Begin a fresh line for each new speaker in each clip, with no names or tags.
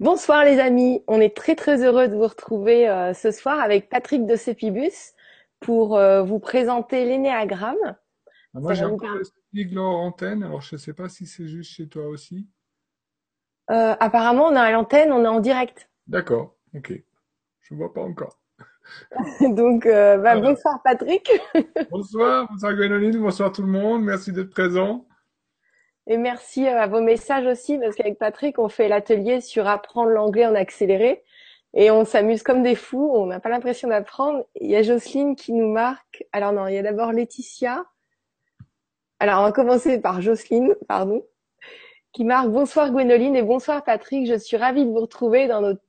Bonsoir les amis, on est très très heureux de vous retrouver euh, ce soir avec Patrick de Cepibus pour euh, vous présenter l'énéagramme. Ah,
moi j'ai un peu en antenne, alors je ne sais pas si c'est juste chez toi aussi.
Euh, apparemment on est à l'antenne, on est en direct.
D'accord, ok. Je ne vois pas encore.
Donc bah, bonsoir Patrick.
bonsoir, bonsoir Gwénoline, bonsoir tout le monde, merci d'être présent.
Et merci euh, à vos messages aussi, parce qu'avec Patrick, on fait l'atelier sur apprendre l'anglais en accéléré. Et on s'amuse comme des fous, on n'a pas l'impression d'apprendre. Il y a Jocelyne qui nous marque. Alors non, il y a d'abord Laetitia. Alors on va commencer par Jocelyne, pardon, qui marque Bonsoir Gwénoline et bonsoir Patrick. Je suis ravie de vous retrouver dans notre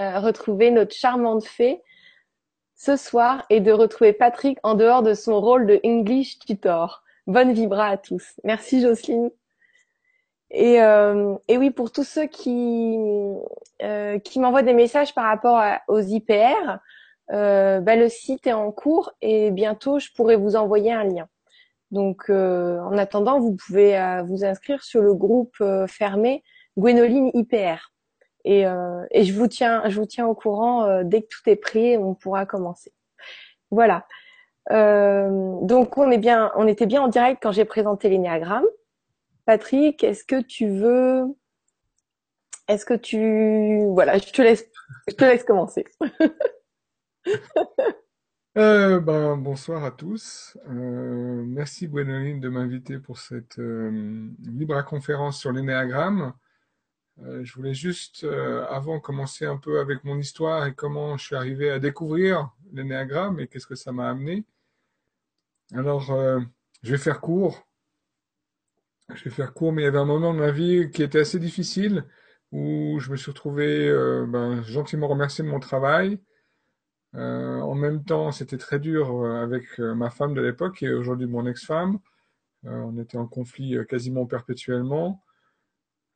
euh, retrouver notre charmante fée ce soir et de retrouver Patrick en dehors de son rôle de English tutor. Bonne vibra à tous. Merci Jocelyne. Et, euh, et, oui, pour tous ceux qui, euh, qui m'envoient des messages par rapport aux IPR, euh, bah, le site est en cours et bientôt je pourrai vous envoyer un lien. Donc euh, en attendant, vous pouvez euh, vous inscrire sur le groupe euh, fermé Gwénoline IPR. Et, et, je vous tiens, je vous tiens au courant dès que tout est prêt, on pourra commencer. Voilà. donc on est bien, on était bien en direct quand j'ai présenté l'énéagramme. Patrick, est-ce que tu veux, est-ce que tu, voilà, je te laisse, je te laisse commencer.
Euh, ben, bonsoir à tous. Euh, merci Gwénoline de m'inviter pour cette euh, libre conférence sur l'énéagramme. je voulais juste, avant, commencer un peu avec mon histoire et comment je suis arrivé à découvrir l'énéagramme et qu'est-ce que ça m'a amené. Alors, je vais faire court. Je vais faire court, mais il y avait un moment de ma vie qui était assez difficile, où je me suis retrouvé euh, ben, gentiment remercié de mon travail. Euh, en même temps, c'était très dur euh, avec ma femme de l'époque et aujourd'hui mon ex-femme. on était en conflit quasiment perpétuellement.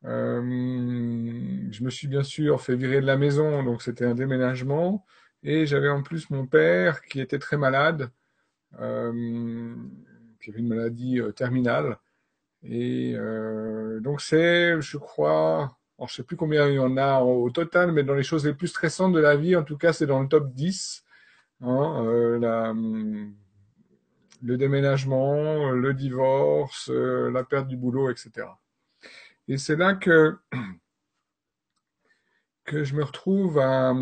je me suis bien sûr fait virer de la maison, donc c'était un déménagement. Et j'avais en plus mon père qui était très malade, qui avait une maladie terminale. Et euh, donc c'est, je crois, je je sais plus combien il y en a au total, mais dans les choses les plus stressantes de la vie, en tout cas, c'est dans le top 10. Hein, euh, la, le déménagement, le divorce, euh, la perte du boulot, etc. Et c'est là que que je me retrouve à,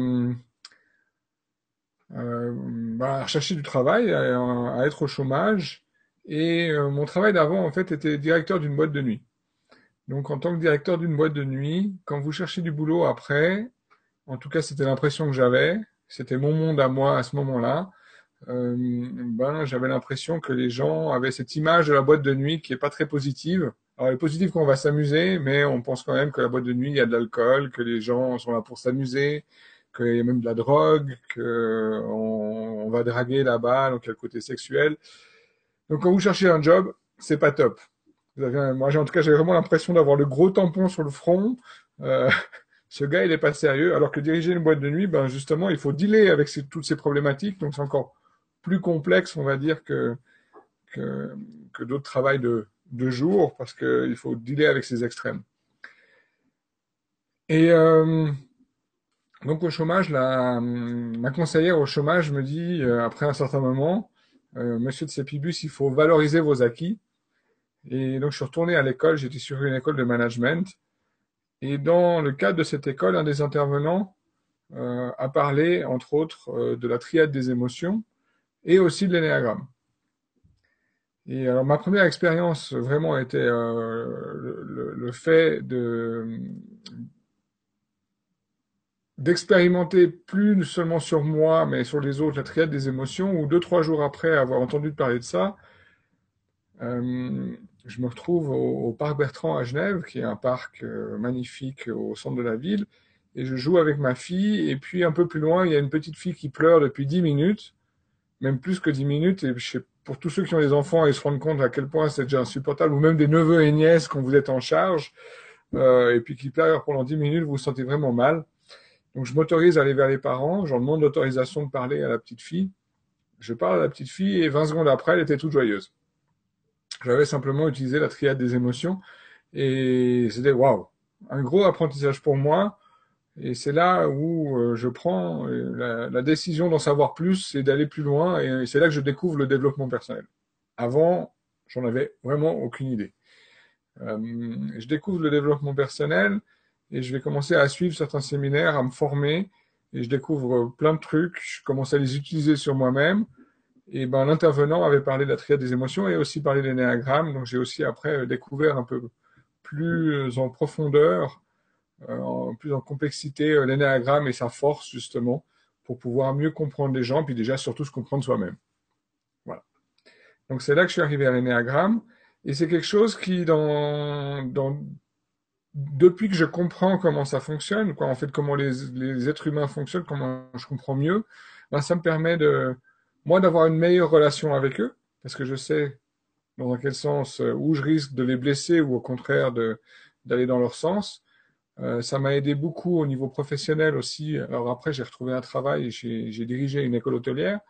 bah, à chercher du travail, à, être au chômage, et euh, mon travail d'avant, en fait, était directeur d'une boîte de nuit. Donc, en tant que directeur d'une boîte de nuit, quand vous cherchez du boulot après, en tout cas, c'était l'impression que j'avais, c'était mon monde à moi à ce moment-là, euh, ben, j'avais l'impression que les gens avaient cette image de la boîte de nuit qui est pas très positive. Alors, elle est positive quand on va s'amuser, mais on pense quand même que la boîte de nuit, il y a de l'alcool, que les gens sont là pour s'amuser, qu'il y a même de la drogue, qu'on on va draguer là-bas, donc il y a le côté sexuel. Donc quand vous cherchez un job, c'est pas top. Vous avez moi, en tout cas, j'ai vraiment l'impression d'avoir le gros tampon sur le front. Euh, ce gars, il est pas sérieux. Alors que diriger une boîte de nuit, ben justement, il faut dealer avec toutes ces problématiques. Donc c'est encore plus complexe, on va dire, que que, que d'autres travails de, de jour, parce qu'il faut dealer avec ces extrêmes. Et euh, donc au chômage, la, ma conseillère au chômage me dit, euh, après un certain moment, euh, Monsieur de Sepibus, il faut valoriser vos acquis. Et donc, je suis retourné à l'école, j'étais sur une école de management. Et dans le cadre de cette école, un des intervenants euh, a parlé, entre autres, euh, de la triade des émotions et aussi de l'énéagramme. Et alors, ma première expérience vraiment était le, le, fait de d'expérimenter plus seulement sur moi, mais sur les autres, la triade des émotions, ou deux, trois jours après avoir entendu parler de ça, euh, je me retrouve au, parc Bertrand à Genève, qui est un parc euh, magnifique au centre de la ville, et je joue avec ma fille, et puis un peu plus loin, il y a une petite fille qui pleure depuis dix minutes, même plus que dix minutes, et pour tous ceux qui ont des enfants, ils se rendent compte à quel point c'est déjà insupportable, ou même des neveux et nièces quand vous êtes en charge, euh, et puis qui pleurent pendant dix minutes, vous vous sentez vraiment mal. Donc je m'autorise à aller vers les parents, j'en demande l'autorisation de parler à la petite fille. Je parle à la petite fille et 20 secondes après, elle était toute joyeuse. J'avais simplement utilisé la triade des émotions et c'était waouh, un gros apprentissage pour moi. Et c'est là où euh, je prends euh, la, décision d'en savoir plus et d'aller plus loin. Et c'est là que je découvre le développement personnel. Avant, j'en avais vraiment aucune idée. Euh, je découvre le développement personnel et je vais commencer à suivre certains séminaires, à me former et je découvre plein de trucs. Je commence à les utiliser sur moi-même. Et ben l'intervenant avait parlé de la triade des émotions et aussi parlé des néagrammes. Donc j'ai aussi après découvert un peu plus en profondeur, euh, plus en complexité euh, l'énéagramme et sa force justement pour pouvoir mieux comprendre les gens, puis déjà surtout se comprendre soi-même. Voilà. Donc c'est là que je suis arrivé à l'énéagramme. Et c'est quelque chose qui, dans, dans, depuis que je comprends comment ça fonctionne, quoi, en fait, comment les, les êtres humains fonctionnent, comment je comprends mieux, ben, ça me permet de, moi, d'avoir une meilleure relation avec eux, parce que je sais dans quel sens, euh, où je risque de les blesser ou au contraire d'aller dans leur sens. Euh, ça m'a aidé beaucoup au niveau professionnel aussi. Alors après, j'ai retrouvé un travail, j'ai dirigé une école hôtelière.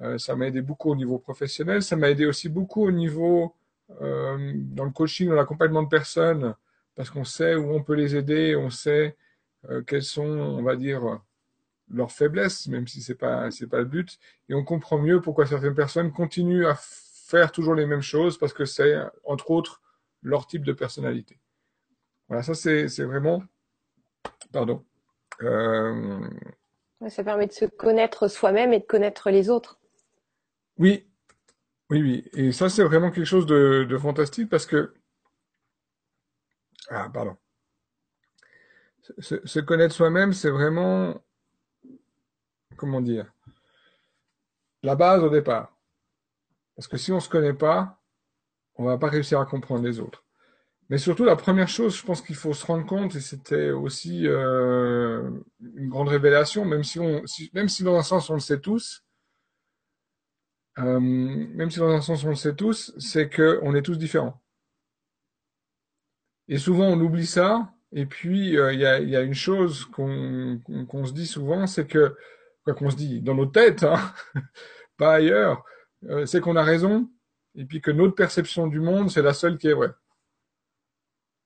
Euh, ça m'a aidé beaucoup au niveau professionnel. Ça m'a aidé aussi beaucoup au niveau euh, dans le coaching, dans l'accompagnement de personnes, parce qu'on sait où on peut les aider, on sait euh, quelles sont, on va dire, leurs faiblesses, même si c'est pas c'est pas le but, et on comprend mieux pourquoi certaines personnes continuent à faire toujours les mêmes choses parce que c'est entre autres leur type de personnalité. Voilà, ça c'est c'est vraiment, pardon.
Euh... Ça permet de se connaître soi-même et de connaître les autres.
Oui, oui, oui. Et ça, c'est vraiment quelque chose de, de fantastique parce que... Ah, pardon. Se, connaître soi-même, c'est vraiment... Comment dire La base au départ. Parce que si on ne se connaît pas, on va pas réussir à comprendre les autres. Mais surtout, la première chose, je pense qu'il faut se rendre compte, et c'était aussi euh, une grande révélation, même si, on, même si dans un sens on le sait tous, euh, même si dans un sens on le sait tous, c'est qu'on est tous différents. Et souvent on oublie ça, et puis euh, il y, a, y, a, une chose qu'on qu se dit souvent, c'est que, quoi qu'on se dit dans nos têtes, hein, pas ailleurs, euh, c'est qu'on a raison, et puis que notre perception du monde, c'est la seule qui est vraie.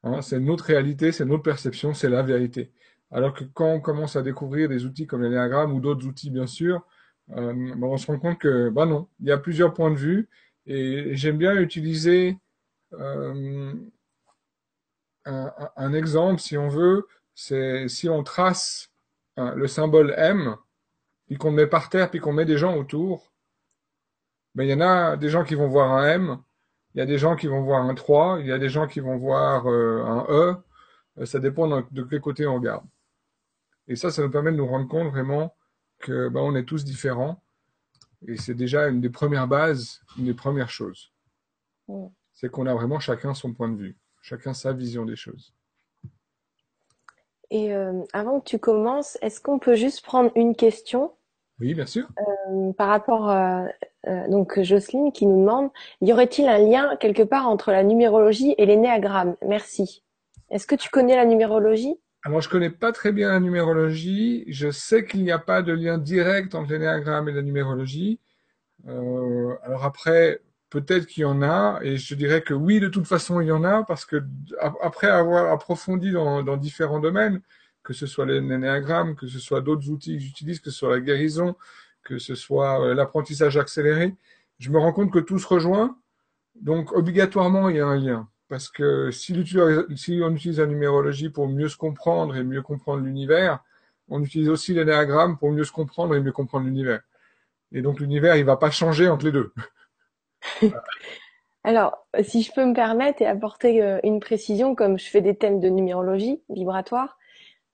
Hein, c'est notre réalité, c'est notre perception, c'est la vérité. Alors que quand on commence à découvrir des outils comme l'énéagramme ou d'autres outils, bien sûr, euh, ben on se rend compte que, bah non, il y a plusieurs points de vue et j'aime bien utiliser euh, un, un, exemple, si on veut, c'est si on trace hein, le symbole M, puis qu'on le met par terre, puis qu'on met des gens autour, ben il y en a des gens qui vont voir un M, il y a des gens qui vont voir un 3, il y a des gens qui vont voir euh, un E, euh, ça dépend de, de quel côté on regarde. Et ça, ça nous permet de nous rendre compte vraiment que ben, on est tous différents. Et c'est déjà une des premières bases, une des premières choses. C'est qu'on a vraiment chacun son point de vue, chacun sa vision des choses.
Et euh, avant que tu commences, est-ce qu'on peut juste prendre une question?
Oui, bien sûr.
Euh, par rapport, à, euh, donc Jocelyne qui nous demande, y aurait-il un lien quelque part entre la numérologie et les néagrammes Merci. Est-ce que tu connais la numérologie?
Alors, je connais pas très bien la numérologie. Je sais qu'il n'y a pas de lien direct entre l'énéagramme et la numérologie. Alors après, peut-être qu'il y en a, et je dirais que oui, de toute façon, il y en a, parce que après avoir approfondi dans, différents domaines, que ce soit l'énéagramme, que ce soit d'autres outils que j'utilise, que ce soit la guérison, que ce soit euh, l'apprentissage accéléré, je me rends compte que tout se rejoint. Donc, obligatoirement, il y a un lien. Parce que si, on utilise la numérologie pour mieux se comprendre et mieux comprendre l'univers, on utilise aussi l'énéagramme pour mieux se comprendre et mieux comprendre l'univers. Et donc l'univers, il va pas changer entre les deux.
Alors, si je peux me permettre et apporter euh, une précision, comme je fais des thèmes de numérologie vibratoire,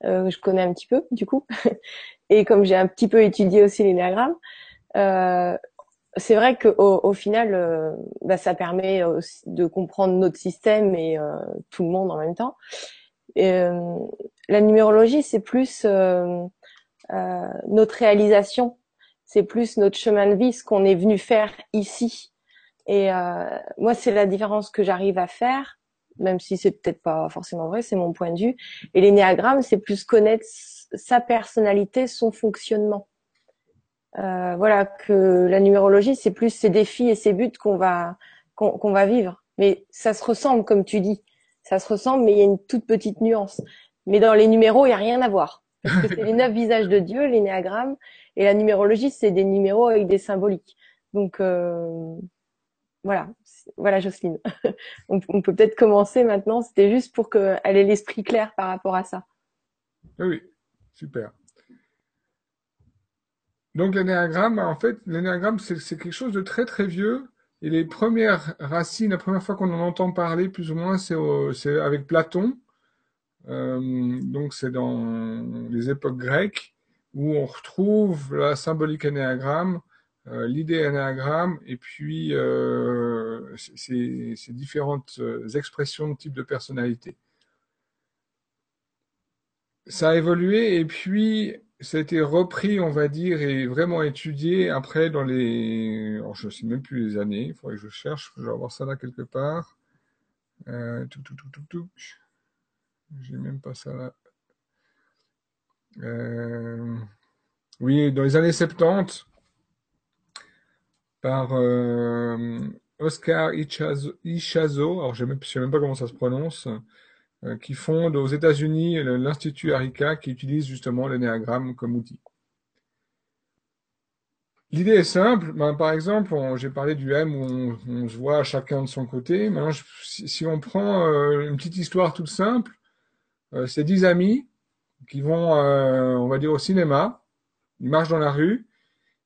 euh, je connais un petit peu du coup, et comme j'ai un petit peu étudié aussi l'énéagramme, euh, c'est vrai qu'au au final, euh, bah, ça permet de comprendre notre système et euh, tout le monde en même temps. Et, la numérologie, c'est plus notre réalisation, c'est plus notre chemin de vie, ce qu'on est venu faire ici. Et moi, c'est la différence que j'arrive à faire, même si c'est peut-être pas forcément vrai, c'est mon point de vue. Et l'énéagramme, c'est plus connaître sa personnalité, son fonctionnement. Euh, voilà que la numérologie c'est plus ses défis et ses buts qu'on va qu'on va vivre mais ça se ressemble comme tu dis ça se ressemble mais il y a une toute petite nuance Mais dans les numéros, il n'y a rien à voir. C'est les neuf visages de Dieu, l'énéagramme, et la numérologie, c'est des numéros avec des symboliques. Donc euh, voilà, voilà Jocelyne. on, peut peut-être commencer maintenant. C'était juste pour qu'elle ait l'esprit clair par rapport à ça.
Oui, super. Donc l'énéagramme, en fait, l'énéagramme, c'est quelque chose de très très vieux. Et les premières racines, la première fois qu'on en entend parler, plus ou moins, c'est avec Platon. Euh, donc c'est dans les époques grecques où on retrouve la symbolique énéagramme, euh, l'idée énéagramme, et puis euh, ces, différentes expressions de type de personnalité. Ça a évolué et puis ça a été repris, on va dire, et vraiment étudié après dans les... Alors, je ne sais même plus les années, il faudrait que je cherche, je vais avoir ça là quelque part. Euh, tout, tout, tout, tout, tout. J'ai même pas ça là. Euh, oui, dans les années 70, par euh, Oscar Ichazo, alors je ne sais même pas comment ça se prononce, euh, qui fonde aux États-Unis l'Institut Arica qui utilise justement l'énéagramme comme outil. L'idée est simple. Ben, par exemple, j'ai parlé du M où on, se voit chacun de son côté. Maintenant, si, on prend euh, une petite histoire toute simple, c'est dix amis qui vont, on va dire, au cinéma. Ils marchent dans la rue.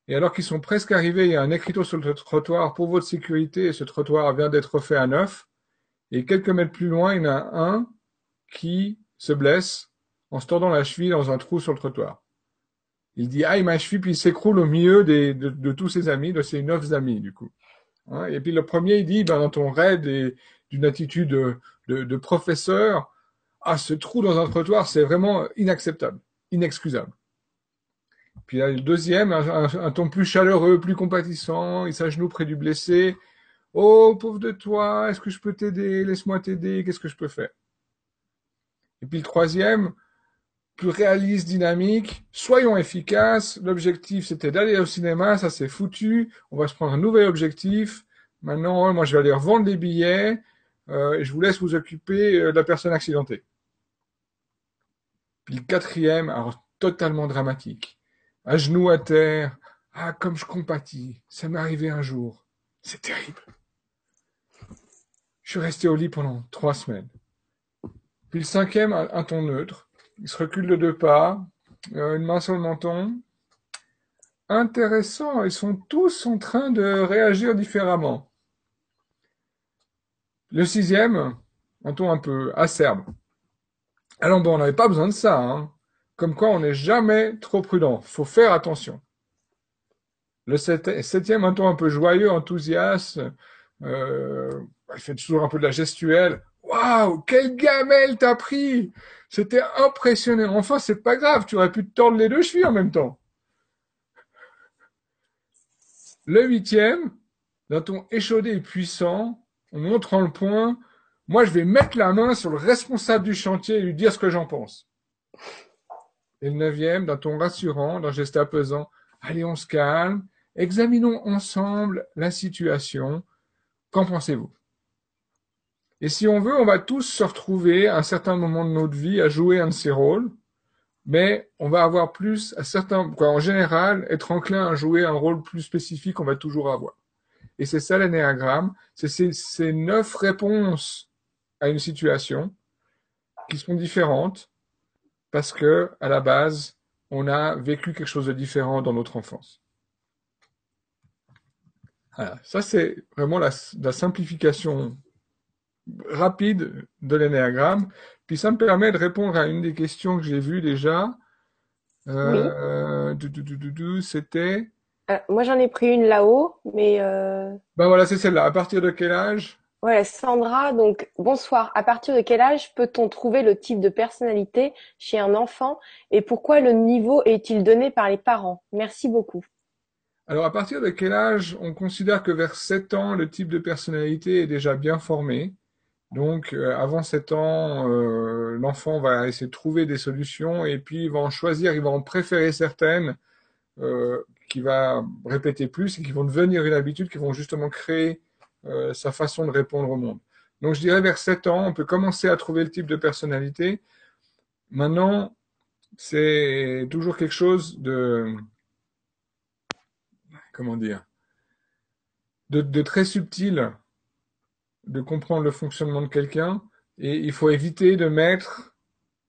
Et alors qu'ils sont presque arrivés, il y a un écriteau sur le trottoir pour votre sécurité et ce trottoir vient d'être fait à neuf. Et quelques mètres plus loin, il y en a un qui se blesse en se tordant la cheville dans un trou sur le trottoir. Il dit aïe ma cheville puis il s'écroule au milieu de, tous ses amis, de ses neuf amis du coup. Hein, et puis le premier il dit ben, dans ton et d'une attitude de, professeur, ah ce trou dans un trottoir c'est vraiment inacceptable, inexcusable. Puis le deuxième, un, ton plus chaleureux, plus compatissant, il s'agenouille près du blessé. Oh, pauvre de toi, est-ce que je peux t'aider? Laisse-moi t'aider, qu'est-ce que je peux faire? Et puis le troisième, plus réaliste, dynamique, soyons efficaces. L'objectif, c'était d'aller au cinéma, ça c'est foutu. On va se prendre un nouvel objectif. Maintenant, moi, je vais aller revendre des billets euh, et je vous laisse vous occuper euh, de la personne accidentée. Puis le quatrième, alors totalement dramatique. À genoux à terre. Ah, comme je compatis. Ça m'est arrivé un jour. C'est terrible. Je suis resté au lit pendant trois semaines. Puis le cinquième, un, ton neutre. Il se recule de deux pas, euh, une main sur le menton. Intéressant, ils sont tous en train de réagir différemment. Le sixième, un ton un peu acerbe. Alors bon, on n'avait pas besoin de ça, hein. Comme quoi, on n'est jamais trop prudent. Faut faire attention. Le septième, un ton un peu joyeux, enthousiaste. Euh, il fait toujours un peu de la gestuelle. Waouh, quelle gamelle t'as pris C'était impressionnant. Enfin, c'est pas grave, tu aurais pu te tordre les deux chevilles en même temps. Le huitième, d'un ton échaudé et puissant, en montrant le point, moi je vais mettre la main sur le responsable du chantier et lui dire ce que j'en pense. Et le neuvième, d'un ton rassurant, d'un geste apaisant, allez on se calme, examinons ensemble la situation, qu'en pensez-vous? Et si on veut, on va tous se retrouver à un certain moment de notre vie à jouer un de ces rôles, mais on va avoir plus, à certains, quoi, en général, être enclin à jouer un rôle plus spécifique qu'on va toujours avoir. Et c'est ça l'énéagramme, c'est ces, neuf réponses à une situation qui sont différentes parce que, à la base, on a vécu quelque chose de différent dans notre enfance. Voilà. Ça, c'est vraiment la, la simplification rapide de l'énéagramme. Puis ça me permet de répondre à une des questions que j'ai vues déjà. Euh, C'était.
Euh, moi, j'en ai pris une là-haut, mais. Euh...
Ben voilà, c'est celle-là. À partir de quel âge
Ouais, Sandra. Donc, bonsoir. À partir de quel âge peut-on trouver le type de personnalité chez un enfant et pourquoi le niveau est-il donné par les parents? Merci beaucoup.
Alors, à partir de quel âge on considère que vers 7 ans, le type de personnalité est déjà bien formé? Donc, euh, avant 7 ans, euh, l'enfant va essayer de trouver des solutions et puis il va en choisir, il va en préférer certaines euh, qui va répéter plus et qui vont devenir une habitude, qui vont justement créer sa façon de répondre au monde. Donc, je dirais vers 7 ans, on peut commencer à trouver le type de personnalité. Maintenant, c'est toujours quelque chose de, comment dire, de, de très subtil de comprendre le fonctionnement de quelqu'un et il faut éviter de mettre,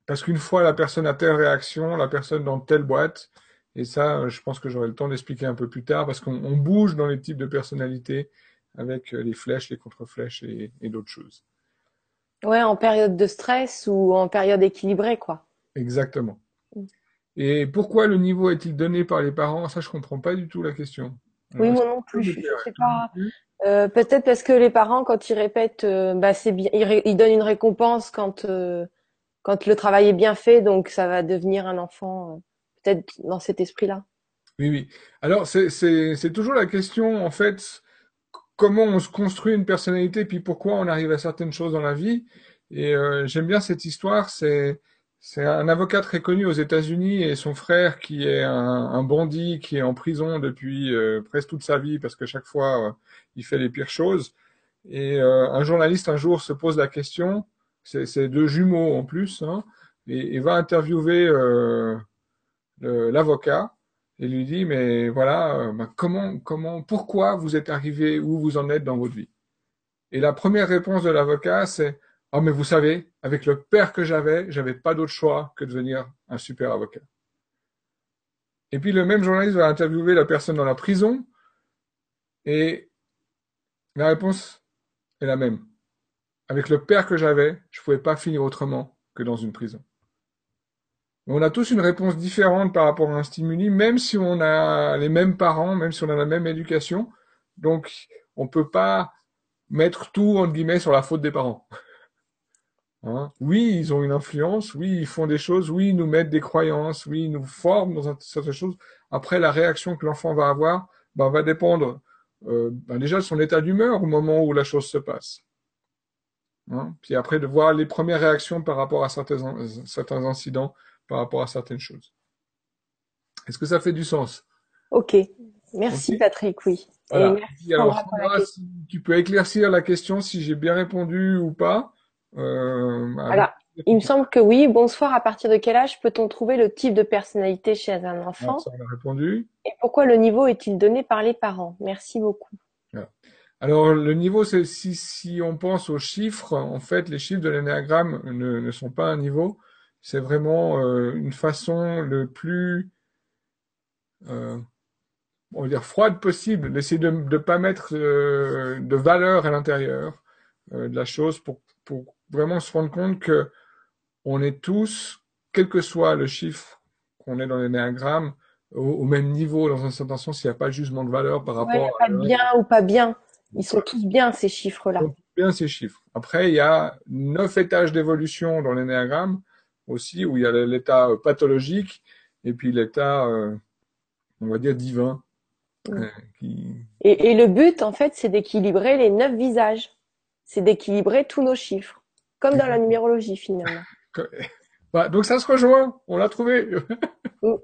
parce qu'une fois la personne a telle réaction, la personne dans telle boîte, et ça, je pense que j'aurai le temps d'expliquer un peu plus tard, parce qu'on bouge dans les types de personnalités avec les flèches, les contre-flèches et, et d'autres choses.
Ouais, en période de stress ou en période équilibrée, quoi.
Exactement. Mm. Et pourquoi le niveau est-il donné par les parents? Ça, je comprends pas du tout la question.
oui, moi non plus. Je sais pas. Euh, peut-être parce que les parents, quand ils répètent, euh, bah c'est bien, ils, donnent une récompense quand euh, quand le travail est bien fait, donc ça va devenir un enfant peut-être dans cet esprit-là.
Oui, oui. Alors c'est toujours la question en fait, comment on se construit une personnalité, puis pourquoi on arrive à certaines choses dans la vie. Et j'aime bien cette histoire. C'est un avocat très connu aux États-Unis et son frère qui est un, un, bandit qui est en prison depuis euh, presque toute sa vie parce que chaque fois euh, il fait les pires choses. Et euh, un journaliste un jour se pose la question, c'est deux jumeaux en plus, hein, et, et, va interviewer l'avocat et lui dit mais voilà bah, comment comment pourquoi vous êtes arrivé où vous en êtes dans votre vie? Et la première réponse de l'avocat c'est oh mais vous savez avec le père que j'avais, j'avais pas d'autre choix que de devenir un super avocat. Et puis le même journaliste va interviewer la personne dans la prison et la réponse est la même. Avec le père que j'avais, je pouvais pas finir autrement que dans une prison. On a tous une réponse différente par rapport à un stimuli, même si on a les mêmes parents, même si on a la même éducation. Donc, on peut pas mettre tout, entre guillemets, sur la faute des parents. Hein? oui, ils ont une influence, oui, ils font des choses, oui, ils nous mettent des croyances, oui, ils nous forment dans certaines choses. Après, la réaction que l'enfant va avoir ben, va dépendre euh, ben, déjà de son état d'humeur au moment où la chose se passe. Hein? Puis après, de voir les premières réactions par rapport à certains incidents, par rapport à certaines choses. Est-ce que ça fait du sens?
Ok. Merci Patrick, oui.
merci Alors, si tu peux éclaircir la question si j'ai bien répondu ou pas.
Euh, Alors, il me semble que oui. Bonsoir. À partir de quel âge peut-on trouver le type de personnalité chez un enfant?
Ça, on a répondu.
Et pourquoi le niveau est-il donné par les parents? Merci beaucoup.
Alors, le niveau, c'est si, si on pense aux chiffres, en fait, les chiffres de l'énéagramme ne, ne sont pas un niveau. C'est vraiment euh, une façon le plus, euh, on va dire, froide possible d'essayer de ne pas mettre euh, de valeur à l'intérieur de la chose pour, pour vraiment se rendre compte que on est tous, quel que soit le chiffre qu'on est dans l'énéagramme, au, au, même niveau dans un certain sens, il n'y a pas de jugement de valeur par rapport
ouais, pas bien ou pas bien. Ils sont tous bien ces chiffres-là.
Bien ces chiffres. Après, il y a neuf étages d'évolution dans l'énéagramme aussi, où il y a l'état pathologique et puis l'état, euh, on va dire, divin.
Euh, qui... et, et le but, en fait, c'est d'équilibrer les neuf visages. C'est d'équilibrer tous nos chiffres. Comme dans la numérologie, finalement.
Bah, donc ça se rejoint, on l'a trouvé. Mm.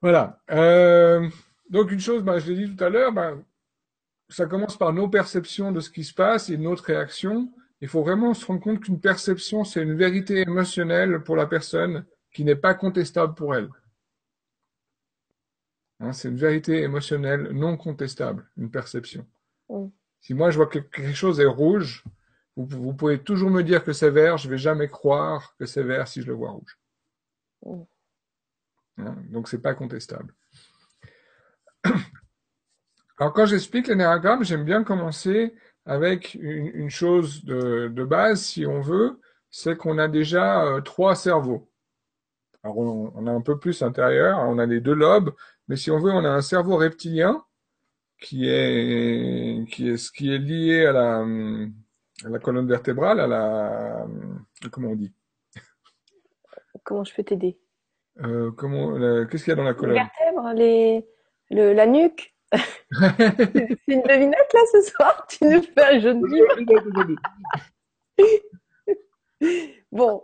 voilà. Euh, donc une chose, bah, je l'ai dit tout à l'heure, bah, ça commence par nos perceptions de ce qui se passe et notre réaction. Il faut vraiment se rendre compte qu'une perception, c'est une vérité émotionnelle pour la personne qui n'est pas contestable pour elle. Hein, c'est une vérité émotionnelle non contestable, une perception. Mm. Si moi je vois que quelque chose est rouge, vous, pouvez toujours me dire que c'est vert, je vais jamais croire que c'est vert si je le vois rouge. Mm. Hein, donc c'est pas contestable. Alors quand j'explique l'énéagramme, j'aime bien commencer avec une, chose de, base, si on veut, c'est qu'on a déjà euh, trois cerveaux. Alors on, a un peu plus intérieur, on a les deux lobes, mais si on veut, on a un cerveau reptilien qui est qui est ce qui est lié à la à la colonne vertébrale, à la comment on dit?
Comment je peux t'aider?
Euh, Comment qu'est-ce qu'il y a dans la colonne?
Les vertèbres, les le, la nuque? C'est une devinette là ce soir? Tu nous fais un jeu de bon,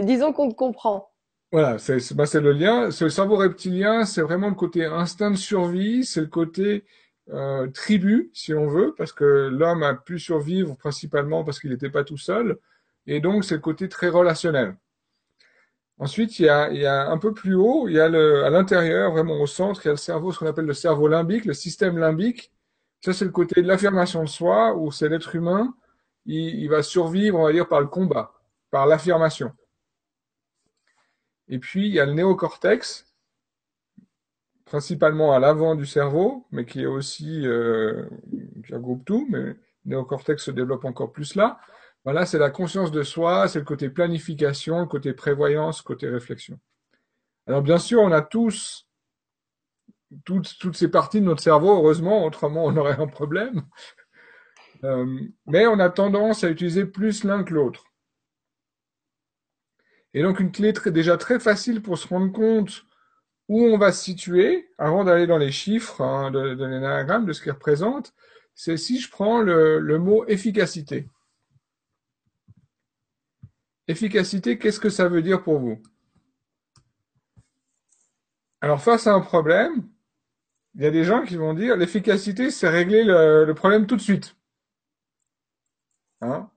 disons qu'on te comprend.
Voilà, c'est bah, le lien. Ce cerveau reptilien, c'est vraiment le côté instinct de survie, c'est le côté euh, tribu, si on veut, parce que l'homme a pu survivre principalement parce qu'il n'était pas tout seul. Et donc, c'est le côté très relationnel. Ensuite, il y a, il y a un peu plus haut, il y a le, à l'intérieur, vraiment au centre, il y a le cerveau, ce qu'on appelle le cerveau limbique, le système limbique. Ça, c'est le côté de l'affirmation de soi, où c'est l'être humain, il, il va survivre, on va dire, par le combat, par l'affirmation. Et puis, il y a le néocortex, principalement à l'avant du cerveau, mais qui est aussi, euh, qui regroupe tout, mais le néocortex se développe encore plus là. Voilà, c'est la conscience de soi, c'est le côté planification, le côté prévoyance, le côté réflexion. Alors bien sûr, on a tous toutes, toutes ces parties de notre cerveau, heureusement, autrement on aurait un problème. Euh, mais on a tendance à utiliser plus l'un que l'autre. Et donc une clé très, déjà très facile pour se rendre compte où on va se situer, avant d'aller dans les chiffres hein, de, de de ce qu'il représente, c'est si je prends le, le mot efficacité. Efficacité, qu'est-ce que ça veut dire pour vous? Alors, face à un problème, il y a des gens qui vont dire l'efficacité, c'est régler le, problème tout de suite. Hein?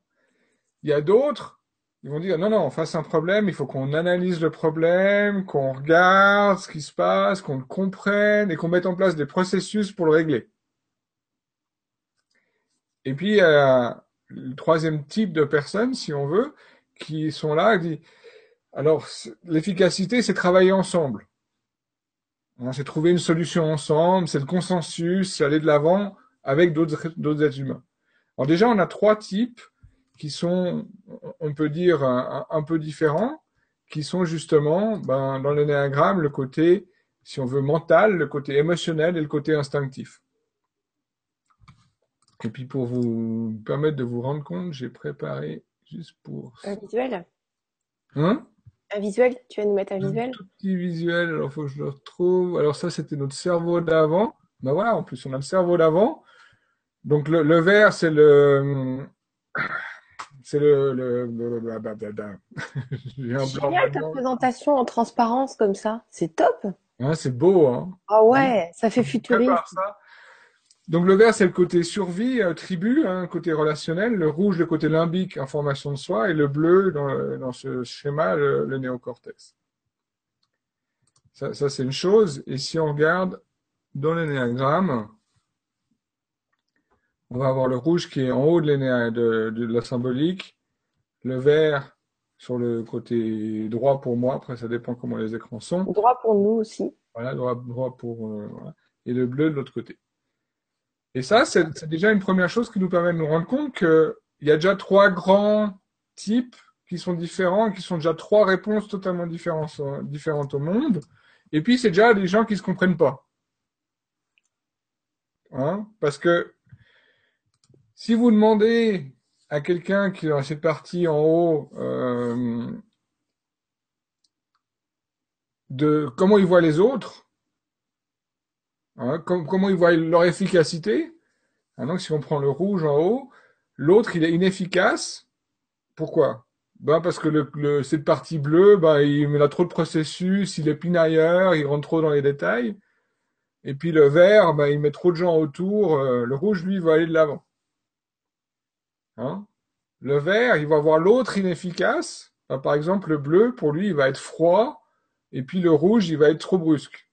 Il y a d'autres, ils vont dire non, non, face à un problème, il faut qu'on analyse le problème, qu'on regarde ce qui se passe, qu'on le comprenne et qu'on mette en place des processus pour le régler. Et puis, a le troisième type de personnes, si on veut, qui sont là, dit, alors l'efficacité, c'est travailler ensemble. C'est trouver une solution ensemble, c'est le consensus, c'est aller de l'avant avec d'autres êtres humains. Alors déjà, on a trois types qui sont, on peut dire, un, peu différents, qui sont justement, ben, dans le néagramme, le côté, si on veut, mental, le côté émotionnel et le côté instinctif. Et puis pour vous permettre de vous rendre compte, j'ai préparé Juste pour.
Un visuel
Hein?
Un visuel Tu vas nous mettre un visuel?
Un tout petit visuel, alors il faut que je le retrouve. Alors ça, c'était notre cerveau d'avant. Ben voilà, en plus, on a le cerveau d'avant. Donc le, le vert, c'est le... C'est le... le,
Génial ta présentation en transparence comme ça. C'est top.
Hein, c'est beau. Hein
ah ouais, ça fait futuriste.
Donc le vert, c'est le côté survie, euh, tribu, hein, côté relationnel. Le rouge, le côté limbique, information de soi. Et le bleu, dans, dans ce schéma, le, le néocortex. Ça, ça c'est une chose. Et si on regarde dans l'énéagramme, on va avoir le rouge qui est en haut de, de, de la symbolique, le vert sur le côté droit pour moi, après ça dépend comment les écrans sont.
Droit pour nous aussi.
Voilà, droit, droit pour... Euh, voilà. Et le bleu de l'autre côté. Et ça, c'est déjà une première chose qui nous permet de nous rendre compte qu'il y a déjà trois grands types qui sont différents, qui sont déjà trois réponses totalement différentes, différentes au monde. Et puis, c'est déjà des gens qui ne se comprennent pas. Hein? Parce que si vous demandez à quelqu'un qui est dans cette partie en haut euh, de comment il voit les autres, Hein, comment ils voient leur efficacité? Hein, si on prend le rouge en haut, l'autre, il est inefficace. Pourquoi? Ben Parce que le, cette partie bleue, ben, il a trop de processus, il est pinailleur, il rentre trop dans les détails. Et puis le vert, ben, il met trop de gens autour. Euh, le rouge, lui, va aller de l'avant. Hein? Le vert, il va voir l'autre inefficace. Ben, par exemple, le bleu, pour lui, il va être froid. Et puis le rouge, il va être trop brusque.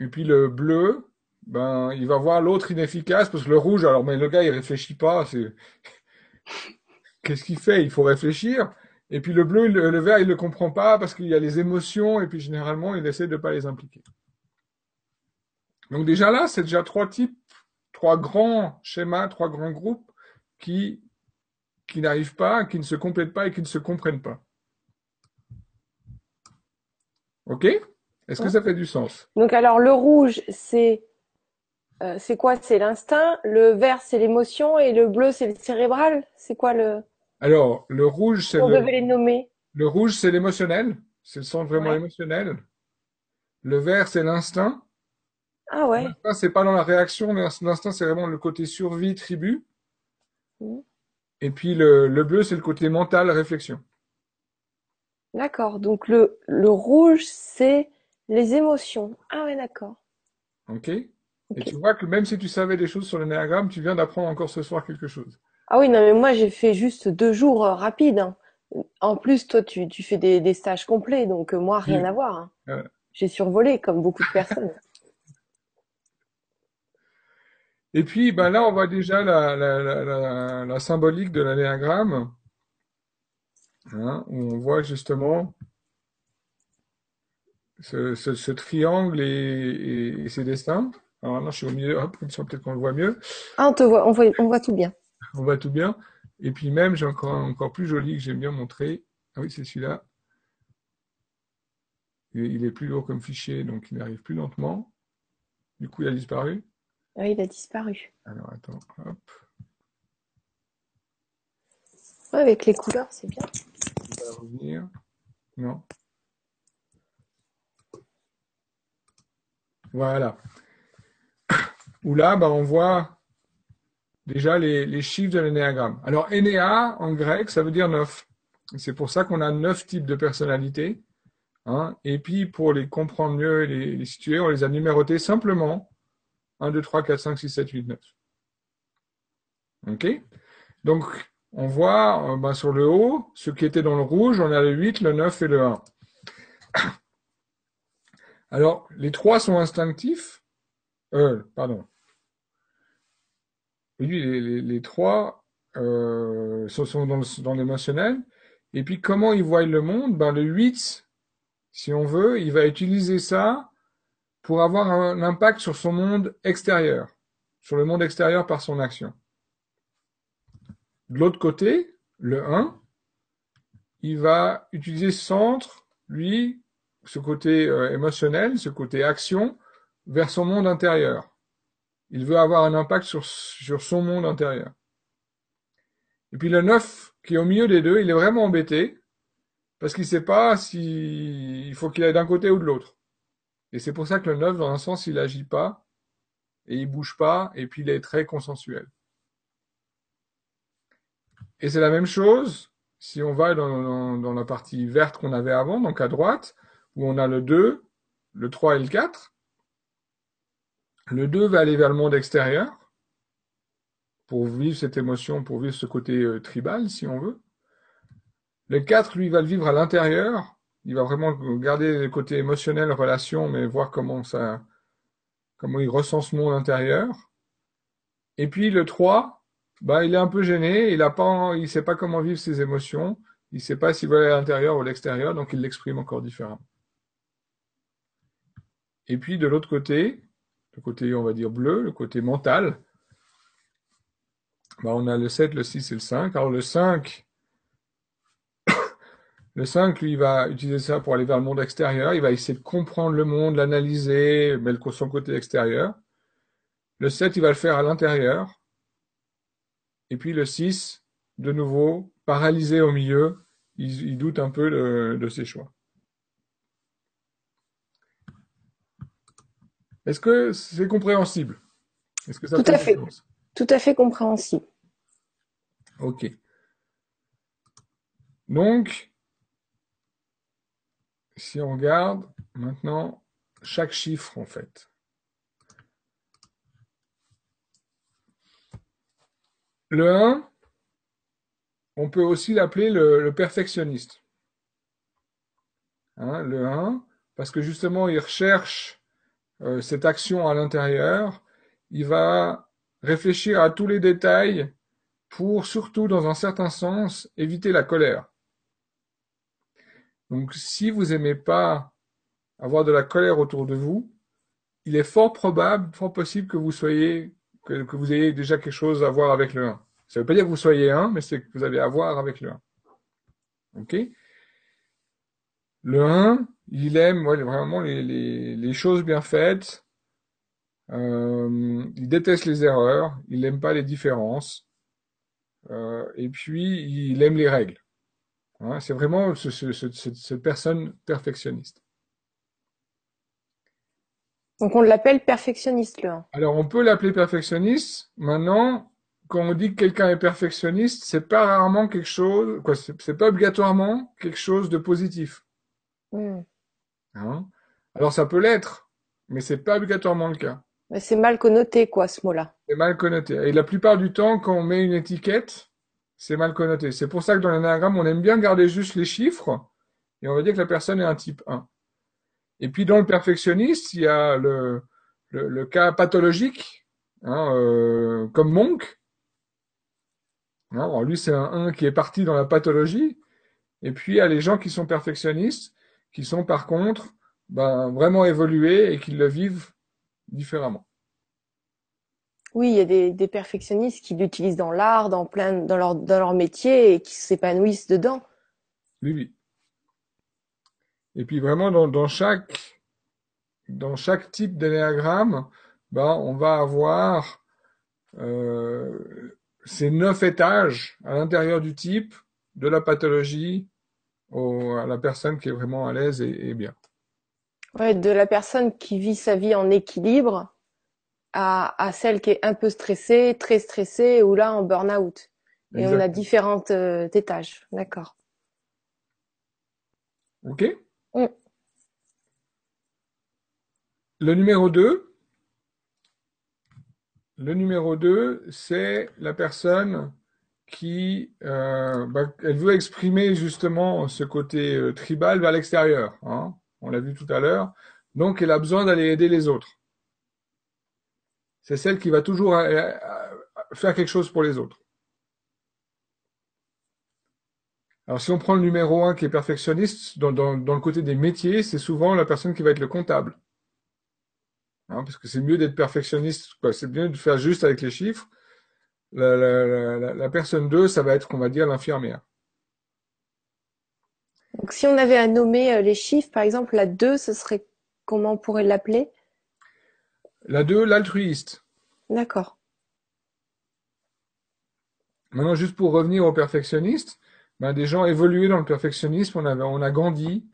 Et puis le bleu, ben, il va voir l'autre inefficace parce que le rouge, alors, mais le gars, il réfléchit pas. C'est qu'est-ce qu'il fait? Il faut réfléchir. Et puis le bleu, le, vert, il le comprend pas parce qu'il y a les émotions et puis généralement, il essaie de pas les impliquer. Donc déjà là, c'est déjà trois types, trois grands schémas, trois grands groupes qui qui n'arrivent pas, qui ne se complètent pas et qui ne se comprennent pas. OK? Est-ce que ça fait du sens?
Donc alors le rouge, c'est euh, c'est quoi? C'est l'instinct, le vert, c'est l'émotion et le bleu, c'est le cérébral? C'est quoi le
Alors le rouge, c'est
On
le.
devait les nommer?
Le rouge, c'est l'émotionnel. C'est le sens vraiment
Ouais.
émotionnel. Le vert, c'est l'instinct.
Ah ouais.
L'instinct, c'est pas dans la réaction, mais l'instinct, c'est vraiment le côté survie, tribu.
Mhm.
Et puis le, le bleu, c'est le côté mental, réflexion.
D'accord. Donc le le rouge, c'est les émotions. Ah ouais, d'accord.
OK Et tu vois que même si tu savais des choses sur le néagramme, tu viens d'apprendre encore ce soir quelque chose.
Ah oui, non, mais moi, j'ai fait juste deux jours euh, rapides. hein. En plus, toi, tu, tu fais des, des stages complets, donc euh, moi, rien
Oui.
à voir. hein. J'ai survolé, comme beaucoup de personnes.
Et puis, ben là, on voit déjà la, la, la, la, la symbolique de l'anéagramme, hein, où on voit justement ce, ce, ce triangle et, et, et ses destins. Alors maintenant, je suis au milieu, hop, comme ça, peut-être qu'on le voit mieux.
Ah, on te voit, on voit, on voit tout bien.
On voit tout bien. Et puis même, j'ai encore encore plus joli que j'aime bien montrer. Ah oui, c'est celui-là. Il est plus lourd comme fichier, donc il arrive plus lentement. Du coup, il a disparu.
Ah, il a disparu.
Alors, attends, hop.
Ouais, avec les couleurs, c'est bien.
Il va revenir. Non. Voilà. Où là, bah, on voit déjà les, les chiffres de l'énéagramme. Alors, Énéa, en grec, ça veut dire neuf. C'est pour ça qu'on a neuf types de personnalités. hein. Et puis, pour les comprendre mieux et les, les situer, on les a numérotés simplement 1, 2, 3, 4, 5, 6, 7, 8, 9. OK Donc, on voit euh, bah, sur le haut, ce qui était dans le rouge, on a le 8, le 9 et le 1. Alors, les trois sont instinctifs. Euh, pardon. Oui, les, trois euh, sont, dans, le- l'émotionnel. Et puis, comment ils voient le monde? Ben, Le 8, si on veut, il va utiliser ça pour avoir un impact sur son monde extérieur, sur le monde extérieur par son action. De l'autre côté, le 1, il va utiliser ce centre, lui, ce côté euh, émotionnel, ce côté action, vers son monde intérieur. Il veut avoir un impact sur, sur son monde intérieur. Et puis le 9, qui est au milieu des deux, il est vraiment embêté, parce qu'il ne sait pas si il faut qu'il aille d'un côté ou de l'autre. Et c'est pour ça que le 9, dans un sens, il agit pas, et il bouge pas, et puis il est très consensuel. Et c'est la même chose si on va dans, dans, dans la partie verte qu'on avait avant, donc à droite, où on a le 2, le 3 et le 4. Le 2 va aller vers le monde extérieur pour vivre cette émotion, pour vivre ce côté euh, tribal, si on veut. Le 4, lui, va le vivre à l'intérieur. Il va vraiment garder le côté émotionnel, relation, mais voir comment ça, comment il ressent ce monde intérieur. Et puis le 3, bah, il est un peu gêné, il il sait pas comment vivre ses émotions, il sait pas s'il veut aller à l'intérieur ou à l'extérieur, donc il l'exprime encore différemment. Et puis de l'autre côté, le côté, on va dire bleu, le côté mental, bah, on a le 7, le 6 et le 5. Alors le 5, le 5, lui, il va utiliser ça pour aller vers le monde extérieur, il va essayer de comprendre le monde, l'analyser, mais son côté extérieur. Le 7, il va le faire à l'intérieur. Et puis le 6, de nouveau, paralysé au milieu, il, doute un peu de ses choix. Est-ce que c'est compréhensible? Est-ce que ça
Tout à fait. Tout à fait compréhensible.
Ok. Donc, si on regarde maintenant chaque chiffre en fait. Le 1, on peut aussi l'appeler le, le perfectionniste. Hein, le 1, parce que justement il recherche euh, cette action à l'intérieur, il va réfléchir à tous les détails pour surtout, dans un certain sens, éviter la colère. Donc, si vous aimez pas avoir de la colère autour de vous, il est fort probable, fort possible que vous soyez, que, que vous ayez déjà quelque chose à voir avec le 1. Ça ne veut pas dire que vous soyez un, mais c'est que vous avez à voir avec le 1. Ok? Le 1, il aime ouais, vraiment les, les, les choses bien faites. Euh, il déteste les erreurs. Il n'aime pas les différences. Euh, et puis, il aime les règles. Hein, c'est vraiment ce, ce, ce, cette personne perfectionniste.
Donc on l'appelle perfectionniste le 1.
Alors, on peut l'appeler perfectionniste. Maintenant, quand on dit que quelqu'un est perfectionniste, c'est pas rarement quelque chose, quoi, c'est c'est pas obligatoirement quelque chose de positif.
Hmm.
Hein? Alors, ça peut l'être, mais c'est pas obligatoirement le cas.
C'est mal connoté, quoi, ce mot-là.
C'est mal connoté. Et la plupart du temps, quand on met une étiquette, c'est mal connoté. C'est pour ça que dans l'anagramme, on aime bien garder juste les chiffres et on va dire que la personne est un type 1. Et puis dans le perfectionniste, il y a le, le, cas pathologique, hein, euh, comme Monk. Alors lui, c'est un 1 qui est parti dans la pathologie. Et puis il y a les gens qui sont perfectionnistes, qui sont par contre ben, vraiment évolués et qui le vivent différemment.
Oui, il y a des, perfectionnistes qui l'utilisent dans l'art, dans plein, dans leur, dans leur métier et qui s'épanouissent dedans.
Oui, oui. Et puis vraiment dans, dans chaque dans chaque type d'énéagramme, ben, on va avoir euh, ces neuf étages à l'intérieur du type, de la pathologie au, à la personne qui est vraiment à l'aise et, et bien.
Ouais, de la personne qui vit sa vie en équilibre à, à celle qui est un peu stressée, très stressée ou là en burn-out. Et on a différentes euh, étages, d'accord.
Ok. Mm. Le numéro 2, le numéro 2, c'est la personne qui euh, bah, elle veut exprimer justement ce côté euh, tribal vers l'extérieur. Hein on l'a vu tout à l'heure. Donc, elle a besoin d'aller aider les autres. C'est celle qui va toujours euh, euh, faire quelque chose pour les autres. Alors, si on prend le numéro 1 qui est perfectionniste, dans, le côté des métiers, c'est souvent la personne qui va être le comptable. Hein, parce que c'est mieux d'être perfectionniste, c'est mieux de faire juste avec les chiffres. La, la personne 2, ça va être, qu'on va dire, l'infirmière.
Donc, si on avait à nommer euh, les chiffres, par exemple, la 2, ce serait comment on pourrait l'appeler?
La 2, l'altruiste.
D'accord.
Maintenant, juste pour revenir au perfectionniste, ben, des gens évolués dans le perfectionnisme, on, avait, on a Gandhi,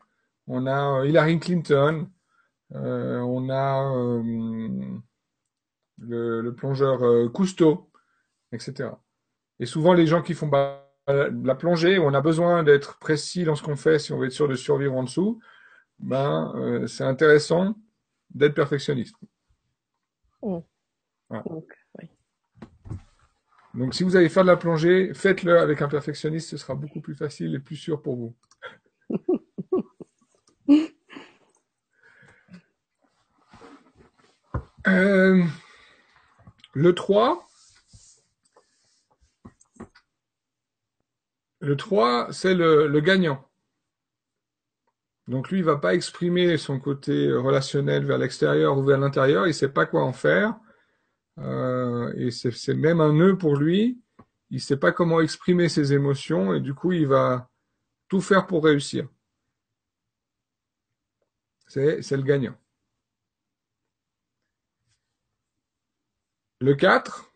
on a euh, Hillary Clinton, euh, on a le, plongeur Cousteau, etc. Et souvent, les gens qui font la plongée, on a besoin d'être précis dans ce qu'on fait si on veut être sûr de survivre en dessous, ben, euh, c'est intéressant d'être perfectionniste.
Mmh.
Donc, si vous allez faire de la plongée, faites-le avec un perfectionniste, ce sera beaucoup plus facile et plus sûr pour vous. Euh, le 3, Le 3, c'est le, gagnant. Donc lui, il va pas exprimer son côté relationnel vers l'extérieur ou vers l'intérieur, il sait pas quoi en faire. Euh, et c'est même un nœud pour lui. Il sait pas comment exprimer ses émotions et du coup, il va tout faire pour réussir. C'est le gagnant. Le 4,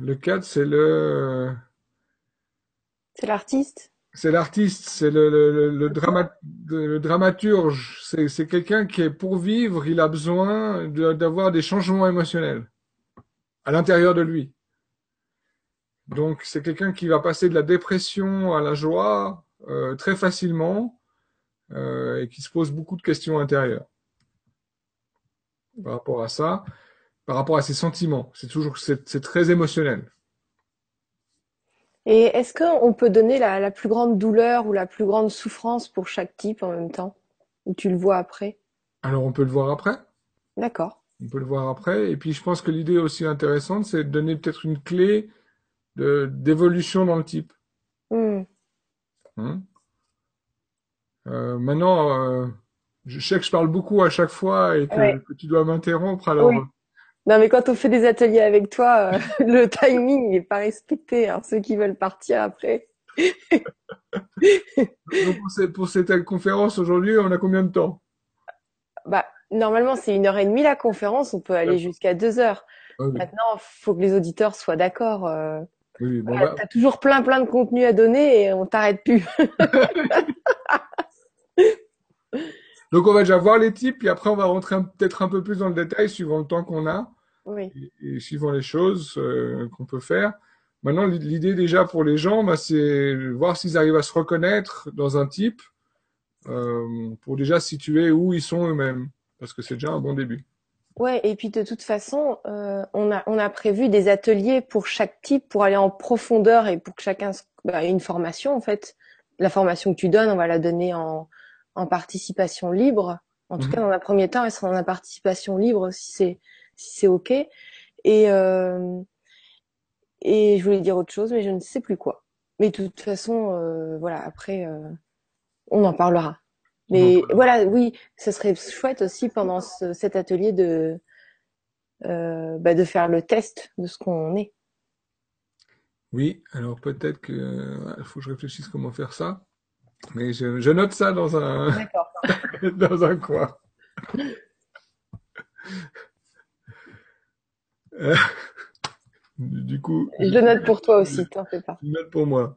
le 4, c'est le
c'est l'artiste?
C'est l'artiste, c'est le, dramaturge. C'est quelqu'un qui est pour vivre, il a besoin d'avoir des changements émotionnels à l'intérieur de lui. Donc c'est quelqu'un qui va passer de la dépression à la joie euh, très facilement euh, et qui se pose beaucoup de questions intérieures par rapport à ça, par rapport à ses sentiments. C'est toujours c'est très émotionnel.
Et est-ce qu'on peut donner la, plus grande douleur ou la plus grande souffrance pour chaque type en même temps? Ou tu le vois après?
Alors on peut le voir après.
D'accord.
On peut le voir après. Et puis je pense que l'idée aussi intéressante, c'est de donner peut-être une clé d'évolution dans le type. Euh, maintenant, euh, je sais que je parle beaucoup à chaque fois et que, tu dois m'interrompre. Alors,
non, mais quand on fait des ateliers avec toi, euh, le timing n'est pas respecté. Alors, ceux qui veulent partir après.
pour, cette, conférence aujourd'hui, on a combien de temps?
Bah, normalement, c'est une heure et demie la conférence. On peut aller jusqu'à deux heures. Maintenant, il faut que les auditeurs soient d'accord. Euh... Oui, bon, bah... T'as toujours plein, plein de contenu à donner et on t'arrête plus.
Donc on va déjà voir les types, puis après on va rentrer peut-être un peu plus dans le détail suivant le temps qu'on a et, suivant les choses euh, qu'on peut faire. Maintenant, l'idée déjà pour les gens, bah, c'est voir s'ils arrivent à se reconnaître dans un type euh, pour déjà situer où ils sont eux-mêmes, parce que c'est déjà un bon début.
Ouais, et puis de toute façon, euh, on a on a prévu des ateliers pour chaque type pour aller en profondeur et pour que chacun bah, ait une formation en fait. La formation que tu donnes, on va la donner en en participation libre. En tout
Mhm.
cas, dans un premier temps, elle sera en participation libre si c'est si c'est ok. Et euh, et je voulais dire autre chose, mais je ne sais plus quoi. Mais de toute façon, euh, voilà, après, euh, on en parlera. Mais voilà, oui, ce serait chouette aussi pendant ce- cet atelier de euh, bah, de faire le test de ce qu'on est.
Oui, alors peut-être que il faut que je réfléchisse comment faire ça, mais je, je note ça dans un dans un coin. Euh, du coup,
Je le note pour toi aussi, t'en fais pas.
je note pour moi.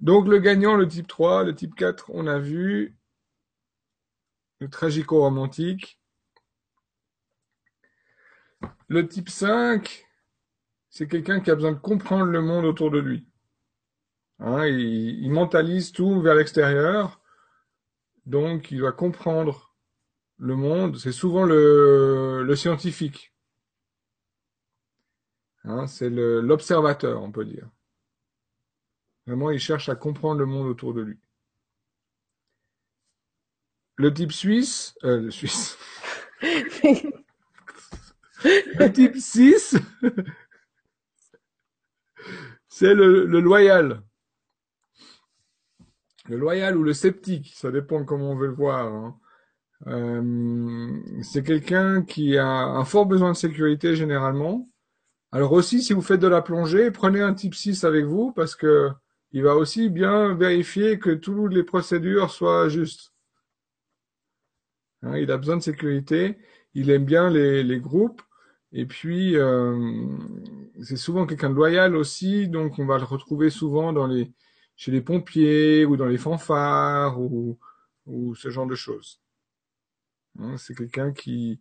Donc le gagnant, le type 3, le type 4, on a vu le tragico-romantique. Le type 5, c'est quelqu'un qui a besoin de comprendre le monde autour de lui. Hein, il, il mentalise tout vers l'extérieur, donc il doit comprendre le monde. C'est souvent le, le scientifique. Hein, c'est le- l'observateur, on peut dire. Vraiment, il cherche à comprendre le monde autour de lui. Le type suisse, euh, le suisse, le type 6, c'est le, le loyal. Le loyal ou le sceptique, ça dépend comment on veut le voir. hein. Euh, c'est quelqu'un qui a un fort besoin de sécurité généralement. Alors aussi, si vous faites de la plongée, prenez un type 6 avec vous parce que il va aussi bien vérifier que toutes les procédures soient justes. Hein, il a besoin de sécurité, il aime bien les, groupes, et puis euh, c'est souvent quelqu'un de loyal aussi, donc on va le retrouver souvent chez les pompiers ou dans les fanfares ou, ou ce genre de choses. Hein, c'est quelqu'un qui,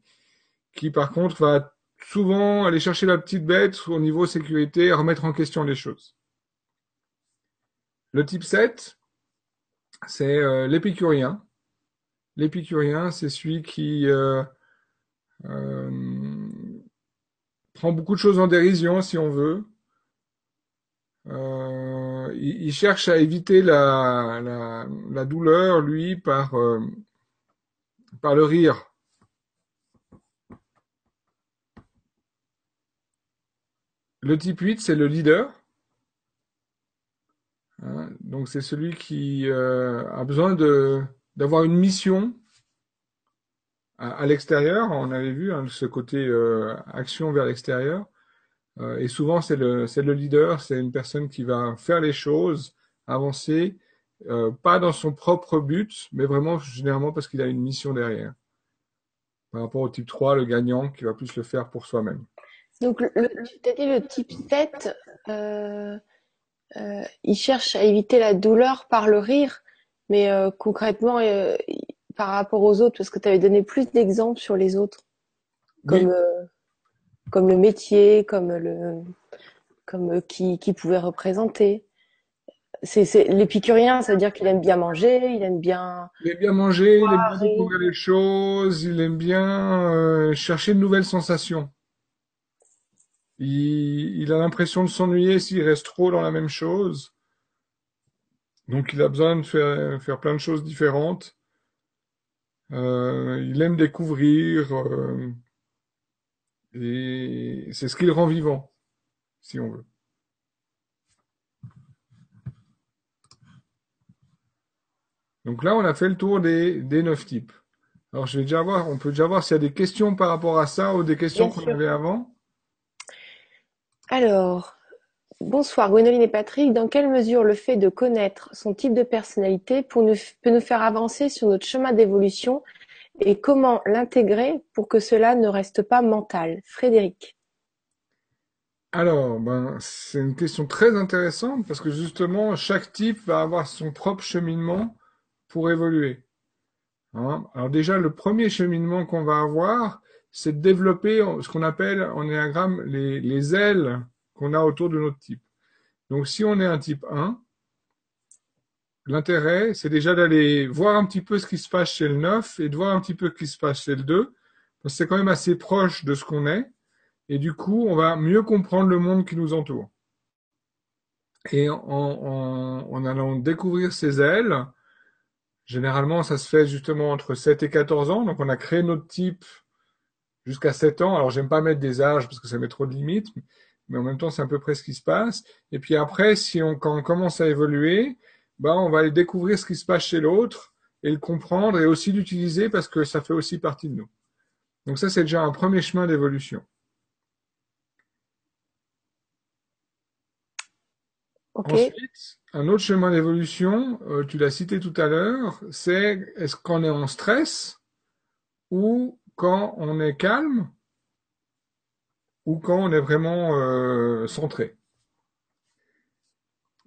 qui par contre va souvent aller chercher la petite bête au niveau sécurité et remettre en question les choses. Le type 7, c'est euh, l'épicurien. L'épicurien, c'est celui qui euh, euh, prend beaucoup de choses en dérision, si on veut. Il, il cherche à éviter la, la, la douleur, lui, par, par le rire. Le type 8, c'est le leader. Hein, donc c'est celui qui euh, a besoin d'avoir une mission à, l'extérieur. On avait vu hein, ce côté euh, action vers l'extérieur. Euh, et souvent c'est le le leader, c'est une personne qui va faire les choses, avancer, pas dans son propre but, mais vraiment généralement parce qu'il a une mission derrière. Par rapport au type 3, le gagnant qui va plus le faire pour soi-même.
Donc, le, tu t'as dit le type 7, euh, euh, il cherche à éviter la douleur par le rire, mais euh, concrètement, par rapport aux autres, parce que tu avais donné plus d'exemples sur les autres, comme, comme le métier, comme le, comme qui, qui pouvait représenter. C'est, c'est, l'épicurien, ça veut dire qu'il aime bien manger, il aime bien
il aime bien manger, il aime bien découvrir les choses, il aime bien chercher de nouvelles sensations. Il, il a l'impression de s'ennuyer s'il reste trop dans la même chose. Donc il a besoin de faire, faire plein de choses différentes. Euh, il aime découvrir euh, et c'est ce qui le rend vivant, si on veut. Donc là, on a fait le tour des, des neuf types. Alors je vais déjà voir, on peut déjà voir s'il y a des questions par rapport à ça ou des questions qu'on avait avant.
Alors, bonsoir Gwénoline et Patrick. Dans quelle mesure le fait de connaître son type de personnalité peut nous faire avancer sur notre chemin d'évolution et comment l'intégrer pour que cela ne reste pas mental? Frédéric.
Alors, ben, c'est une question très intéressante parce que justement, chaque type va avoir son propre cheminement pour évoluer. Hein. Alors déjà, le premier cheminement qu'on va avoir, c'est de développer ce qu'on appelle en énagramme les, les ailes qu'on a autour de notre type. Donc si on est un type 1, l'intérêt, c'est déjà d'aller voir un petit peu ce qui se passe chez le 9 et de voir un petit peu ce qui se passe chez le 2, c'est quand même assez proche de ce qu'on est, et du coup, on va mieux comprendre le monde qui nous entoure. Et en, en, allant découvrir ses ailes, généralement, ça se fait justement entre 7 et 14 ans, donc on a créé notre type jusqu'à 7 ans. Alors, j'aime pas mettre des âges parce que ça met trop de limites, mais en même temps, c'est à peu près ce qui se passe. Et puis après, si on, quand on commence à évoluer, ben, on va aller découvrir ce qui se passe chez l'autre et le comprendre et aussi l'utiliser parce que ça fait aussi partie de nous. Donc ça, c'est déjà un premier chemin d'évolution. Ensuite, un autre chemin d'évolution, euh, tu l'as cité tout à l'heure, c'est est-ce qu'on est en stress ou quand on est calme ou quand on est vraiment euh, centré.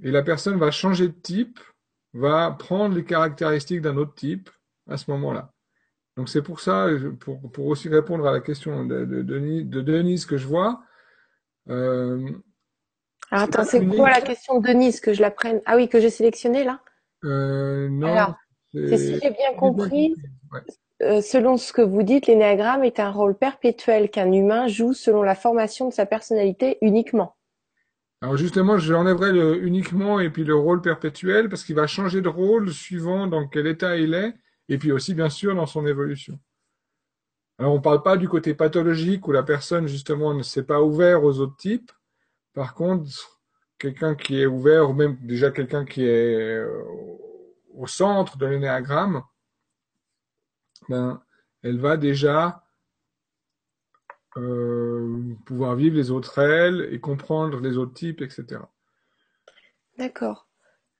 Et la personne va changer de type, va prendre les caractéristiques d'un autre type à ce moment-là. Donc c'est pour ça, pour, pour, aussi répondre à la question de, de, de, Denise que je vois.
Euh, Alors attends, c'est quoi la question de Denise que je la prenne? Ah oui, que j'ai sélectionné là
euh, Non. Alors,
si j'ai bien compris, selon ce que vous dites, l'énéagramme est un rôle perpétuel qu'un humain joue selon la formation de sa personnalité uniquement.
Alors justement, je enlèverai le uniquement et puis le rôle perpétuel parce qu'il va changer de rôle suivant dans quel état il est et puis aussi bien sûr dans son évolution. Alors on ne parle pas du côté pathologique où la personne justement ne s'est pas ouvert aux autres types. Par contre, quelqu'un qui est ouvert ou même déjà quelqu'un qui est euh, au centre de l'énéagramme, ben, elle va déjà euh, pouvoir vivre les autres elles et comprendre les autres types, etc.
D'accord.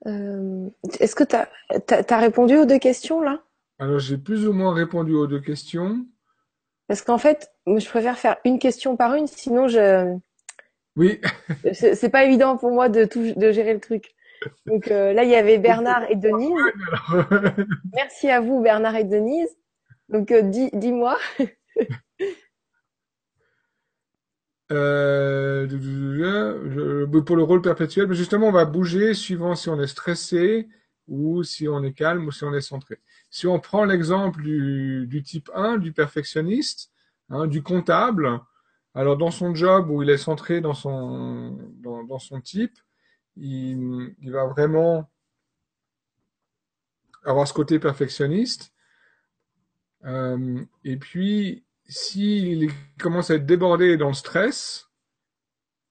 Euh, est-ce que tu as, répondu aux deux questions là?
Alors j'ai plus ou moins répondu aux deux questions.
Parce qu'en fait, je préfère faire une question par une, sinon je.
Oui.
c'est pas évident pour moi de, tout, de gérer le truc. Donc euh, là, il y avait Bernard et Denise. Merci à vous, Bernard et Denise. Donc dis, dis-moi.
Euh, pour le rôle perpétuel, justement, on va bouger suivant si on est stressé ou si on est calme ou si on est centré. Si on prend l'exemple du, du, type 1, du perfectionniste, hein, du comptable, alors dans son job où il est centré dans son, dans son type, il, il, va vraiment avoir ce côté perfectionniste. Euh, et puis, s'il commence à être débordé dans le stress,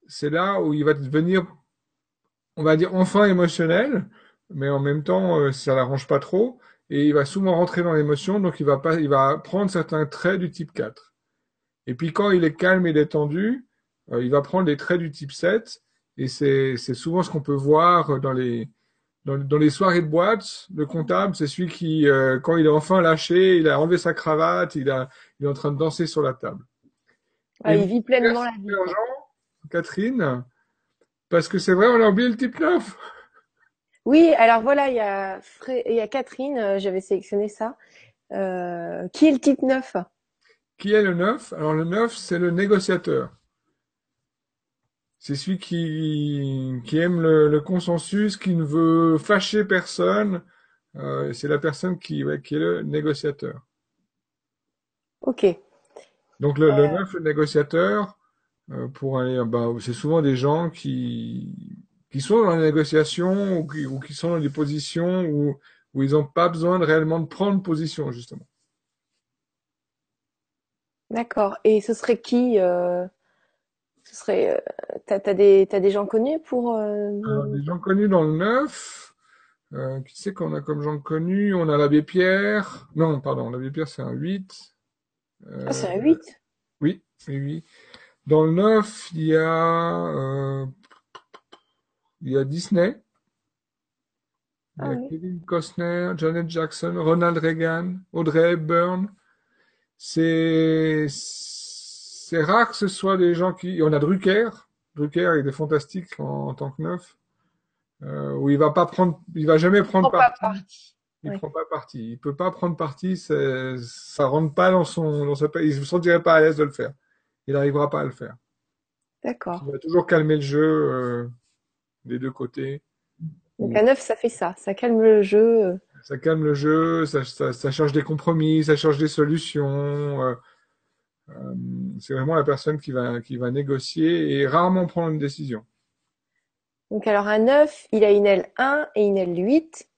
c'est là où il va devenir, on va dire, enfin émotionnel, mais en même temps, euh, ça l'arrange pas trop, et il va souvent rentrer dans l'émotion, donc il va pas, il va prendre certains traits du type 4. Et puis quand il est calme et détendu, euh, il va prendre les traits du type 7, et c'est souvent ce qu'on peut voir dans les, dans, les soirées de boîte, le comptable, c'est celui qui, euh, quand il est enfin lâché, il a enlevé sa cravate, il, a, il est en train de danser sur la table.
Il vit pleinement la vie.
Catherine, parce que c'est vrai, on a oublié le type 9.
Oui, alors voilà, il y a, il y a Catherine, euh, j'avais sélectionné ça. Euh, qui est le type 9
Qui est le 9 Alors le 9, c'est le négociateur. C'est celui qui, qui aime le, le, consensus, qui ne veut fâcher personne. Euh, c'est la personne qui, ouais, qui est le négociateur.
Ok.
Donc le, le euh. neuf, le négociateur, euh, pour aller, bah, c'est souvent des gens qui, qui sont dans la négociation ou qui, ou qui sont dans des positions où, où ils n'ont pas besoin de réellement de prendre position, justement.
D'accord. Et ce serait qui euh, ce serait, euh, t'as, as des, t'as des gens connus pour. Euh...
des gens connus dans le neuf. Euh, qui c'est qu'on a comme gens connus? On a l'abbé Pierre. Non, pardon, l'abbé Pierre c'est un 8.
Euh, ah, c'est un 8
Oui, oui, oui. Dans le neuf, il y a, euh, il y a Disney. Il y a ah Kevin Costner, Janet Jackson, Ronald Reagan, Audrey Hepburn. C'est c'est rare que ce soit des gens qui. On a Drucker. Drucker, il est fantastique en, tant que neuf. Euh, où il va pas prendre, il va jamais prendre parti. Il ne prend pas parti. Il peut pas prendre parti. Ça rentre pas dans son, dans sa, il se sentirait pas à l'aise de le faire. Il n'arrivera pas à le faire.
D'accord.
Il va toujours calmer le jeu euh, des deux côtés.
Donc à neuf, ça fait ça. Ça calme le jeu.
Ça calme le jeu. Ça, ça, ça cherche des compromis. Ça cherche des solutions. Euh, Euh, c'est vraiment la personne qui va, qui va négocier et rarement prendre une décision.
Donc alors un 9, il a une aile 1 et une aile 8.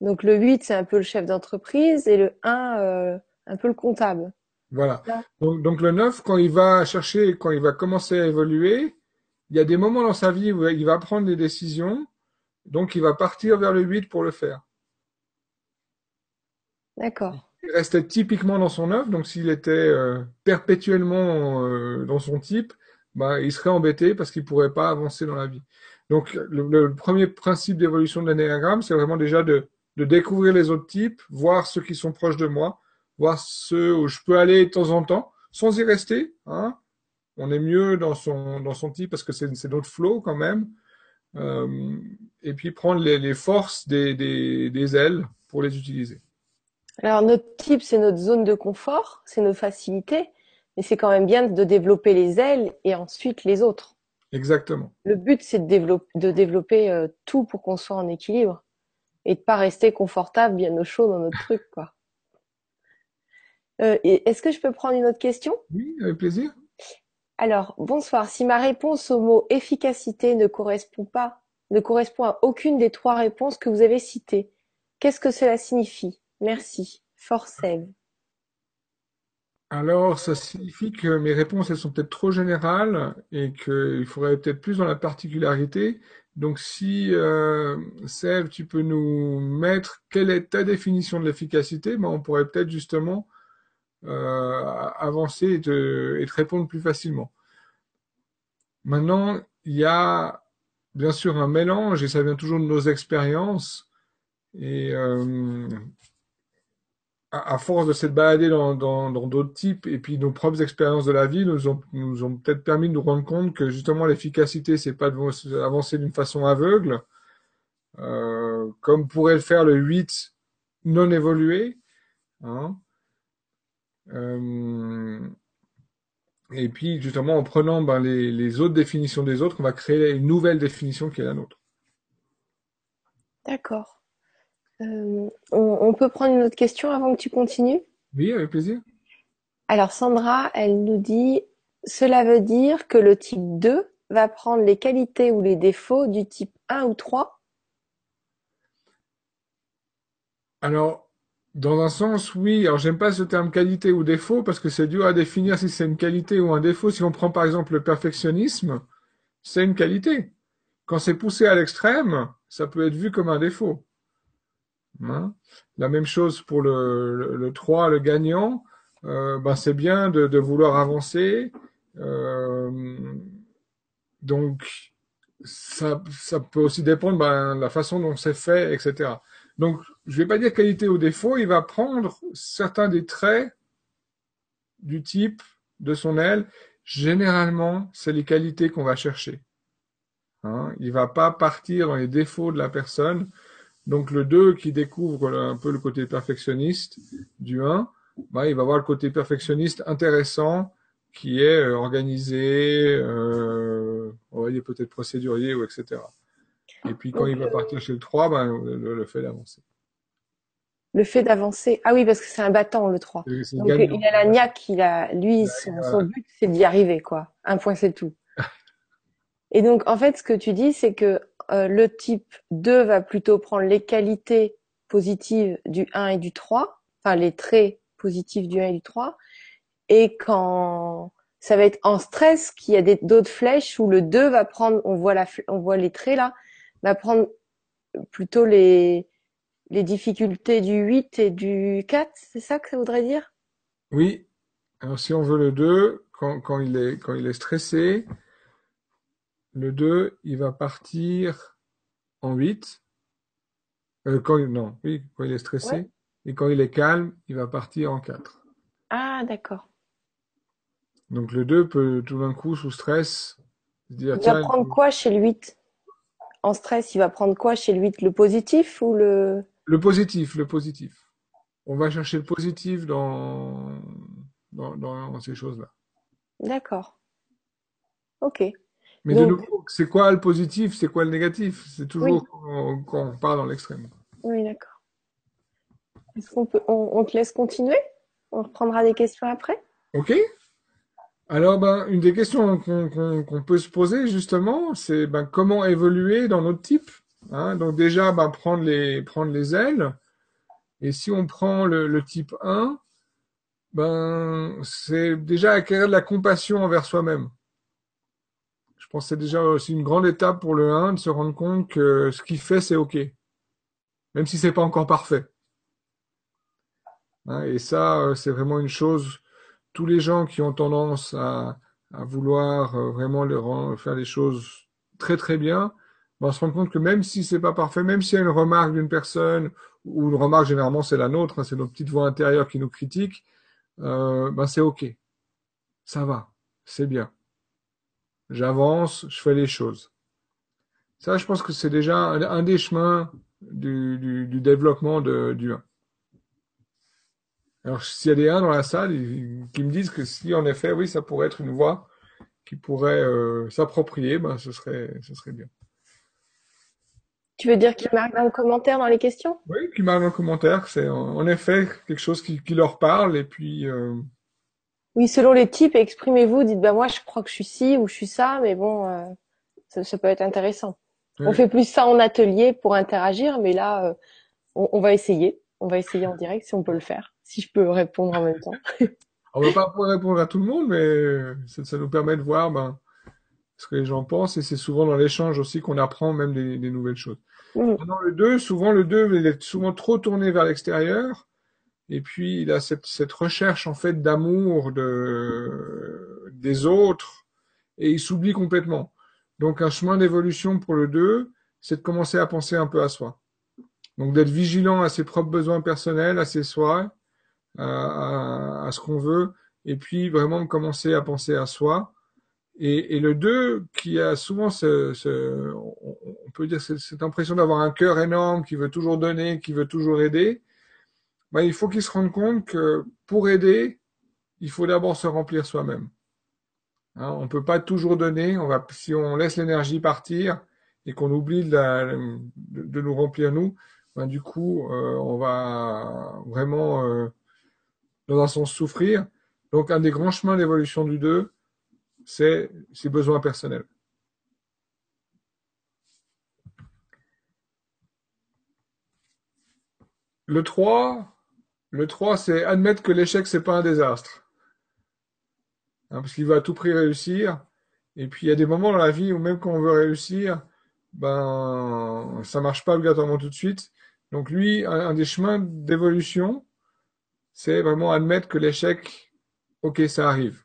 Donc le 8, c'est un peu le chef d'entreprise et le 1, euh, un peu le comptable.
Voilà. Donc, donc, le 9, quand il va chercher, quand il va commencer à évoluer, il y a des moments dans sa vie où il va prendre des décisions, donc il va partir vers le 8 pour le faire.
D'accord.
Il restait typiquement dans son œuvre, donc s'il était euh, perpétuellement euh, dans son type, bah, il serait embêté parce qu'il pourrait pas avancer dans la vie. Donc le, premier principe d'évolution de l'anéagramme, c'est vraiment déjà de, de découvrir les autres types, voir ceux qui sont proches de moi, voir ceux où je peux aller de temps en temps, sans y rester. Hein. On est mieux dans son, dans son type parce que c'est notre flow quand même. Euh, et puis prendre les, les forces des, des, des ailes pour les utiliser.
Alors notre type, c'est notre zone de confort, c'est nos facilités, mais c'est quand même bien de développer les ailes et ensuite les autres.
Exactement.
Le but, c'est de développer, de développer euh, tout pour qu'on soit en équilibre et de pas rester confortable, bien au chaud dans notre truc, quoi. Euh, Est-ce que je peux prendre une autre question?
Oui, avec plaisir.
Alors, bonsoir. Si ma réponse au mot efficacité ne correspond pas, ne correspond à aucune des trois réponses que vous avez citées, qu'est-ce que cela signifie? Merci. Forcève.
Alors, ça signifie que mes réponses, elles sont peut-être trop générales et qu'il faudrait peut-être plus dans la particularité. Donc, si, euh, tu peux nous mettre quelle est ta définition de l'efficacité, ben, on pourrait peut-être justement euh, avancer et te, et te répondre plus facilement. Maintenant, il y a bien sûr un mélange et ça vient toujours de nos expériences. Et euh, à, force de s'être baladé dans d'autres types et puis nos propres expériences de la vie nous ont, peut-être permis de nous rendre compte que justement l'efficacité c'est pas d'avancer d'une façon aveugle euh, comme pourrait le faire le 8 non évolué hein. euh, et puis justement en prenant ben, les autres définitions des autres on va créer une nouvelle définition qui est la nôtre
d'accord euh, on, peut prendre une autre question avant que tu continues?
Oui, avec plaisir.
Alors Sandra, elle nous dit, cela veut dire que le type 2 va prendre les qualités ou les défauts du type 1 ou 3
Alors, dans un sens, oui. Alors, j'aime pas ce terme qualité ou défaut parce que c'est dur à définir si c'est une qualité ou un défaut. Si on prend par exemple le perfectionnisme, c'est une qualité. Quand c'est poussé à l'extrême, ça peut être vu comme un défaut. Hein? La même chose pour le, le, 3, le gagnant. Euh, ben c'est bien de, de, vouloir avancer. Euh, donc, ça, ça peut aussi dépendre ben, de la façon dont c'est fait, etc. Donc, je vais pas dire qualité ou défaut, il va prendre certains des traits du type de son aile. Généralement, c'est les qualités qu'on va chercher. Hein? Il va pas partir dans les défauts de la personne. Donc le 2 qui découvre un peu le côté perfectionniste du 1, bah, il va voir le côté perfectionniste intéressant qui est euh, organisé, euh, on va dire peut-être procédurier ou etc. Et puis quand il va partir chez le 3, bah, le, fait d'avancer.
Le fait d'avancer. Ah oui, parce que c'est un battant, le 3. Donc il a la niaque, il a, lui, son, but, c'est d'y arriver, quoi. Un point, c'est tout. Et donc, en fait, ce que tu dis, c'est que euh, le type 2 va plutôt prendre les qualités positives du 1 et du 3, enfin les traits positifs du 1 et du 3, et quand ça va être en stress qu'il y a d'autres flèches où le 2 va prendre, on voit, la, on voit les traits là, va prendre plutôt les, les difficultés du 8 et du 4, c'est ça que ça voudrait dire?
Oui. Alors si on veut le 2, quand, quand, il, est, quand il est stressé, le 2, il va partir en 8. Euh, quand, non, oui, quand il est stressé. Et quand il est calme, il va partir en 4.
Ah, d'accord.
Donc le 2 peut tout d'un coup, sous stress,
dire... Il va prendre quoi chez le 8 En stress, il va prendre quoi chez le 8 Le positif ou le...
Le positif, le positif. On va chercher le positif dans, dans, dans ces choses-là.
D'accord. Ok.
Mais de nouveau, c'est quoi le positif, c'est quoi le négatif? C'est toujours quand, on part dans l'extrême.
Oui, d'accord. Est-ce qu'on peut, on, te laisse continuer? On reprendra des questions après?
Ok. Alors, ben, une des questions qu'on qu'on- qu'on peut se poser justement, c'est ben, comment évoluer dans notre type. hein? Donc déjà, ben, prendre les, prendre les ailes. Et si on prend le, le type 1, ben, c'est déjà acquérir de la compassion envers soi-même. Que c'est déjà aussi une grande étape pour le 1 de se rendre compte que ce qu'il fait, c'est OK. Même si c'est pas encore parfait. hein. Et ça, euh, c'est vraiment une chose tous les gens qui ont tendance à, à vouloir euh, vraiment faire les choses très très bien, ben, se rend compte que même si c'est pas parfait, même s'il y a une remarque d'une personne, ou une remarque généralement c'est la nôtre, hein, c'est notre petite voix intérieure qui nous critique, euh, ben c'est ok, ça va, c'est bien. J'avance, je fais les choses. Ça, je pense que c'est déjà un, un des chemins du, du, du développement de, du 1. Alors, s'il y a des 1 dans la salle ils- qui me disent que si en effet, oui, ça pourrait être une voie qui pourrait euh, s'approprier, ben, ce serait, ce serait bien.
Tu veux dire qu'ils marquent dans le commentaire dans les questions?
Oui, qui marque dans le commentaire, c'est en, en effet quelque chose qui, qui leur parle, et puis, euh,
Oui, selon les types, exprimez-vous, dites bah moi je crois que je suis ci ou je suis ça, mais bon, euh, ça, ça peut être intéressant. On fait plus ça en atelier pour interagir, mais là, euh, on, on va essayer. On va essayer en direct si on peut le faire, si je peux répondre en même temps.
on va pas pouvoir répondre à tout le monde, mais ça, ça nous permet de voir ben, ce que les gens pensent, et c'est souvent dans l'échange aussi qu'on apprend même des, des nouvelles choses.
Mm.
Dans le 2, souvent le 2, il est souvent trop tourné vers l'extérieur, et puis il a cette, cette recherche en fait d'amour de, des autres, et il s'oublie complètement. Donc un chemin d'évolution pour le 2, c'est de commencer à penser un peu à soi. Donc d'être vigilant à ses propres besoins personnels, à ses souhaits, à, à, ce qu'on veut, et puis vraiment commencer à penser à soi. Et, et le 2, qui a souvent ce, ce on peut dire cette, cette impression d'avoir un cœur énorme, qui veut toujours donner, qui veut toujours aider, ben, il faut qu'il se rende compte que pour aider, il faut d'abord se remplir soi-même. Hein, on peut pas toujours donner. Si on laisse l'énergie partir et qu'on oublie de, nous remplir nous, ben, du coup, euh, on va vraiment, euh, dans un sens, souffrir. Donc, un des grands chemins d'évolution du 2, c'est ses besoins personnels. Le 3, le 3, c'est admettre que l'échec, c'est pas un désastre. Hein, parce qu'il veut à tout prix réussir. Et puis, il y a des moments dans la vie où même quand on veut réussir, ben, ça marche pas obligatoirement tout de suite. Donc, lui, un, un des chemins d'évolution, c'est vraiment admettre que l'échec, ok, ça arrive.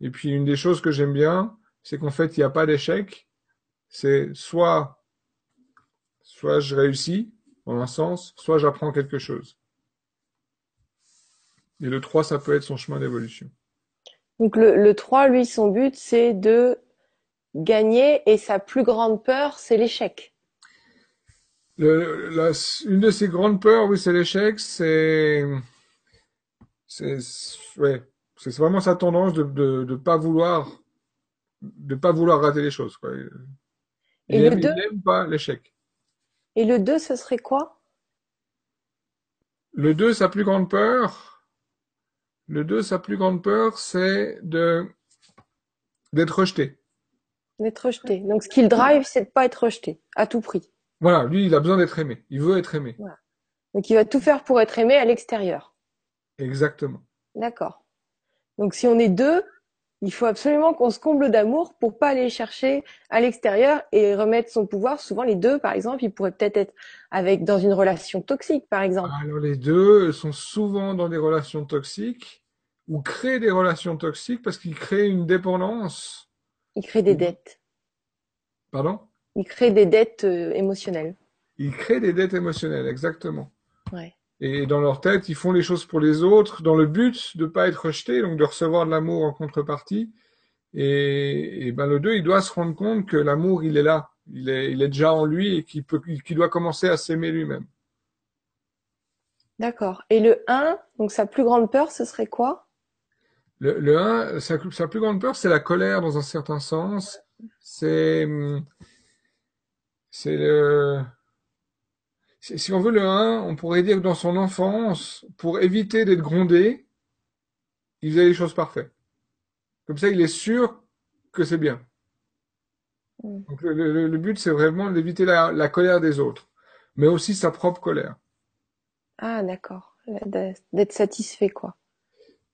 Et puis, une des choses que j'aime bien, c'est qu'en fait, il n'y a pas d'échec. C'est soit, soit je réussis, dans un sens, soit j'apprends quelque chose. Et le 3, ça peut être son chemin d'évolution.
Donc le, le 3, lui, son but, c'est de gagner et sa plus grande peur, c'est l'échec.
Le- la- une de ses grandes peurs, oui, c'est l'échec. C'est, c'est, ouais, vraiment sa tendance de, de, de pas vouloir, de pas vouloir rater les choses, quoi. Il
Et le
aime,
deux?
il aime pas l'échec.
Et le 2, ce serait quoi?
Le 2, sa plus grande peur, le 2, sa plus grande peur, c'est de, d'être rejeté.
D'être rejeté. Donc ce qui le drive, c'est de pas être rejeté, à tout prix.
Voilà, lui, il a besoin d'être aimé. Il veut être aimé.
Voilà. Donc il va tout faire pour être aimé à l'extérieur.
Exactement.
D'accord. Donc si on est deux, il faut absolument qu'on se comble d'amour pour pas aller chercher à l'extérieur et remettre son pouvoir. Souvent les deux, par exemple, ils pourraient peut-être être avec dans une relation toxique, par exemple.
Alors les deux sont souvent dans des relations toxiques ou créent des relations toxiques parce qu'ils créent une dépendance.
Ils créent des dettes.
Pardon?
Ils créent des dettes euh, émotionnelles.
Ils créent des dettes émotionnelles, exactement. Et dans leur tête, ils font les choses pour les autres dans le but de pas être rejetés, donc de recevoir de l'amour en contrepartie. Et, et ben le 2, il doit se rendre compte que l'amour, il est là. Il est, il est déjà en lui et qu'il peut, qu'il doit commencer à s'aimer lui-même.
D'accord. Et le 1, donc sa plus grande peur, ce serait quoi?
Le, le 1, sa, sa plus grande peur, c'est la colère dans un certain sens. C'est, hum, c'est le, si on veut le 1, on pourrait dire que dans son enfance, pour éviter d'être grondé, il faisait les choses parfaites. Comme ça, il est sûr que c'est bien.
Mm.
Donc le, le- le but, c'est vraiment d'éviter la, la colère des autres, mais aussi sa propre colère.
Ah, d'accord. D'être satisfait, quoi.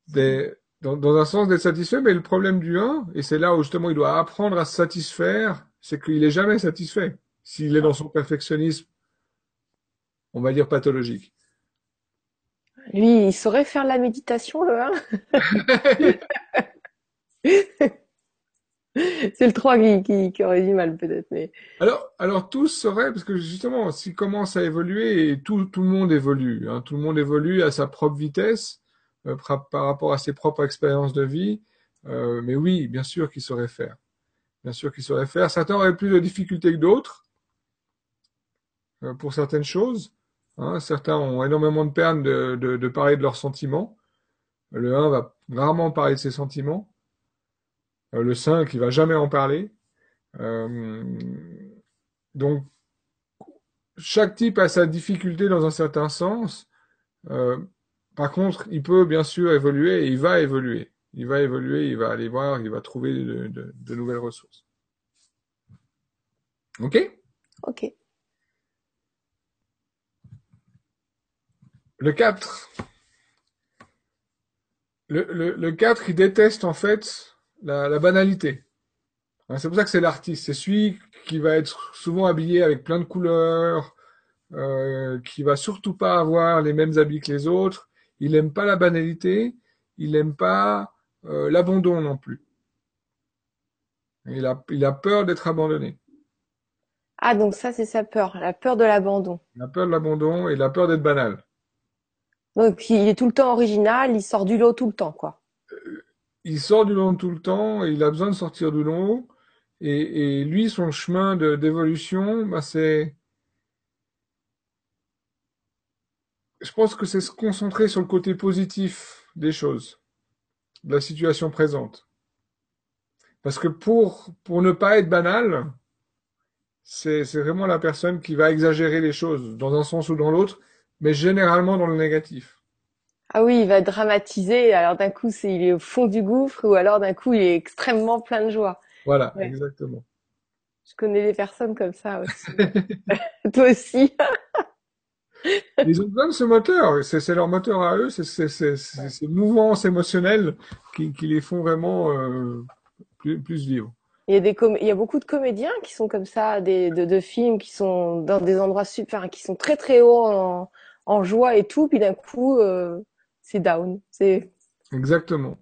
Des- dans, dans un sens d'être satisfait, mais le problème du 1, et c'est là où justement il doit apprendre à se satisfaire, c'est qu'il est jamais satisfait. S'il est dans son perfectionnisme, on va dire pathologique.
Lui, il saurait faire la méditation, le 1. C'est le 3 qui, qui, qui aurait du mal, peut-être, mais.
Alors, alors tous seraient, parce que justement, s'il commence à évoluer, et tout, tout le monde évolue, hein, tout le monde évolue à sa propre vitesse, euh, par, par rapport à ses propres expériences de vie, euh, mais oui, bien sûr qu'il saurait faire. Bien sûr qu'il saurait faire. Certains auraient plus de difficultés que d'autres, euh, pour certaines choses. Hein. Certains ont énormément de peine de, parler de leurs sentiments. Le 1 va rarement parler de ses sentiments. Euh, le 5, il va jamais en parler. Euh, donc, chaque type a sa difficulté dans un certain sens. Euh, par contre, il peut bien sûr évoluer et il va évoluer. Il va évoluer, il va aller voir, il va trouver de, de- de nouvelles ressources. Ok?
Ok.
Le 4. Le, le, le 4, il déteste en fait la, la banalité. Hein, C'est pour ça que c'est l'artiste. C'est celui qui va être souvent habillé avec plein de couleurs, euh, qui va surtout pas avoir les mêmes habits que les autres. Il aime pas la banalité, il aime pas euh, l'abandon non plus. Il a, il a peur d'être abandonné.
Ah, donc ça, c'est sa peur, la peur de l'abandon.
Il a peur de l'abandon et il a peur d'être banal.
Donc, il est tout le temps original, il sort du lot tout le temps, quoi.
Il sort du lot tout le temps il a besoin de sortir du lot. Et, lui, son chemin d'évolution, bah, c'est, je pense que c'est se concentrer sur le côté positif des choses, de la situation présente. Parce que pour, pour ne pas être banal, c'est vraiment la personne qui va exagérer les choses dans un sens ou dans l'autre, mais généralement dans le négatif.
Ah oui, il va dramatiser, alors d'un coup, c'est, il est au fond du gouffre, ou alors d'un coup, il est extrêmement plein de joie.
Voilà,
Ouais.
exactement.
Je connais des personnes comme ça aussi. Toi aussi.
Ils ont besoin de ce moteur, c'est leur moteur à eux, c'est ces mouvances émotionnelles qui, qui les font vraiment euh, plus, plus vivre.
Il y a des com- il y a beaucoup de comédiens qui sont comme ça, des, de, de films qui sont dans des endroits super, qui sont très très hauts en, en joie et tout, puis d'un coup, euh, c'est down. C'est,
Exactement.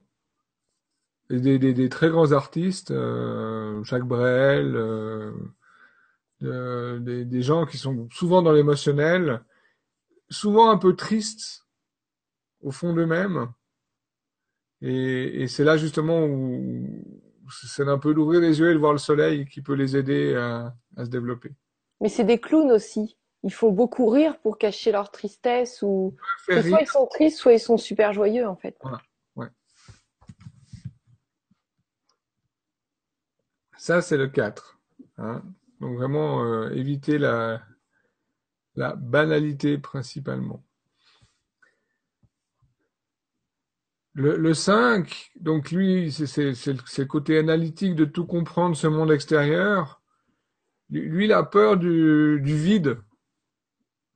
Et des, des, des très grands artistes, euh, Jacques Brel, euh, des, des gens qui sont souvent dans l'émotionnel, souvent un peu tristes au fond d'eux-mêmes. Et, et c'est là justement où c'est un peu d'ouvrir les yeux et de voir le soleil qui peut les aider à, à se développer.
mais c'est des clowns aussi. Ils font beaucoup rire pour cacher leur tristesse ou, soit
rire,
ils sont tristes, soit ils sont super joyeux, en fait.
ça c'est le 4. hein. Donc vraiment euh, éviter la, la banalité principalement. Le, le 5, donc lui, c'est le côté analytique de tout comprendre ce monde extérieur. Lui, lui, il a peur du, du vide,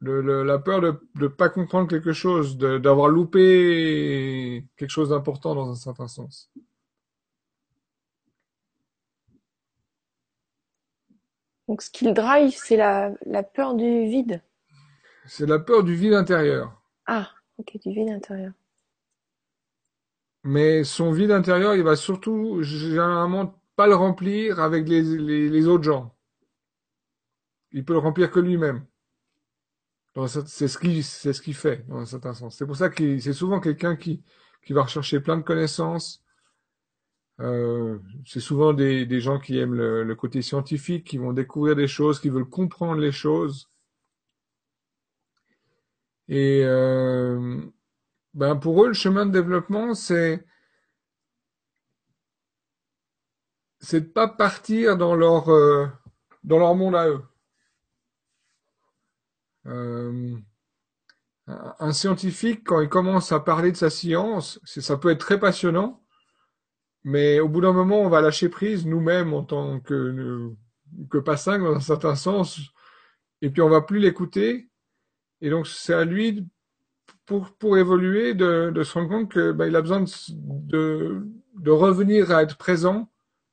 le, le- la peur de ne pas comprendre quelque chose, de- d'avoir loupé quelque chose d'important dans un certain sens.
Donc, ce qui le drive, c'est la, la peur du vide.
C'est la peur du vide intérieur.
Ah, ok, du vide intérieur.
Mais son vide intérieur, il va surtout généralement pas le remplir avec les, les, les autres gens. Il peut le remplir que lui-même. C'est ce qu'il c'est ce qu'il fait, dans un certain sens. C'est pour ça que c'est souvent quelqu'un qui, qui va rechercher plein de connaissances. Euh, c'est souvent des, des gens qui aiment le, le côté scientifique, qui vont découvrir des choses, qui veulent comprendre les choses. Et euh, ben pour eux, le chemin de développement, c'est c'est de pas partir dans leur euh, dans leur monde à eux. Euh, un scientifique, quand il commence à parler de sa science, ça peut être très passionnant, mais au bout d'un moment, on va lâcher prise nous-mêmes en tant que, que pas cinq dans un certain sens, et puis on va plus l'écouter. Et donc c'est à lui pour pour évoluer de, de se rendre compte que ben, a besoin de, de revenir à être présent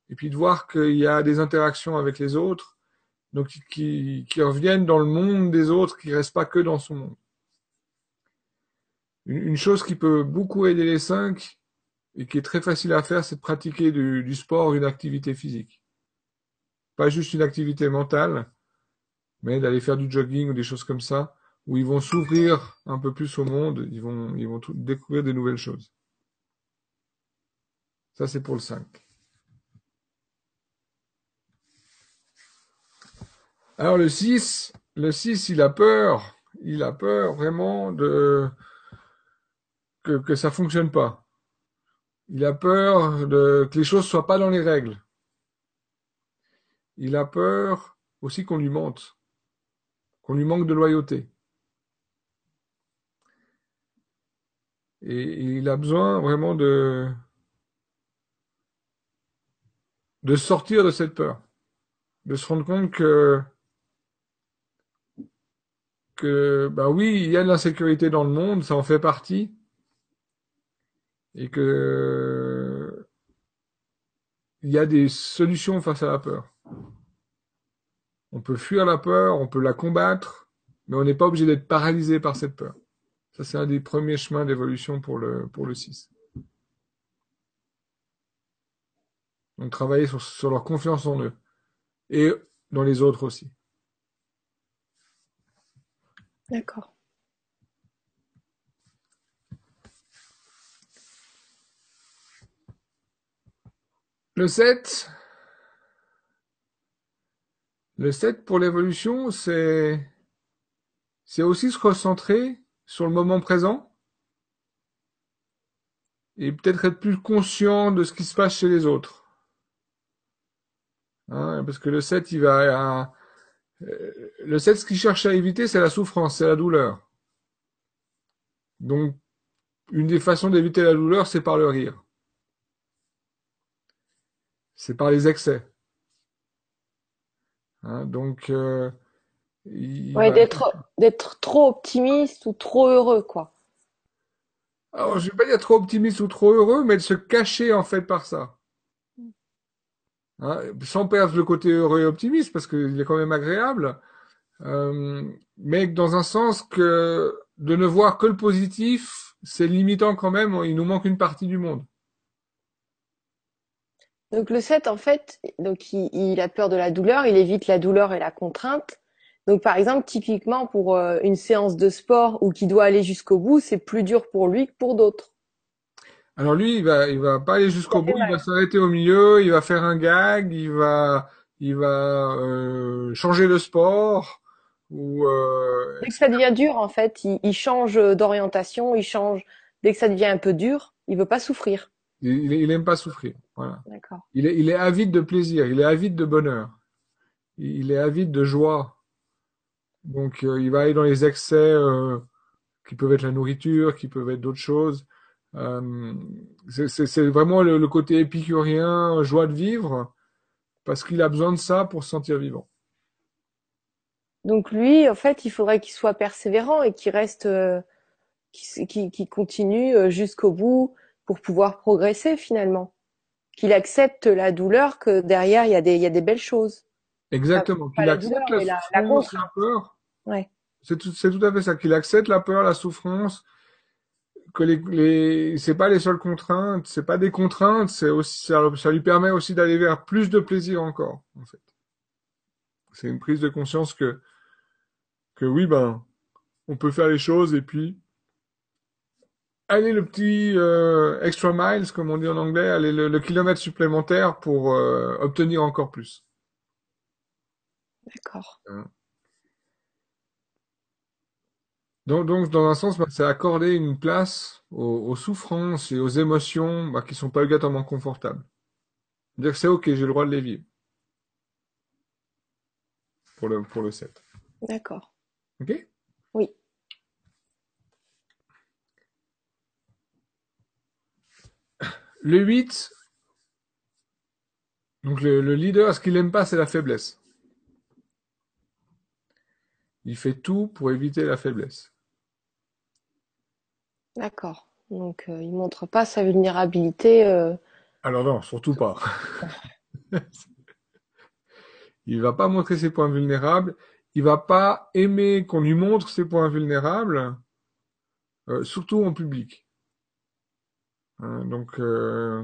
et puis de voir qu'il y a des interactions avec les autres, donc qui, qui reviennent dans le monde des autres, qui restent pas que dans son monde. Une, chose qui peut beaucoup aider les cinq et qui est très facile à faire, c'est de pratiquer du, du sport, une activité physique. Pas juste une activité mentale, mais d'aller faire du jogging ou des choses comme ça, où ils vont s'ouvrir un peu plus au monde, ils vont, ils découvrir des nouvelles choses. Ça, c'est pour le 5. Alors le 6, le 6, il a peur, il a peur vraiment de que, que ça fonctionne pas. Il a peur de que les choses soient pas dans les règles. Il a peur aussi qu'on lui mente, qu'on lui manque de loyauté. Et il a besoin vraiment de, de sortir de cette peur, de se rendre compte que, que, bah oui, il y a de l'insécurité dans le monde, ça en fait partie, et que il y a des solutions face à la peur. On peut fuir la peur, on peut la combattre, mais on n'est pas obligé d'être paralysé par cette peur. Ça, c'est un des premiers chemins d'évolution pour le, pour le 6. Donc, travailler sur, sur leur confiance en eux. Et dans les autres aussi.
D'accord.
Le 7. Le 7 pour l'évolution, c'est, c'est aussi se recentrer sur le moment présent et peut-être être plus conscient de ce qui se passe chez les autres. Hein, parce que le 7, il va... Euh, le 7, ce qu'il cherche à éviter, c'est la souffrance, c'est la douleur. Donc, une des façons d'éviter la douleur, c'est par le rire. C'est par les excès. Hein, donc, euh,
Ouais, d'être d'être trop optimiste ou trop heureux, quoi.
Alors, je vais pas dire trop optimiste ou trop heureux, mais de se cacher en fait par ça. Hein, sans perdre le côté heureux et optimiste, parce qu'il est quand même agréable, euh, mais dans un sens que de ne voir que le positif, c'est limitant quand même, il nous manque une partie du monde.
Donc le 7, en fait, donc il, il a peur de la douleur, il évite la douleur et la contrainte, donc par exemple, typiquement pour euh, une séance de sport ou qui doit aller jusqu'au bout, c'est plus dur pour lui que pour d'autres.
Alors lui, il va, il va pas aller jusqu'au bout, il va s'arrêter au milieu, il va faire un gag, il va, il va euh, changer de sport ou. Euh...
Dès que ça devient dur, en fait, il, il change d'orientation, il change. Dès que ça devient un peu dur, il veut pas souffrir.
Il, il aime pas souffrir, voilà.
D'accord.
Il est, il est avide de plaisir, il est avide de bonheur, il est avide de joie. Donc euh, il va aller dans les excès qui peuvent être la nourriture, qui peuvent être d'autres choses. Euh, c'est vraiment le, côté épicurien, joie de vivre, parce qu'il a besoin de ça pour se sentir vivant.
Donc lui, en fait, il faudrait qu'il soit persévérant et qu'il reste, euh, qu'il continue jusqu'au bout pour pouvoir progresser finalement. Qu'il accepte la douleur, que derrière il y a des, il y a des belles choses.
Exactement. Qu'il accepte la, la, la, peur.
Ouais.
C'est tout, c'est tout à fait ça. Qu'il accepte la peur, la souffrance, que les, les c'est pas les seules contraintes, c'est pas des contraintes, c'est aussi ça, ça lui permet aussi d'aller vers plus de plaisir encore, en fait. C'est une prise de conscience que que oui, ben, on peut faire les choses et puis aller le petit euh, extra miles, comme on dit en anglais, aller le, le kilomètre supplémentaire pour euh, obtenir encore plus.
D'accord.
Hein? Donc, donc, dans un sens, bah, c'est accorder une place aux, aux, souffrances et aux émotions bah, qui sont pas obligatoirement confortables. Dire que c'est ok, j'ai le droit de les vivre. Pour le, pour le 7.
D'accord.
Ok?
Oui.
Le 8, Donc le, le leader, ce qu'il aime pas, c'est la faiblesse. Il fait tout pour éviter la faiblesse.
D'accord. Donc, euh, il montre pas sa vulnérabilité. euh,
Alors non, surtout pas. Il va pas montrer ses points vulnérables. Il va pas aimer qu'on lui montre ses points vulnérables, euh, surtout en public. Hein, donc, euh,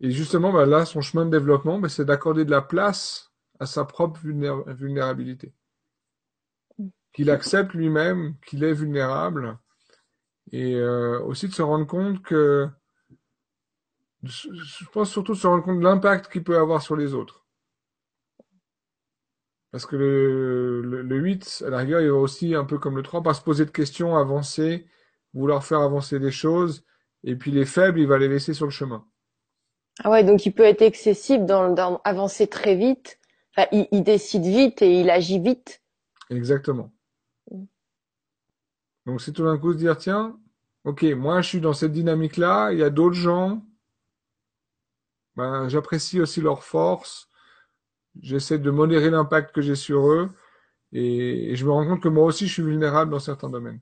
et justement, bah, là, son chemin de développement, bah, c'est d'accorder de la place à sa propre vulnéra- vulnérabilité. Qu'il accepte lui-même qu'il est vulnérable et euh, aussi de se rendre compte que, je pense surtout de se rendre compte de l'impact qu'il peut avoir sur les autres. Parce que le, le, le 8, à la rigueur, il va aussi, un peu comme le 3, pas se poser de questions, avancer, vouloir faire avancer des choses, et puis les faibles, il va les laisser sur le chemin.
Ah ouais, donc il peut être excessif dans, dans avancer très vite. Enfin, il, il décide vite et il agit vite.
Exactement. Donc c'est tout d'un coup se dire, tiens, ok, moi je suis dans cette dynamique-là, il y a d'autres gens, ben, j'apprécie aussi leurs forces, j'essaie de modérer l'impact que j'ai sur eux, et, et je me rends compte que moi aussi je suis vulnérable dans certains domaines.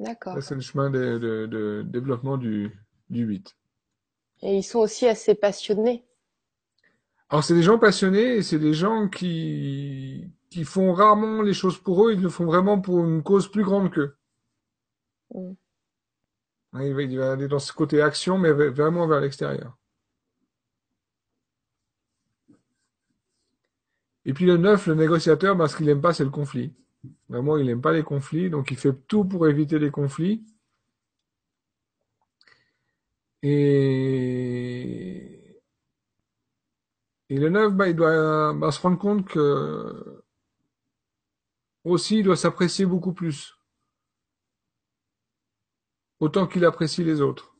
D'accord.
Ça, c'est le chemin de, de- de développement du, du 8.
Et ils sont aussi assez passionnés.
Alors c'est des gens passionnés et c'est des gens qui, qui font rarement les choses pour eux, ils le font vraiment pour une cause plus grande qu'eux.
Mm.
Il va, il va aller dans ce côté action, mais vraiment vers l'extérieur. Et puis le 9, le négociateur, ben, ce qu'il aime pas, c'est le conflit. Vraiment, il aime pas les conflits, donc il fait tout pour éviter les conflits. Et, et le 9, ben, il doit ben, se rendre compte que aussi, il doit s'apprécier beaucoup plus, autant qu'il apprécie les autres.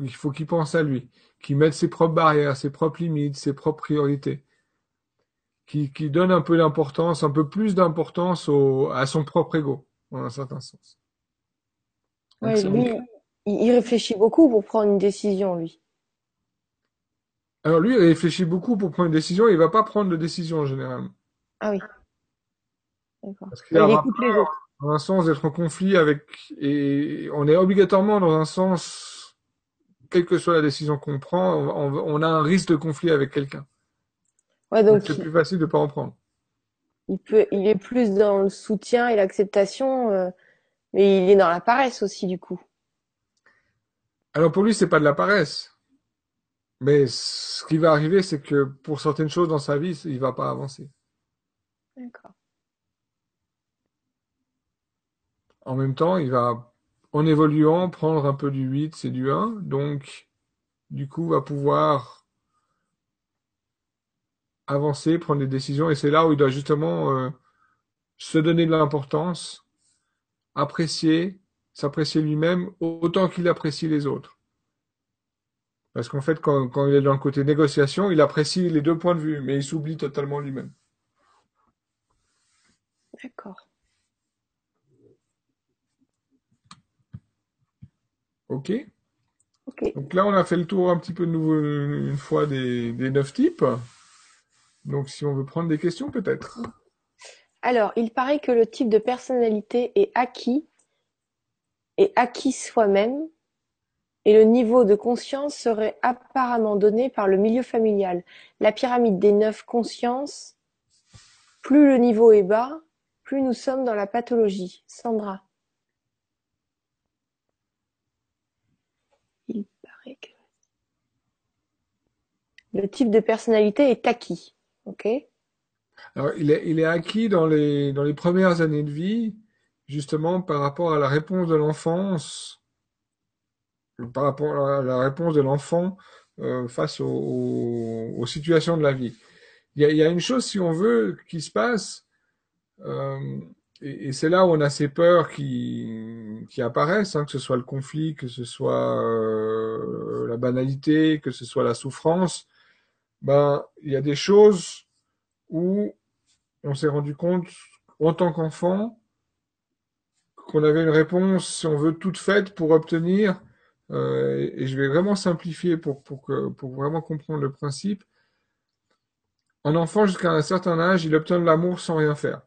Il faut qu'il pense à lui, qu'il mette ses propres barrières, ses propres limites, ses propres priorités, qu'il donne un peu d'importance, un peu plus d'importance à son propre ego, en un certain sens. C'est-
lui, il, réfléchit beaucoup pour prendre une décision, lui.
alors lui, il réfléchit beaucoup pour prendre une décision, et il va pas prendre de décision en général.
Ah oui.
Parce qu'il
écoute les autres.
dans un sens d'être en conflit avec, et on est obligatoirement dans un sens, quelle que soit la décision qu'on prend, on, a un risque de conflit avec quelqu'un.
Ouais,
Donc
donc
c'est plus facile de pas en prendre.
il peut, il est plus dans le soutien et l'acceptation, euh, mais il est dans la paresse aussi, du coup.
Alors pour lui, c'est pas de la paresse. Mais ce qui va arriver, c'est que pour certaines choses dans sa vie, il va pas avancer.
D'accord.
En même temps, il va, en évoluant, prendre un peu du 8, c'est du 1. Donc, du coup, va pouvoir avancer, prendre des décisions. Et c'est là où il doit justement euh, se donner de l'importance, apprécier, s'apprécier lui-même autant qu'il apprécie les autres. Parce qu'en fait, quand, quand il est dans le côté négociation, il apprécie les deux points de vue, mais il s'oublie totalement lui-même.
D'accord.
OK?
Ok.
Donc là, on a fait le tour un petit peu de nouveau une fois des, des neuf types. Donc si on veut prendre des questions, peut-être.
Alors, il paraît que le type de personnalité est acquis, est acquis soi-même, et le niveau de conscience serait apparemment donné par le milieu familial. La pyramide des neuf consciences, plus le niveau est bas, plus nous sommes dans la pathologie. Sandra. Il paraît que le type de personnalité est acquis. Ok?
Alors, il est, acquis dans les, dans les premières années de vie, justement par rapport à la réponse de l'enfance, par rapport à la réponse de l'enfant euh, face aux, situations de la vie. Il y a, une chose, si on veut, qui se passe, euh, et, et c'est là où on a ces peurs qui, qui apparaissent, hein, que ce soit le conflit, que ce soit euh, la banalité, que ce soit la souffrance. Ben, il y a des choses où on s'est rendu compte, en tant qu'enfant, qu'on avait une réponse, si on veut, toute faite pour obtenir euh, et je vais vraiment simplifier pour, pour, que, pour vraiment comprendre le principe. Un enfant, jusqu'à un certain âge, il obtient de l'amour sans rien faire.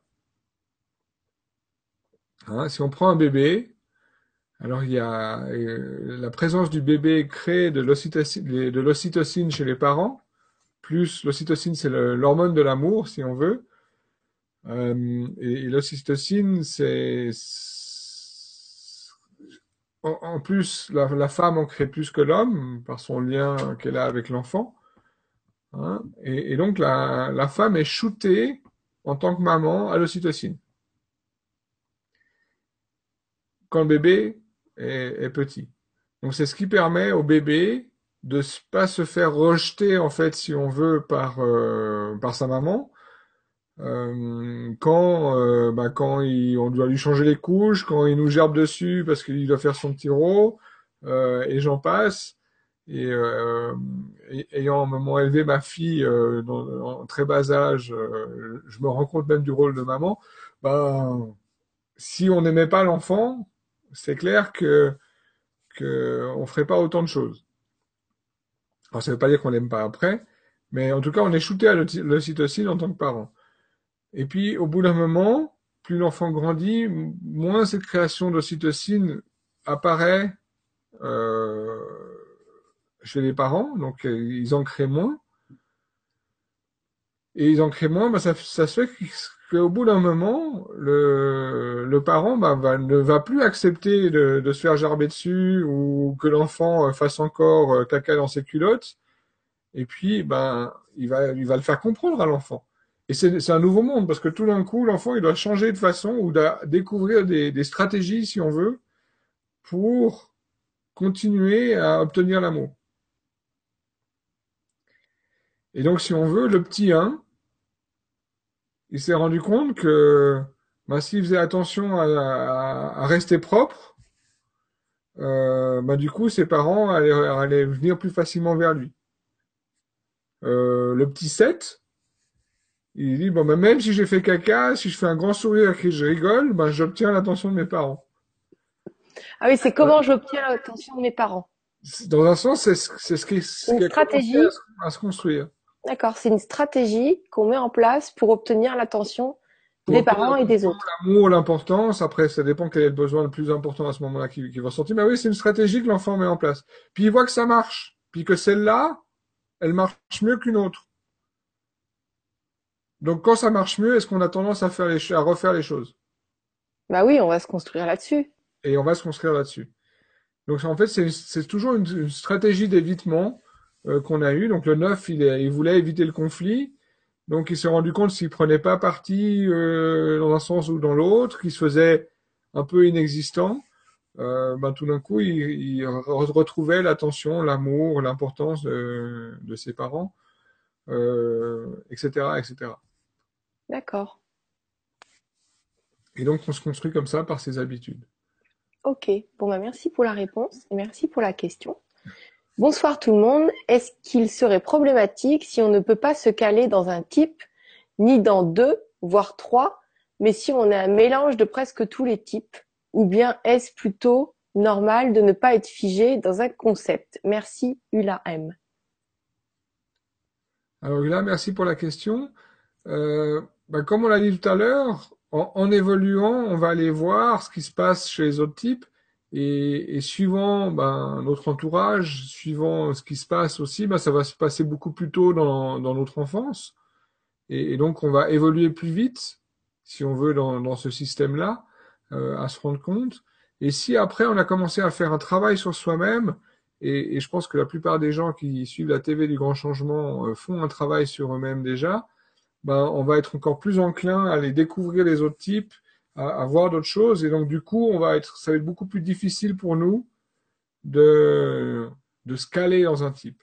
Hein, si on prend un bébé, alors il y a euh, la présence du bébé crée de l'ocytocine chez les parents, plus l'ocytocine c'est l'hormone de l'amour si on veut, euh, et, l'ocytocine c'est en, plus la, femme en crée plus que l'homme par son lien qu'elle a avec l'enfant, hein, et, donc la, la femme est shootée en tant que maman à l'ocytocine. Quand le bébé est, petit. Donc c'est ce qui permet au bébé de pas se faire rejeter en fait si on veut par euh, par sa maman euh, quand euh, bah, quand il, on doit lui changer les couches quand il nous gerbe dessus parce qu'il doit faire son petit rôle et j'en passe et, ayant un moment élevé ma fille dans, en très bas âge je me rends compte même du rôle de maman ben si on n'aimait pas l'enfant c'est clair que qu'on ferait pas autant de choses. Alors ça veut pas dire qu'on l'aime pas après, mais en tout cas on est shooté à l'ocytocine en tant que parent. Et puis au bout d'un moment, plus l'enfant grandit, moins cette création d'ocytocine apparaît euh, chez les parents, donc ils en créent moins. Et ils en créent moins, bah ça, ça se fait qu'au bout d'un moment, le, le parent bah, va, ne va plus accepter de, de, se faire gerber dessus ou que l'enfant euh, fasse encore euh, caca dans ses culottes. Et puis, ben, il va, il va le faire comprendre à l'enfant. Et c'est un nouveau monde parce que tout d'un coup, l'enfant, il doit changer de façon ou découvrir des, des stratégies, si on veut, pour continuer à obtenir l'amour. Et donc, si on veut, le petit 1, il s'est rendu compte que bah, s'il faisait attention à, rester propre, euh, bah, du coup, ses parents allaient, venir plus facilement vers lui. Euh, le petit 7, il dit, bon, bah, même si j'ai fait caca, si je fais un grand sourire et que je rigole, bah, j'obtiens l'attention de mes parents.
Ah oui, c'est comment j'obtiens l'attention de mes parents?
Dans un sens, c'est ce qui, ce
qui stratégie
à se construire.
D'accord, c'est une stratégie qu'on met en place pour obtenir l'attention des parents et des autres.
L'amour, l'importance, après ça dépend quel est le besoin le plus important à ce moment-là qui, va sortir. Mais oui, c'est une stratégie que l'enfant met en place. Puis il voit que ça marche, puis que celle-là, elle marche mieux qu'une autre. Donc quand ça marche mieux, est-ce qu'on a tendance à, faire les, à refaire les choses?
Bah oui, on va se construire là-dessus.
Et on va se construire là-dessus. Donc en fait, c'est toujours une stratégie d'évitement qu'on a eu. Donc le 9, il, il, voulait éviter le conflit. Donc il s'est rendu compte s'il prenait pas parti euh, dans un sens ou dans l'autre, qu'il se faisait un peu inexistant, euh, ben, tout d'un coup, il, il retrouvait l'attention, l'amour, l'importance de, de, ses parents, euh, etc., etc.
D'accord.
Et donc on se construit comme ça par ses habitudes.
Ok. Bon, ben, merci pour la réponse et merci pour la question. Bonsoir tout le monde. Est-ce qu'il serait problématique si on ne peut pas se caler dans un type, ni dans deux, voire trois, mais si on a un mélange de presque tous les types? Ou bien est-ce plutôt normal de ne pas être figé dans un concept? Merci, Ula M.
Alors Ula, merci pour la question. Euh, ben, comme on l'a dit tout à l'heure, en, évoluant, on va aller voir ce qui se passe chez les autres types et, et, suivant ben, notre entourage, suivant ce qui se passe aussi, ben, ça va se passer beaucoup plus tôt dans, dans notre enfance. Et, donc on va évoluer plus vite, si on veut, dans, dans ce système-là, euh, à se rendre compte. Et si après on a commencé à faire un travail sur soi-même, et, et, je pense que la plupart des gens qui suivent la TV du grand changement euh, font un travail sur eux-mêmes déjà, ben, on va être encore plus enclin à aller découvrir les autres types, à, voir d'autres choses. Et donc, du coup, on va être, ça va être beaucoup plus difficile pour nous de, de se caler dans un type.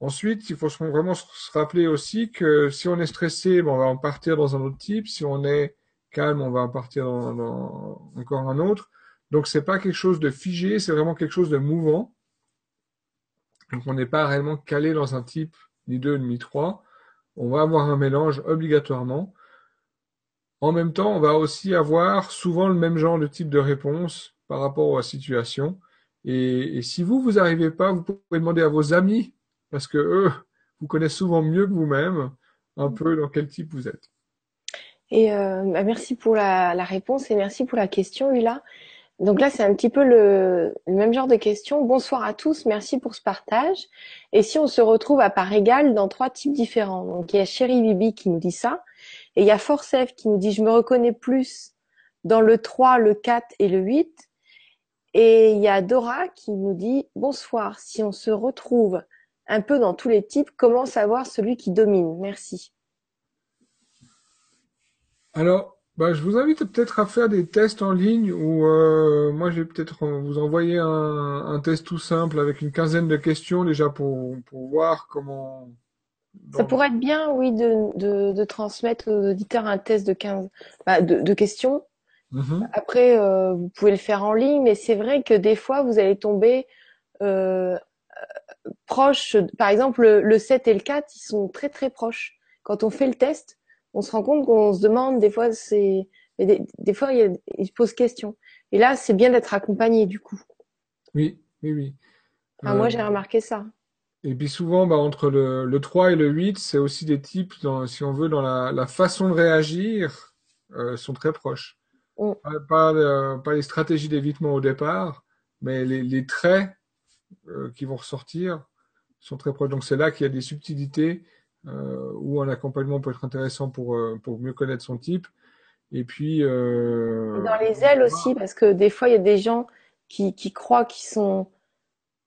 Ensuite, il faut vraiment se rappeler aussi que si on est stressé, ben, on va en partir dans un autre type. Si on est calme, on va en partir dans, dans encore un autre. Donc, c'est pas quelque chose de figé, c'est vraiment quelque chose de mouvant. Donc, on n'est pas réellement calé dans un type, ni deux, ni trois. On va avoir un mélange obligatoirement. En même temps, on va aussi avoir souvent le même genre de type de réponse par rapport à la situation. Et, si vous, vous n'arrivez pas, vous pouvez demander à vos amis, parce que eux vous connaissent souvent mieux que vous-même, un peu dans quel type vous êtes.
Et euh, bah, merci pour la, réponse et merci pour la question, Lula. Donc là, c'est un petit peu le, le même genre de question. Bonsoir à tous, merci pour ce partage. Et si on se retrouve à part égale dans trois types différents? Donc il y a Chéri Bibi qui nous dit ça, et il y a Forcef qui nous dit je me reconnais plus dans le 3, le 4 et le 8. Et il y a Dora qui nous dit bonsoir, si on se retrouve un peu dans tous les types, comment savoir celui qui domine? Merci.
Alors, bah, je vous invite peut-être à faire des tests en ligne ou euh, moi je vais peut-être vous envoyer un, un test tout simple avec une quinzaine de questions déjà pour, pour voir comment.
Ça pourrait être bien, oui, de, de, de transmettre aux auditeurs un test de 15, bah, de, de questions.
Mhm.
Après, euh, vous pouvez le faire en ligne, mais c'est vrai que des fois, vous allez tomber euh, proche. Par exemple, le, le 7 et le 4, ils sont très très proches. Quand on fait le test, on se rend compte qu'on se demande des fois, c'est des, des fois, il, y a, il se pose question. Et là, c'est bien d'être accompagné du coup.
Oui, oui, oui.
Enfin,
Euh,
moi, j'ai remarqué ça.
Et puis souvent, bah, entre le, le 3 et le 8, c'est aussi des types, dans, si on veut, dans la, la façon de réagir, euh, sont très proches.
Mm.
Pas, pas, euh, pas les stratégies d'évitement au départ, mais les, les traits euh, qui vont ressortir sont très proches. Donc c'est là qu'il y a des subtilités euh, où un accompagnement peut être intéressant pour, euh, pour mieux connaître son type. Et puis... Euh,
dans les ailes aussi, parce que des fois, il y a des gens qui, qui croient qu'ils sont,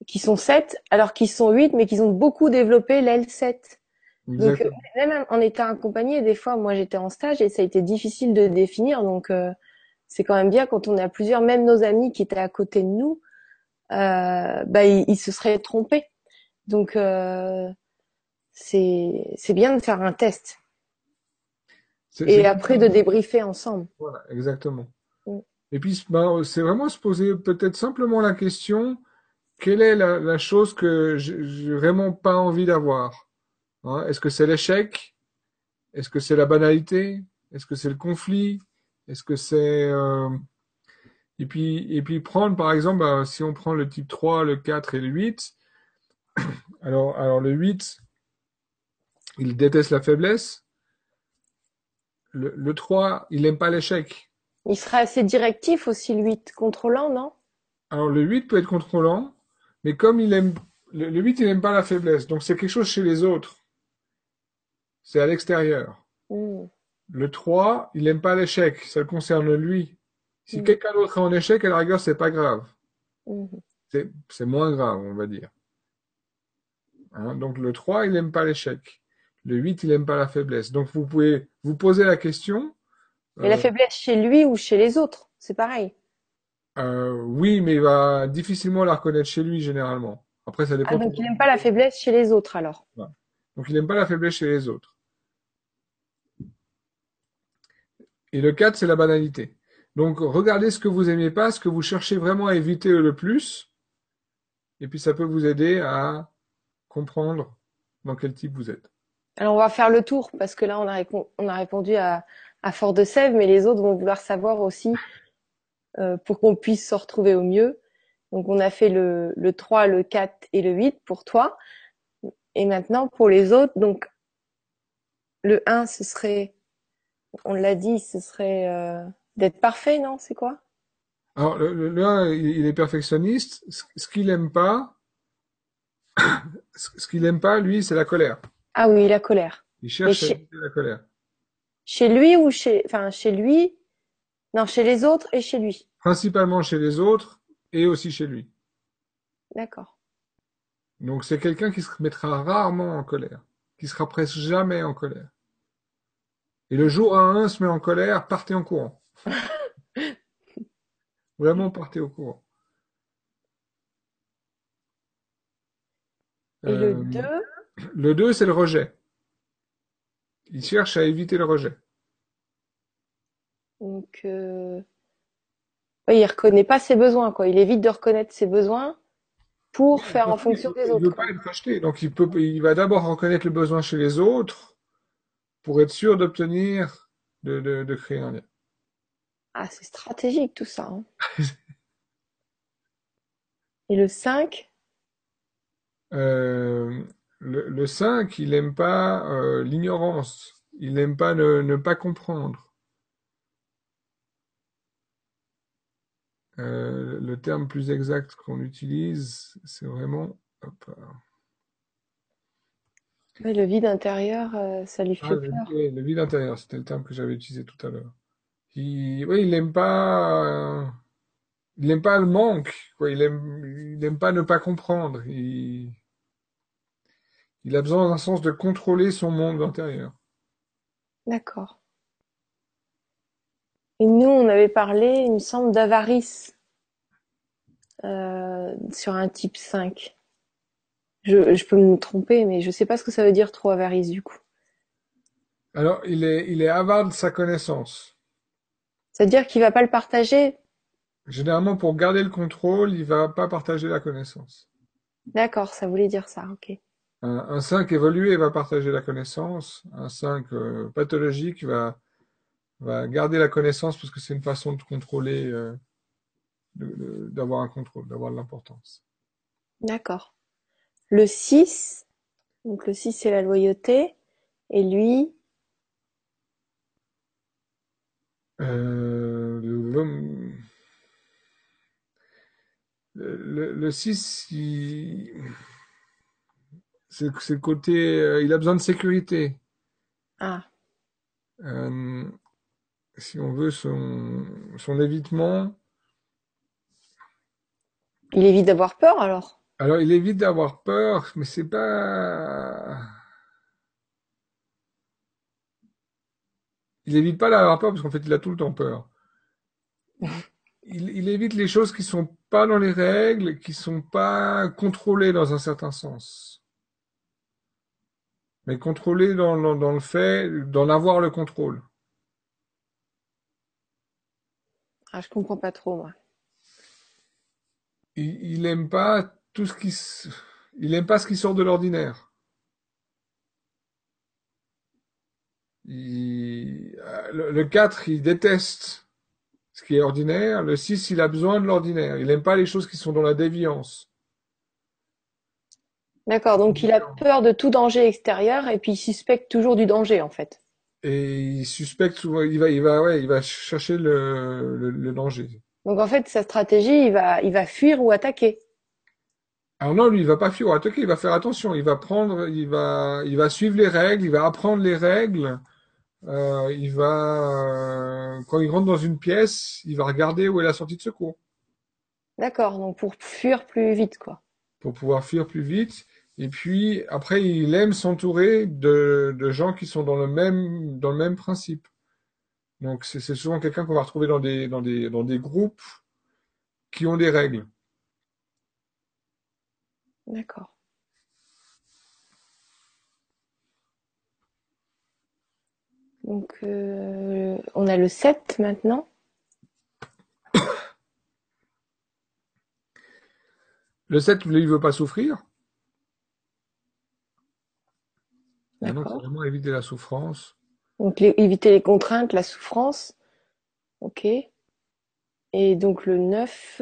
qui sont 7, alors qu'ils sont 8, mais qu'ils ont beaucoup développé l'aile 7. Donc, euh, même en étant accompagné, des fois, moi, j'étais en stage et ça a été difficile de définir. Donc, euh, c'est quand même bien quand on à plusieurs, même nos amis qui étaient à côté de nous, euh, bah, ils, ils se seraient trompés. Donc, c'est, c'est bien de faire un test et après de débriefer ensemble.
Voilà, exactement.
Mm.
Et puis, ben, c'est vraiment se poser peut-être simplement la question, quelle est la, la chose que j'ai vraiment pas envie d'avoir? Hein, est-ce que c'est l'échec? Est-ce que c'est la banalité? Est-ce que c'est le conflit? Est-ce que c'est... euh, Et puis, et puis prendre, par exemple, ben, si on prend le type 3, le 4 et le 8, alors, alors le 8, il déteste la faiblesse. Le, le 3, il n'aime pas l'échec.
Il serait assez directif aussi, le 8, contrôlant, non?
Alors le 8 peut être contrôlant, mais comme il aime le, le 8 il n'aime pas la faiblesse, donc c'est quelque chose chez les autres. C'est à l'extérieur.
Mm.
Le 3, il n'aime pas l'échec, ça le concerne lui. Si
Mm.
quelqu'un d'autre est en échec, à la rigueur, c'est pas grave.
Mm.
C'est moins grave, on va dire. Hein, donc le 3, il n'aime pas l'échec. Le 8, il n'aime pas la faiblesse. Donc vous pouvez vous poser la question.
Et la
euh,
faiblesse chez lui ou chez les autres, c'est pareil.
Euh, oui, mais il va difficilement la reconnaître chez lui généralement. Après, ça dépend.
Ah, donc il n'aime pas la faiblesse chez les autres alors.
Donc il n'aime pas la faiblesse chez les autres. Et le 4, c'est la banalité. Donc regardez ce que vous aimez pas, ce que vous cherchez vraiment à éviter le plus. Et puis ça peut vous aider à comprendre dans quel type vous êtes.
Alors on va faire le tour parce que là on a, répon- on a répondu à, à Fort de Sèvres, mais les autres vont vouloir savoir aussi pour qu'on puisse se retrouver au mieux. Donc on a fait le, le 3, le 4 et le 8 pour toi. Et maintenant pour les autres, donc le 1 ce serait, on l'a dit, ce serait euh, d'être parfait, non? C'est quoi?
Alors le, le, le 1, il est perfectionniste. Ce ce qu'il aime pas, ce ce qu'il aime pas, lui, c'est la colère.
Ah oui, la colère.
Il cherche à la colère.
Chez lui ou chez, enfin chez lui, non, chez les autres et chez lui.
Principalement chez les autres et aussi chez lui.
D'accord.
Donc c'est quelqu'un qui se mettra rarement en colère, qui sera presque jamais en colère. Et le jour où un se met en colère, partez en courant. Vraiment partez au courant.
Et le
Euh,
2,
le 2, c'est le rejet. Il cherche à éviter le rejet.
Donc, euh... ouais, il reconnaît pas ses besoins, quoi. Il évite de reconnaître ses besoins pour faire en fonction des
Il
autres.
veut
quoi.
pas être rejeté, donc il peut, il va d'abord reconnaître le besoin chez les autres pour être sûr d'obtenir, de, de, de créer un lien.
Ah, c'est stratégique tout ça. hein. Et le 5?
Euh, le, le 5, il aime pas euh, l'ignorance. Il aime pas ne, ne pas comprendre. Euh, le terme plus exact qu'on utilise, c'est vraiment... hop,
Ouais, le vide intérieur, euh, ça lui
ah,
fait
le,
peur.
le vide intérieur, c'était le terme que j'avais utilisé tout à l'heure. Il, oui, il aime pas, euh, il aime pas le manque, quoi. Il aime, il aime pas ne pas comprendre. Il, il a besoin d'un sens de contrôler son monde intérieur.
D'accord. Et nous, on avait parlé, il me semble, d'avarice euh, sur un type 5. Je, je peux me tromper, mais je sais pas ce que ça veut dire trop avarice du coup.
Alors, il est, il est avare de sa connaissance.
C'est-à-dire qu'il va pas le partager?
Généralement, pour garder le contrôle, il va pas partager la connaissance.
D'accord, ça voulait dire ça, ok.
Un, un 5 évolué va partager la connaissance. Un 5 euh, pathologique va, va garder la connaissance parce que c'est une façon de contrôler, euh, d'avoir un contrôle, d'avoir de l'importance.
D'accord. Le 6, donc le 6 c'est la loyauté, et lui,
Euh, le, le, le 6, il- c'est c'est le côté, euh, il a besoin de sécurité.
ah,
Euh, si on veut son, son évitement,
il évite d'avoir peur alors?
alors il évite d'avoir peur, mais c'est pas, il évite pas d'avoir peur parce qu'en fait il a tout le temps peur. Il, il évite les choses qui sont pas dans les règles, qui sont pas contrôlées dans un certain sens. Mais contrôlées dans, dans, dans le fait d'en avoir le contrôle.
Ah, je comprends pas trop moi.
Il, il aime pas tout ce qui, s- il aime pas ce qui sort de l'ordinaire. Il- le, le 4, il déteste ce qui est ordinaire. Le 6, il a besoin de l'ordinaire. Il aime pas les choses qui sont dans la déviance.
D'accord, donc il a peur de tout danger extérieur et puis il suspecte toujours du danger en fait.
Et il suspecte souvent, il va, il va, ouais, il va chercher le, le, le danger.
Donc en fait, sa stratégie, il va, il va fuir ou attaquer.
Alors non, lui, il va pas fuir ou attaquer, il va faire attention. Il va prendre, il va, il va suivre les règles, il va apprendre les règles. Euh, il va, euh, quand il rentre dans une pièce, il va regarder où est la sortie de secours
D'accord, donc pour fuir plus vite quoi.
pour pouvoir fuir plus vite. Et puis après, il aime s'entourer de, de gens qui sont dans le même, dans le même principe. Donc c'est souvent quelqu'un qu'on va retrouver dans des, dans des, dans des groupes qui ont des règles.
D'accord. Donc euh, on a le 7 maintenant.
Le 7, lui, il veut pas souffrir. Et donc, vraiment éviter la souffrance.
Donc les- éviter les contraintes, la souffrance. Ok. Et donc le 9,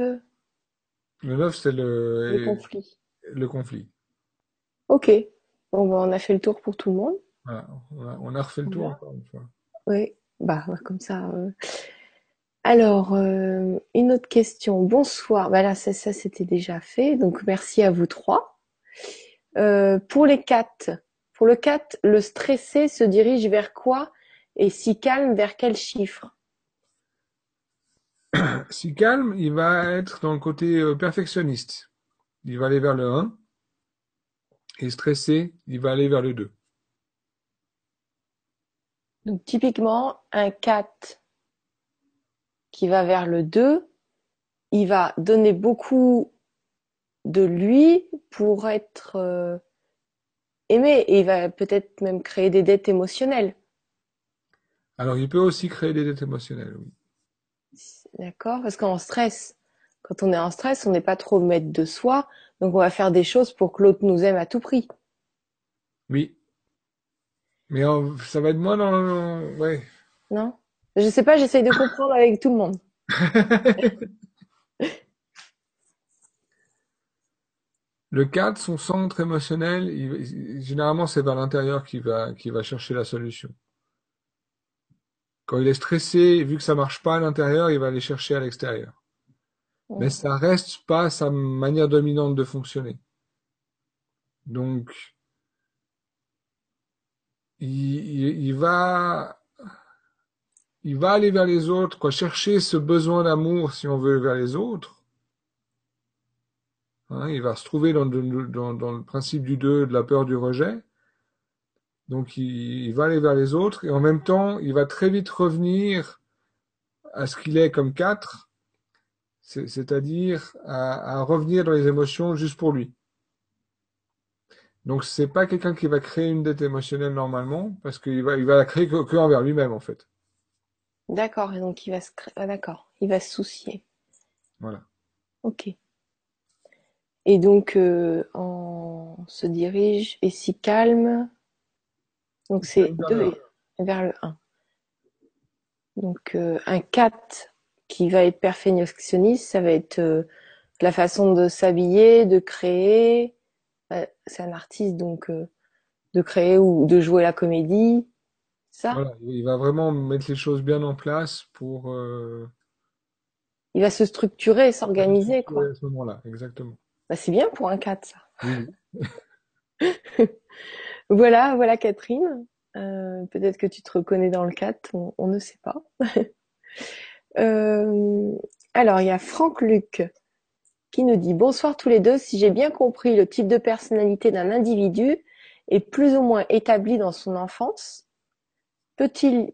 Le 9, c'est
le
le,
conflit.
le conflit.
Ok. Bon, bah, on a fait le tour pour tout le monde.
Voilà. On a, on a refait le tour
Voilà.
encore une fois.
Oui. Bah comme ça. euh. Alors euh, une autre question. Bonsoir. Bah là ça, ça c'était déjà fait. Donc merci à vous trois. Euh, pour les 4, pour le 4, le stressé se dirige vers quoi et si calme vers quel chiffre?
Si calme, il va être dans le côté euh, perfectionniste. Il va aller vers le 1. Et stressé, il va aller vers le 2.
Donc typiquement un 4 qui va vers le 2, il va donner beaucoup de lui pour être aimé et il va peut-être même créer des dettes émotionnelles.
Alors, il peut aussi créer des dettes émotionnelles, oui.
D'accord? Parce qu'en stress, quand on est en stress, on n'est pas trop maître de soi, donc on va faire des choses pour que l'autre nous aime à tout prix.
Oui. Mais ça va être moins dans le... Ouais.
Non? Je sais pas, j'essaye de comprendre avec tout le monde.
Le 4, son centre émotionnel, il- généralement c'est vers l'intérieur qu'il va, qu'il va chercher la solution. Quand il est stressé, vu que ça marche pas à l'intérieur, il va aller chercher à l'extérieur. Mais ça reste pas sa manière dominante de fonctionner. Donc, il, il- il va, il va aller vers les autres, quoi, chercher ce besoin d'amour, si on veut, vers les autres. Hein, il va se trouver dans, le- dans- dans le principe du 2, de la peur du rejet. Donc, il, il va aller vers les autres et en même temps, il va très vite revenir à ce qu'il est comme 4, c'est- c'est-à-dire à, à revenir dans les émotions juste pour lui. Donc, c'est pas quelqu'un qui va créer une dette émotionnelle normalement, parce qu'il va, il va la créer que, que envers lui-même, en fait.
D'accord. Et donc il va se, ah, d'accord. Il va se soucier.
Voilà.
Ok. Et donc euh, on se dirige et si calme. Donc c'est
Vers
2
le
et vers le 1. Donc euh, un 4 qui va être perfectionniste, ça va être euh, la façon de s'habiller, de créer. Euh, c'est un artiste donc euh, de créer ou de jouer la comédie. Ça,
Voilà. Il va vraiment mettre les choses bien en place pour euh,
il va se structurer, s'organiser
à
quoi.
ce moment-là. Exactement.
Bah, c'est bien pour un 4 ça. Voilà, voilà Catherine. Euh, peut-être que tu te reconnais dans le 4, on, on ne sait pas. Euh, alors, il y a Franck Luc qui nous dit Bonsoir tous les deux. Si j'ai bien compris, le type de personnalité d'un individu est plus ou moins établi dans son enfance. Peut-il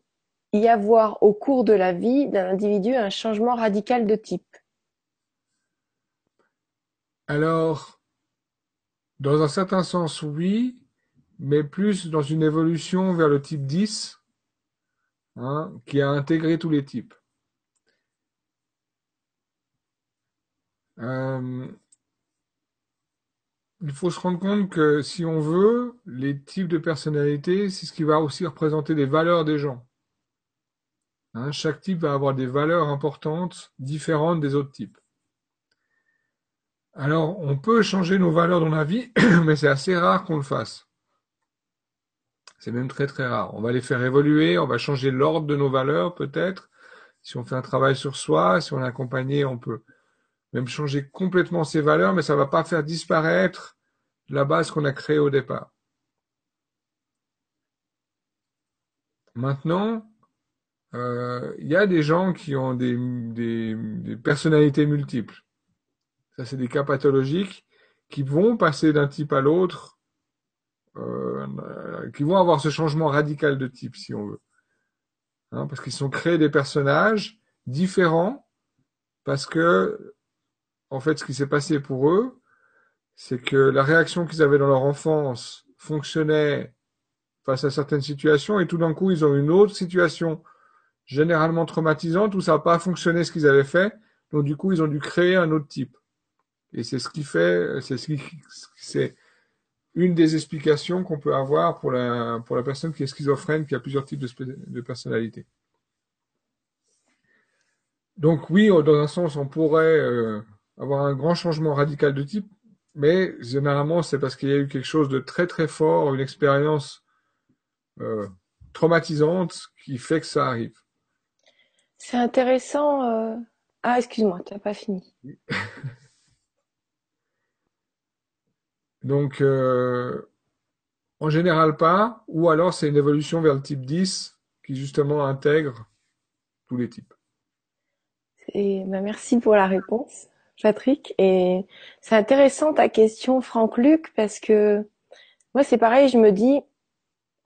y avoir au cours de la vie d'un individu un changement radical de type?
Alors, dans un certain sens, oui, mais plus dans une évolution vers le type 10, hein, qui a intégré tous les types. Euh, il faut se rendre compte que si on veut, les types de personnalités, c'est ce qui va aussi représenter les valeurs des gens. Hein, chaque type va avoir des valeurs importantes, différentes des autres types. Alors, on peut changer nos valeurs dans la vie, mais c'est assez rare qu'on le fasse. C'est même très très rare. On va les faire évoluer, on va changer l'ordre de nos valeurs peut-être. Si on fait un travail sur soi, si on est accompagné, on peut même changer complètement ses valeurs, mais ça va pas faire disparaître la base qu'on a créée au départ. Maintenant, euh, il y a des gens qui ont des personnalités multiples. Ça, c'est des cas pathologiques qui vont passer d'un type à l'autre, euh, qui vont avoir ce changement radical de type, si on veut. Hein, parce qu'ils sont créés des personnages différents, parce que, en fait, ce qui s'est passé pour eux, c'est que la réaction qu'ils avaient dans leur enfance fonctionnait face à certaines situations, et tout d'un coup, ils ont une autre situation généralement traumatisante où ça n'a pas fonctionné ce qu'ils avaient fait, donc du coup, ils ont dû créer un autre type. Et c'est ce qui fait, c'est ce qui, c'est une des explications qu'on peut avoir pour la, pour la personne qui est schizophrène, qui a plusieurs types de, de personnalités. Donc oui, dans un sens, on pourrait euh, avoir un grand changement radical de type, mais généralement, c'est parce qu'il y a eu quelque chose de très très fort, une expérience euh, traumatisante qui fait que ça arrive.
C'est intéressant. euh, Ah, excuse-moi, tu n'as pas fini.
Donc, euh, en général pas, ou alors c'est une évolution vers le type 10 qui justement intègre tous les types.
Et ben, merci pour la réponse, Patrick. Et c'est intéressant ta question, Franck Luc, parce que moi c'est pareil, je me dis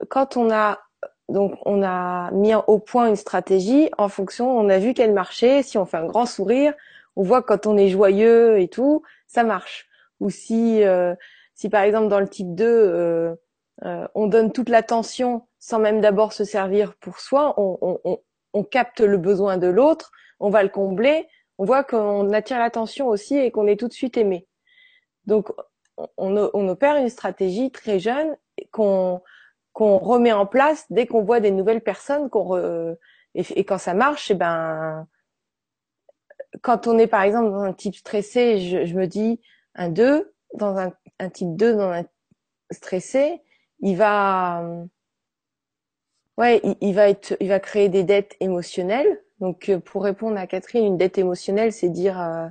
quand on a donc on a mis au point une stratégie en fonction, on a vu qu'elle marchait. Si on fait un grand sourire, on voit quand on est joyeux et tout, ça marche. Ou si euh, si par exemple dans le type 2, euh, euh, on donne toute l'attention sans même d'abord se servir pour soi, on, on, on, on capte le besoin de l'autre, on va le combler, on voit qu'on attire l'attention aussi et qu'on est tout de suite aimé. Donc on, opère une stratégie très jeune qu'on remet en place dès qu'on voit des nouvelles personnes qu'on re... et, quand ça marche et ben quand on est par exemple dans un type stressé je, je me dis un 2 dans un un type 2 dans un stressé, il va, ouais, il, va être, il va créer des dettes émotionnelles. Donc, euh, pour répondre à Catherine, une dette émotionnelle, c'est dire, euh,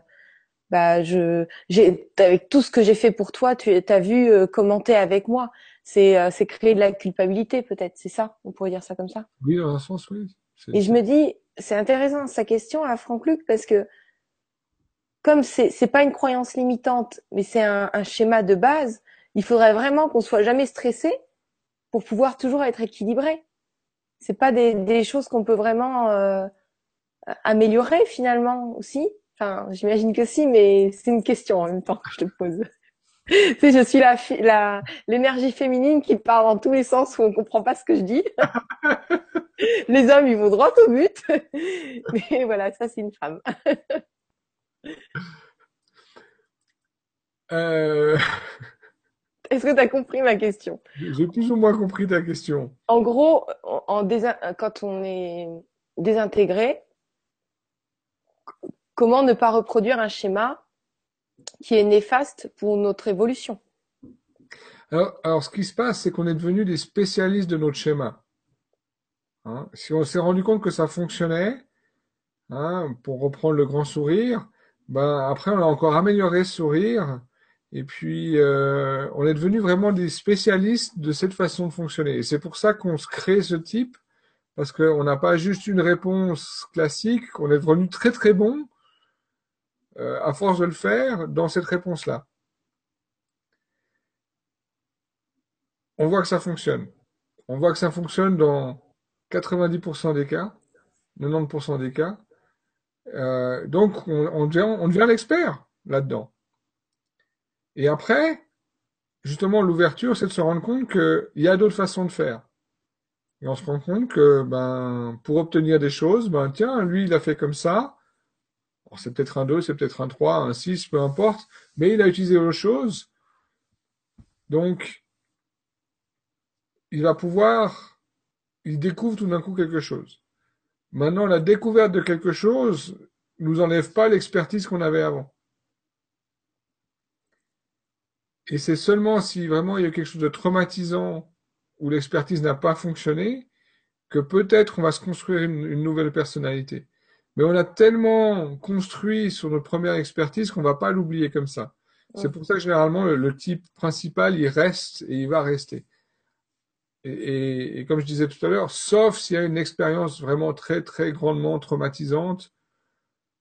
bah, je, j'ai, avec tout ce que j'ai fait pour toi, tu as vu euh, comment t'es avec moi. C'est, euh, c'est créer de la culpabilité, peut-être. C'est ça? On pourrait dire ça comme ça?
Oui, dans un sens, oui.
Et je me dis, c'est intéressant sa question à Franck Luc parce que comme c'est c'est pas une croyance limitante, mais c'est un, un, schéma de base, il faudrait vraiment qu'on soit jamais stressé pour pouvoir toujours être équilibré. C'est pas des, des choses qu'on peut vraiment euh, améliorer finalement aussi. Enfin, j'imagine que si, mais c'est une question en même temps que je te pose. tu sais, je suis la la l'énergie féminine qui part dans tous les sens où on comprend pas ce que je dis. les hommes, ils vont droit au but. mais voilà, ça c'est une femme.
Euh...
Est-ce que tu as compris ma question?
J'ai plus ou moins compris ta question.
En gros, en quand on est désintégré, comment ne pas reproduire un schéma qui est néfaste pour notre évolution?
Alors, alors, ce qui se passe, c'est qu'on est devenu des spécialistes de notre schéma. Hein si on s'est rendu compte que ça fonctionnait, hein, pour reprendre le grand sourire, ben après on a encore amélioré ce sourire et puis euh, on est devenu vraiment des spécialistes de cette façon de fonctionner. Et c'est pour ça qu'on se crée ce type parce qu'on n'a pas juste une réponse classique, on est devenu très très bon euh, à force de le faire dans cette réponse-là. On voit que ça fonctionne. On voit que ça fonctionne dans 90% des cas, 90% des cas. Euh, donc, on, on, devient, on l'expert là-dedans. Et après, justement, l'ouverture, c'est de se rendre compte qu'il y a d'autres façons de faire. Et on se rend compte que, ben, pour obtenir des choses, ben, tiens, lui, il a fait comme ça. C'est peut-être un 2, c'est peut-être un 3, un 6, peu importe. Mais il a utilisé autre chose. Donc, il va pouvoir, il découvre tout d'un coup quelque chose. Maintenant, la découverte de quelque chose nous enlève pas l'expertise qu'on avait avant. Et c'est seulement si vraiment il y a quelque chose de traumatisant où l'expertise n'a pas fonctionné que peut-être on va se construire une, nouvelle personnalité. Mais on a tellement construit sur notre première expertise qu'on va pas l'oublier comme ça. C'est pour ça que généralement le, type principal il reste et il va rester. Et, comme je disais tout à l'heure, sauf s'il y a une expérience vraiment très très grandement traumatisante,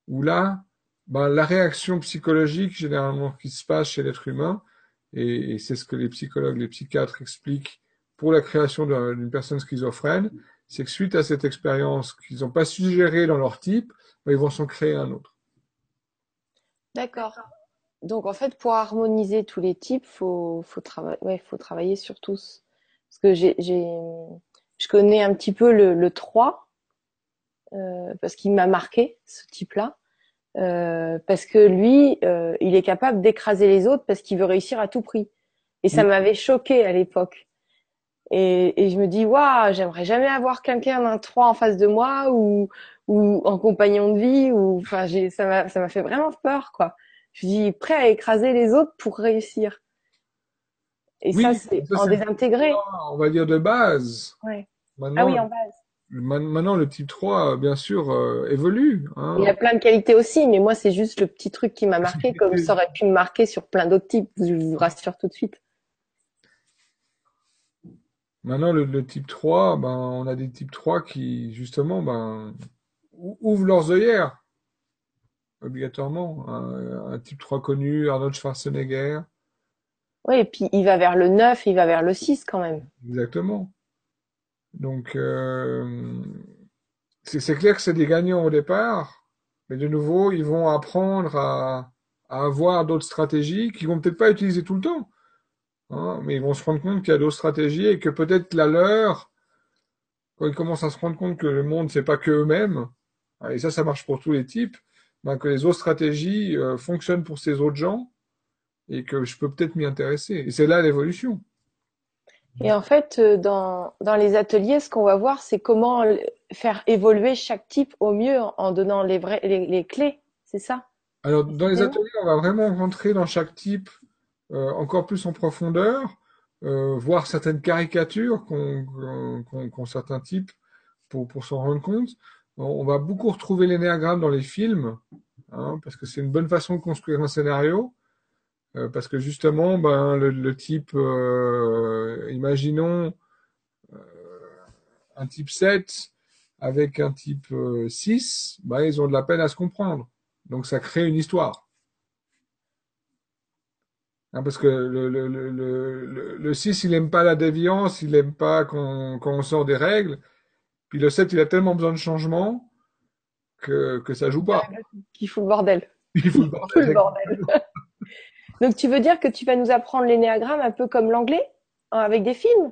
où là, ben, la réaction psychologique généralement qui se passe chez l'être humain, et, c'est ce que les psychologues, les psychiatres expliquent pour la création d'une personne schizophrène, c'est que suite à cette expérience qu'ils n'ont pas suggérée dans leur type, ben, ils vont s'en créer un autre.
D'accord. Donc en fait, pour harmoniser tous les types, faut faut, ouais, faut travailler sur tous. Parce que j'ai, je connais un petit peu le, le 3, euh, parce qu'il m'a marqué, ce type-là. Euh, parce que lui, euh, il est capable d'écraser les autres parce qu'il veut réussir à tout prix. Et ça m'avait choqué à l'époque. Et, et, je me dis, waouh, j'aimerais jamais avoir quelqu'un d'un 3 en face de moi ou, ou en compagnon de vie. Ou, enfin, ça m'a, ça m'a fait vraiment peur, quoi. Je dis, prêt à écraser les autres pour réussir. Et ça, c'est en désintégré.
On va dire de base.
Ouais. ah oui, en base.
Maintenant, le type 3, bien sûr, euh, évolue. Hein.
Il a plein de qualités aussi, mais moi, c'est juste le petit truc qui m'a marqué, comme ça aurait pu me marquer sur plein d'autres types. Je vous rassure tout de suite.
Maintenant, le, type 3, ben, on a des types 3 qui, justement, ben, ouvrent leurs œillères, obligatoirement. Un, un type 3 connu, Arnold Schwarzenegger,
oui, et puis il va vers le 9, il va vers le 6 quand même.
Exactement. Donc, euh, c'est clair que c'est des gagnants au départ, mais de nouveau, ils vont apprendre à, avoir d'autres stratégies qu'ils vont peut-être pas utiliser tout le temps. Hein, mais ils vont se rendre compte qu'il y a d'autres stratégies et que peut-être la leur, quand ils commencent à se rendre compte que le monde, c'est pas que eux-mêmes, hein, et ça, ça marche pour tous les types, ben, que les autres stratégies euh, fonctionnent pour ces autres gens, et que je peux peut-être m'y intéresser. Et c'est là l'évolution.
Et en fait, euh, dans, dans les ateliers, ce qu'on va voir, c'est comment faire évoluer chaque type au mieux en donnant les, vrais, les, clés, c'est ça?
Alors, dans les ateliers, on va vraiment rentrer dans chaque type euh, encore plus en profondeur, euh, voir certaines caricatures qu'ont qu'ont certains types pour, pour s'en rendre compte. On, on va beaucoup retrouver l'énéagramme dans les films, hein, parce que c'est une bonne façon de construire un scénario. Euh, parce que justement, ben, le, le type, euh, imaginons euh, un type 7 avec un type euh, 6, ben, ils ont de la peine à se comprendre. Donc ça crée une histoire. Hein, parce que le, le, le, le, le- le 6, il aime pas la déviance, il aime pas qu'on qu'on sort des règles. Puis le 7, il a tellement besoin de changement que, que ça joue pas.
Qui fout le bordel.
Il
Fout le
bordel.
Donc tu veux dire que tu vas nous apprendre l'énéagramme un peu comme l'anglais, hein, avec des films?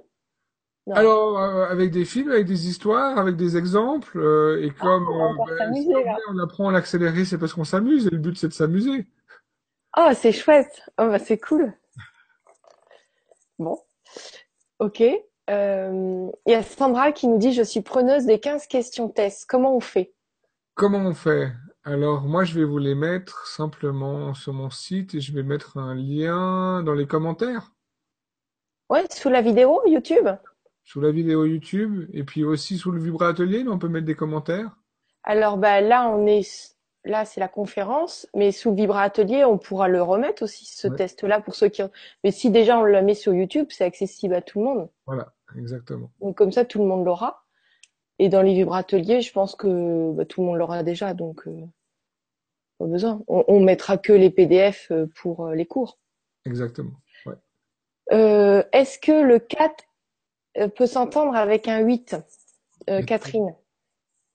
Non.
Alors, euh, avec des films, avec des histoires, avec des exemples, euh, et comme
on va
euh, ben, si on apprend à l'accélérer, c'est parce qu'on s'amuse, et le but c'est de s'amuser.
Oh, c'est chouette. Oh, bah, c'est cool. Bon. Ok. Euh, il y a Sandra qui nous dit, je suis preneuse des 15 questions tests. Comment on fait?
Comment on fait? Alors, moi, je vais vous les mettre simplement sur mon site, et je vais mettre un lien dans les commentaires,
Ouais, sous la vidéo YouTube?
sous la vidéo YouTube, et puis aussi sous le Vibra Atelier, là, on peut mettre des commentaires.
Alors, bah, là, on est, là, c'est la conférence, mais sous Vibra Atelier, on pourra le remettre aussi, ce
Ouais.
test-là, pour ceux qui, mais si déjà on le met sur YouTube, c'est accessible à tout le monde.
Voilà, exactement.
Donc, comme ça, tout le monde l'aura. Et dans les Vibra Ateliers, je pense que, bah, tout le monde l'aura déjà, donc, euh, pas besoin. On, on mettra que les PDF euh, pour euh, les cours.
Exactement. Ouais.
Euh, est-ce que le 4 euh, peut s'entendre avec un 8, euh, Catherine?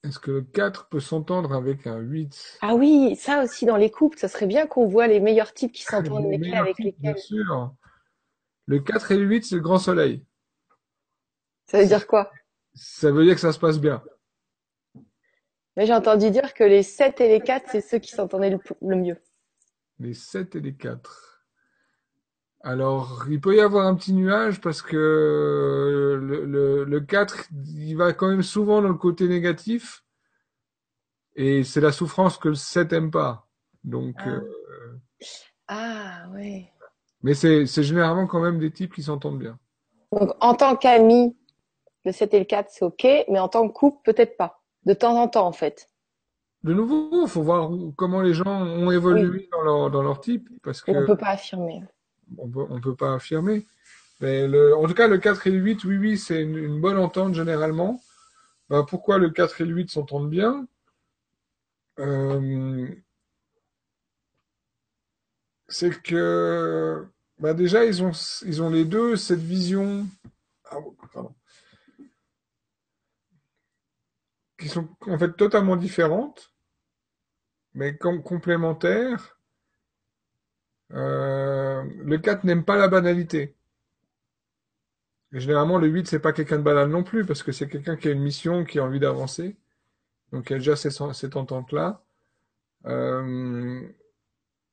Est-ce que le 4 peut s'entendre avec un 8?
Ah oui, ça aussi dans les couples, ça serait bien qu'on voit les meilleurs types qui s'entendent
Les meilleurs
avec
bien sûr. Le 4 et le 8, c'est le grand soleil.
Ça veut dire quoi?
Ça veut dire que ça se passe bien.
Mais j'ai entendu dire que les 7 et les 4, c'est ceux qui s'entendaient le, le mieux.
Les 7 et les 4. Alors, il peut y avoir un petit nuage parce que le, le, le 4, il va quand même souvent dans le côté négatif. Et c'est la souffrance que le 7 aime pas. Donc,
Ah.
euh,
Ah, ouais.
mais c'est, c'est généralement quand même des types qui s'entendent bien.
Donc, en tant qu'ami, le 7 et le 4, c'est OK, mais en tant que couple, peut-être pas. De temps en temps, en fait.
De nouveau, il faut voir comment les gens ont évolué dans leur, dans leur type. Parce
on
que
peut pas affirmer.
on peut, on peut pas affirmer. Mais le, en tout cas, le 4 et le 8, oui, oui, c'est une, une bonne entente généralement. Ben, pourquoi le 4 et le 8 s'entendent bien? Euh, c'est que ben déjà, ils ont, ils ont les deux cette vision ah, pardon, qui sont en fait totalement différentes, mais com- complémentaires. Euh, le 4 n'aime pas la banalité. Généralement, le 8, c'est pas quelqu'un de banal non plus, parce que c'est quelqu'un qui a une mission, qui a envie d'avancer. Donc, il y a déjà cette entente-là. Euh,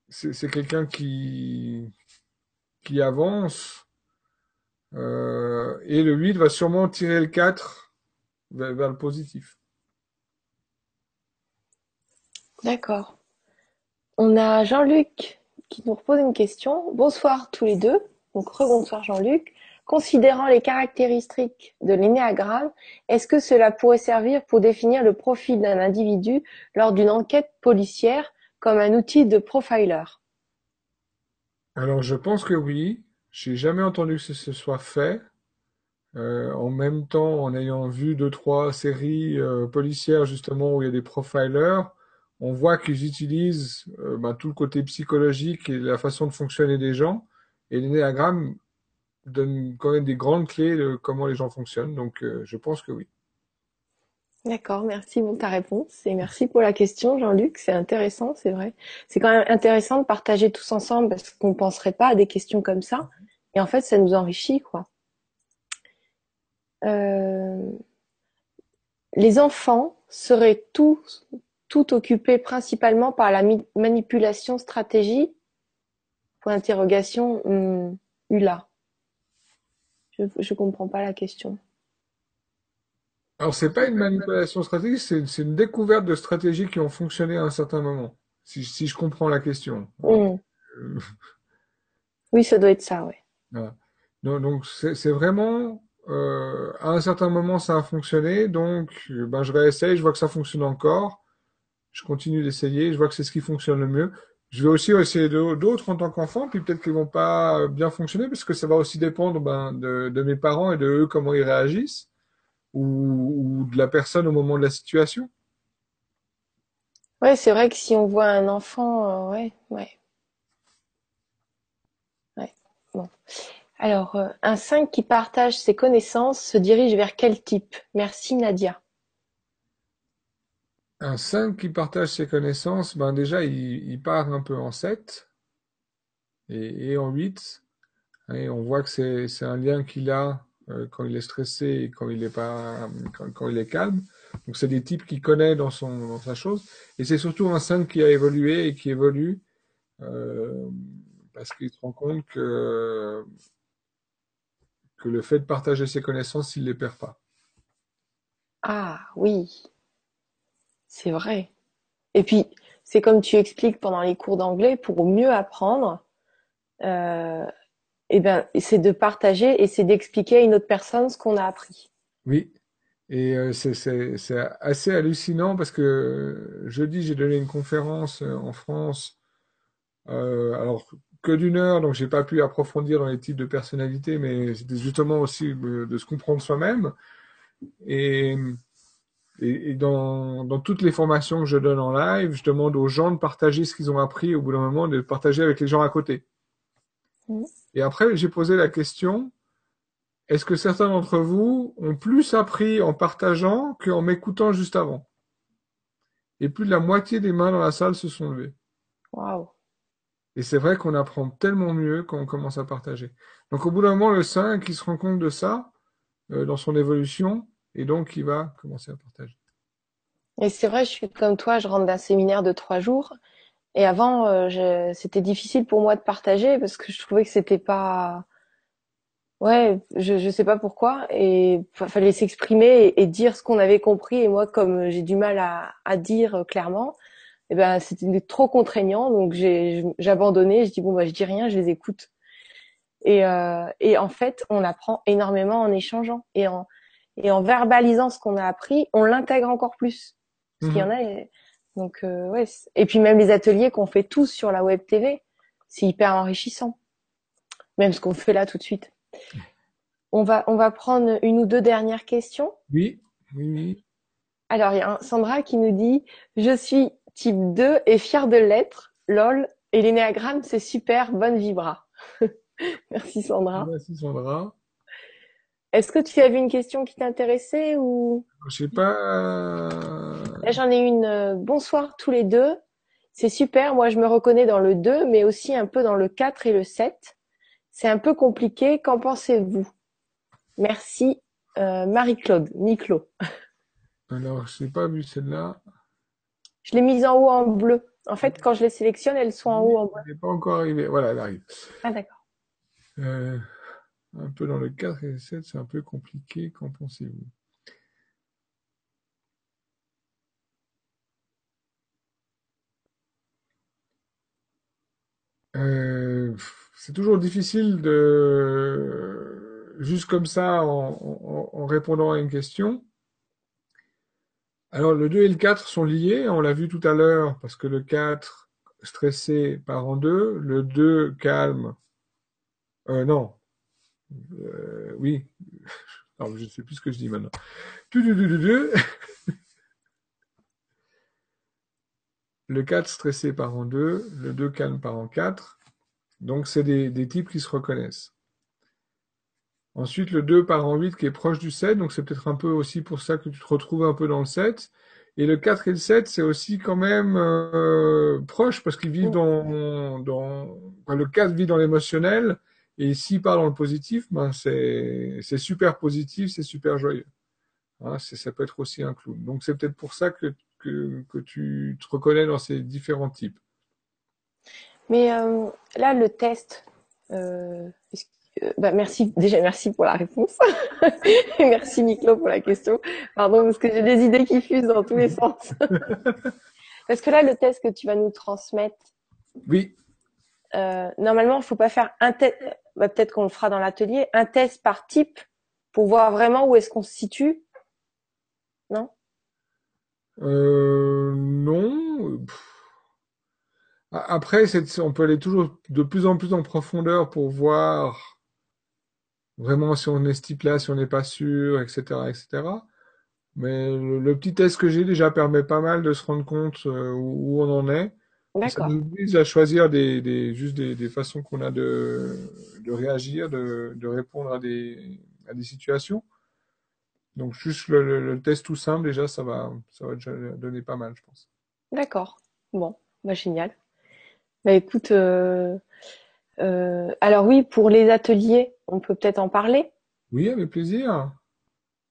c'est quelqu'un qui, qui avance. Euh, et le 8 va sûrement tirer le 4 vers, vers le positif.
D'accord. On a Jean-Luc qui nous repose une question. Bonsoir tous les deux. Donc, rebonsoir Jean-Luc. Considérant les caractéristiques de l'énéagramme, est-ce que cela pourrait servir pour définir le profil d'un individu lors d'une enquête policière comme un outil de profiler?
Alors, je pense que oui. J'ai jamais entendu que ce soit fait. Euh, en même temps, en ayant vu deux, trois séries euh, policières justement où il y a des profilers, on voit qu'ils utilisent euh, ben, tout le côté psychologique et la façon de fonctionner des gens. Et l'énéagramme donne quand même des grandes clés de comment les gens fonctionnent. Donc, euh, je pense que oui.
D'accord, merci pour ta réponse et merci pour la question, Jean-Luc. C'est intéressant, c'est vrai. C'est quand même intéressant de partager tous ensemble parce qu'on ne penserait pas à des questions comme ça. Et en fait, ça nous enrichit, quoi. Euh, les enfants seraient tous, tout occupés principalement par la manipulation stratégie? Point d'interrogation, hum, Ula. Je, je comprends pas la question.
Alors, c'est pas une manipulation stratégique, c'est une découverte de stratégies qui ont fonctionné à un certain moment. Si, si je comprends la question. Euh,
Oui, ça doit être ça.
Voilà. Donc, c'est vraiment euh, à un certain moment ça a fonctionné, donc ben je réessaye, je vois que ça fonctionne encore, je continue d'essayer, je vois que c'est ce qui fonctionne le mieux. Je vais aussi essayer d'autres en tant qu'enfant, puis peut-être qu'ils vont pas bien fonctionner, parce que ça va aussi dépendre ben, de, mes parents et de eux comment ils réagissent, ou, ou de la personne au moment de la situation.
Ouais, c'est vrai que si on voit un enfant, euh, ouais, ouais, ouais. Bon. Alors, euh, un 5 qui partage ses connaissances se dirige vers quel type? Merci Nadia.
Un 5 qui partage ses connaissances, ben déjà il, il part un peu en 7 et, en 8. Et on voit que c'est un lien qu'il a euh, quand il est stressé et quand il est pas quand, il est calme. Donc c'est des types qu'il connaît dans son dans sa chose. Et c'est surtout un 5 qui a évolué et qui évolue euh, parce qu'il se rend compte que que le fait de partager ses connaissances, il les perd pas.
Ah oui, c'est vrai. Et puis, c'est comme tu expliques pendant les cours d'anglais, pour mieux apprendre, euh, eh ben, c'est de partager et c'est d'expliquer à une autre personne ce qu'on a appris.
Oui. Et euh, c'est assez hallucinant parce que euh, jeudi j'ai donné une conférence en France alors que d'une heure, donc j'ai pas pu approfondir dans les types de personnalités, mais c'était justement aussi de se comprendre soi-même. Et, et, et dans, dans toutes les formations que je donne en live, je demande aux gens de partager ce qu'ils ont appris au bout d'un moment, de partager avec les gens à côté.
Mhm.
Et après, j'ai posé la question, est-ce que certains d'entre vous ont plus appris en partageant qu'en m'écoutant juste avant? Et plus de la moitié des mains dans la salle se sont levées.
Waouh.
Et c'est vrai qu'on apprend tellement mieux quand on commence à partager. Donc au bout d'un moment, le 5, il se rend compte de ça euh, dans son évolution, et donc il va commencer à partager.
Et c'est vrai, je suis comme toi, je rentre d'un séminaire de trois jours. Et avant, euh, je- c'était difficile pour moi de partager parce que je trouvais que c'était pas, ouais, je, je sais pas pourquoi. Et fa- fallait s'exprimer et, dire ce qu'on avait compris. Et moi, comme j'ai du mal à, à dire euh, clairement, eh ben, c'était trop contraignant. Donc j'ai abandonné. Je dis bon, bah, je dis rien, je les écoute. Et, euh, et en fait, on apprend énormément en échangeant et en, et en verbalisant ce qu'on a appris, on l'intègre encore plus. Parce qu'il y en
Mhm.
a. et- Donc, euh, ouais. Et puis même les ateliers qu'on fait tous sur la web TV, c'est hyper enrichissant. Même ce qu'on fait là tout de suite. On va, on va prendre une ou deux dernières questions.
Oui, oui, oui.
Alors, il y a un Sandra qui nous dit, je suis type 2 et fière de l'être. LOL. Et l'énéagramme, c'est super. Bonne vibra. Merci Sandra.
Merci Sandra.
Est-ce que tu avais une question qui t'intéressait ou?
Je sais pas. euh,
là j'en ai une. euh, bonsoir tous les deux. C'est super. Moi je me reconnais dans le 2 mais aussi un peu dans le 4 et le 7. C'est un peu compliqué. Qu'en pensez-vous? Merci euh, Marie-Claude, Niclo.
Alors, je n'ai pas vu celle-là.
Je l'ai mise en haut en bleu. En fait, quand je les sélectionne, elles sont en haut en bleu.
Elle n'est pas encore arrivée. Voilà, elle arrive.
Ah d'accord.
Euh, un peu dans le 4 et le 7, c'est un peu compliqué. Qu'en pensez-vous? Euh, c'est toujours difficile de, juste comme ça, en, répondant à une question. Alors, le 2 et le 4 sont liés, on l'a vu tout à l'heure, parce que le 4 stressé part en deux, le 2 calme, euh, non, euh, oui, alors je ne sais plus ce que je dis maintenant. Le 4 stressé part en deux, le 2 calme part en 4, donc c'est des, des types qui se reconnaissent. Ensuite, le 2 part en 8 qui est proche du 7, donc c'est peut-être un peu aussi pour ça que tu te retrouves un peu dans le 7. Et le 4 et le 7, c'est aussi quand même euh, proche parce qu'ils vivent dans, dans enfin, le 4 vit dans l'émotionnel et s'il part dans le positif, ben c'est super positif, c'est super joyeux. Hein, ça peut être aussi un clown. Donc c'est peut-être pour ça que, que, que tu te reconnais dans ces différents types.
Mais euh, là, le test. euh, que- euh, bah, merci déjà merci pour la réponse merci Niclo pour la question. Pardon parce que j'ai des idées qui fusent dans tous les sens. parce que là, le test que tu vas nous transmettre,
Oui,
euh, normalement, il faut pas faire un test. Bah, peut-être qu'on le fera dans l'atelier, un test par type pour voir vraiment où est-ce qu'on se situe. Non?
Euh, Non. Après, on peut aller toujours de plus en plus en profondeur pour voir vraiment si on est ce type-là, si on n'est pas sûr, etc., etc. Mais le, petit test que j'ai déjà permet pas mal de se rendre compte euh, où, on en est. Ça nous vise à choisir des, des juste des, des façons qu'on a de, de réagir, de, de répondre à des, à des situations. Donc juste le, le, test tout simple, déjà, ça va, ça va déjà donner pas mal, je pense.
D'accord. Bon, bah, génial. Bah écoute, euh, euh, alors oui, pour les ateliers, on peut peut-être en parler?
Oui, avec plaisir.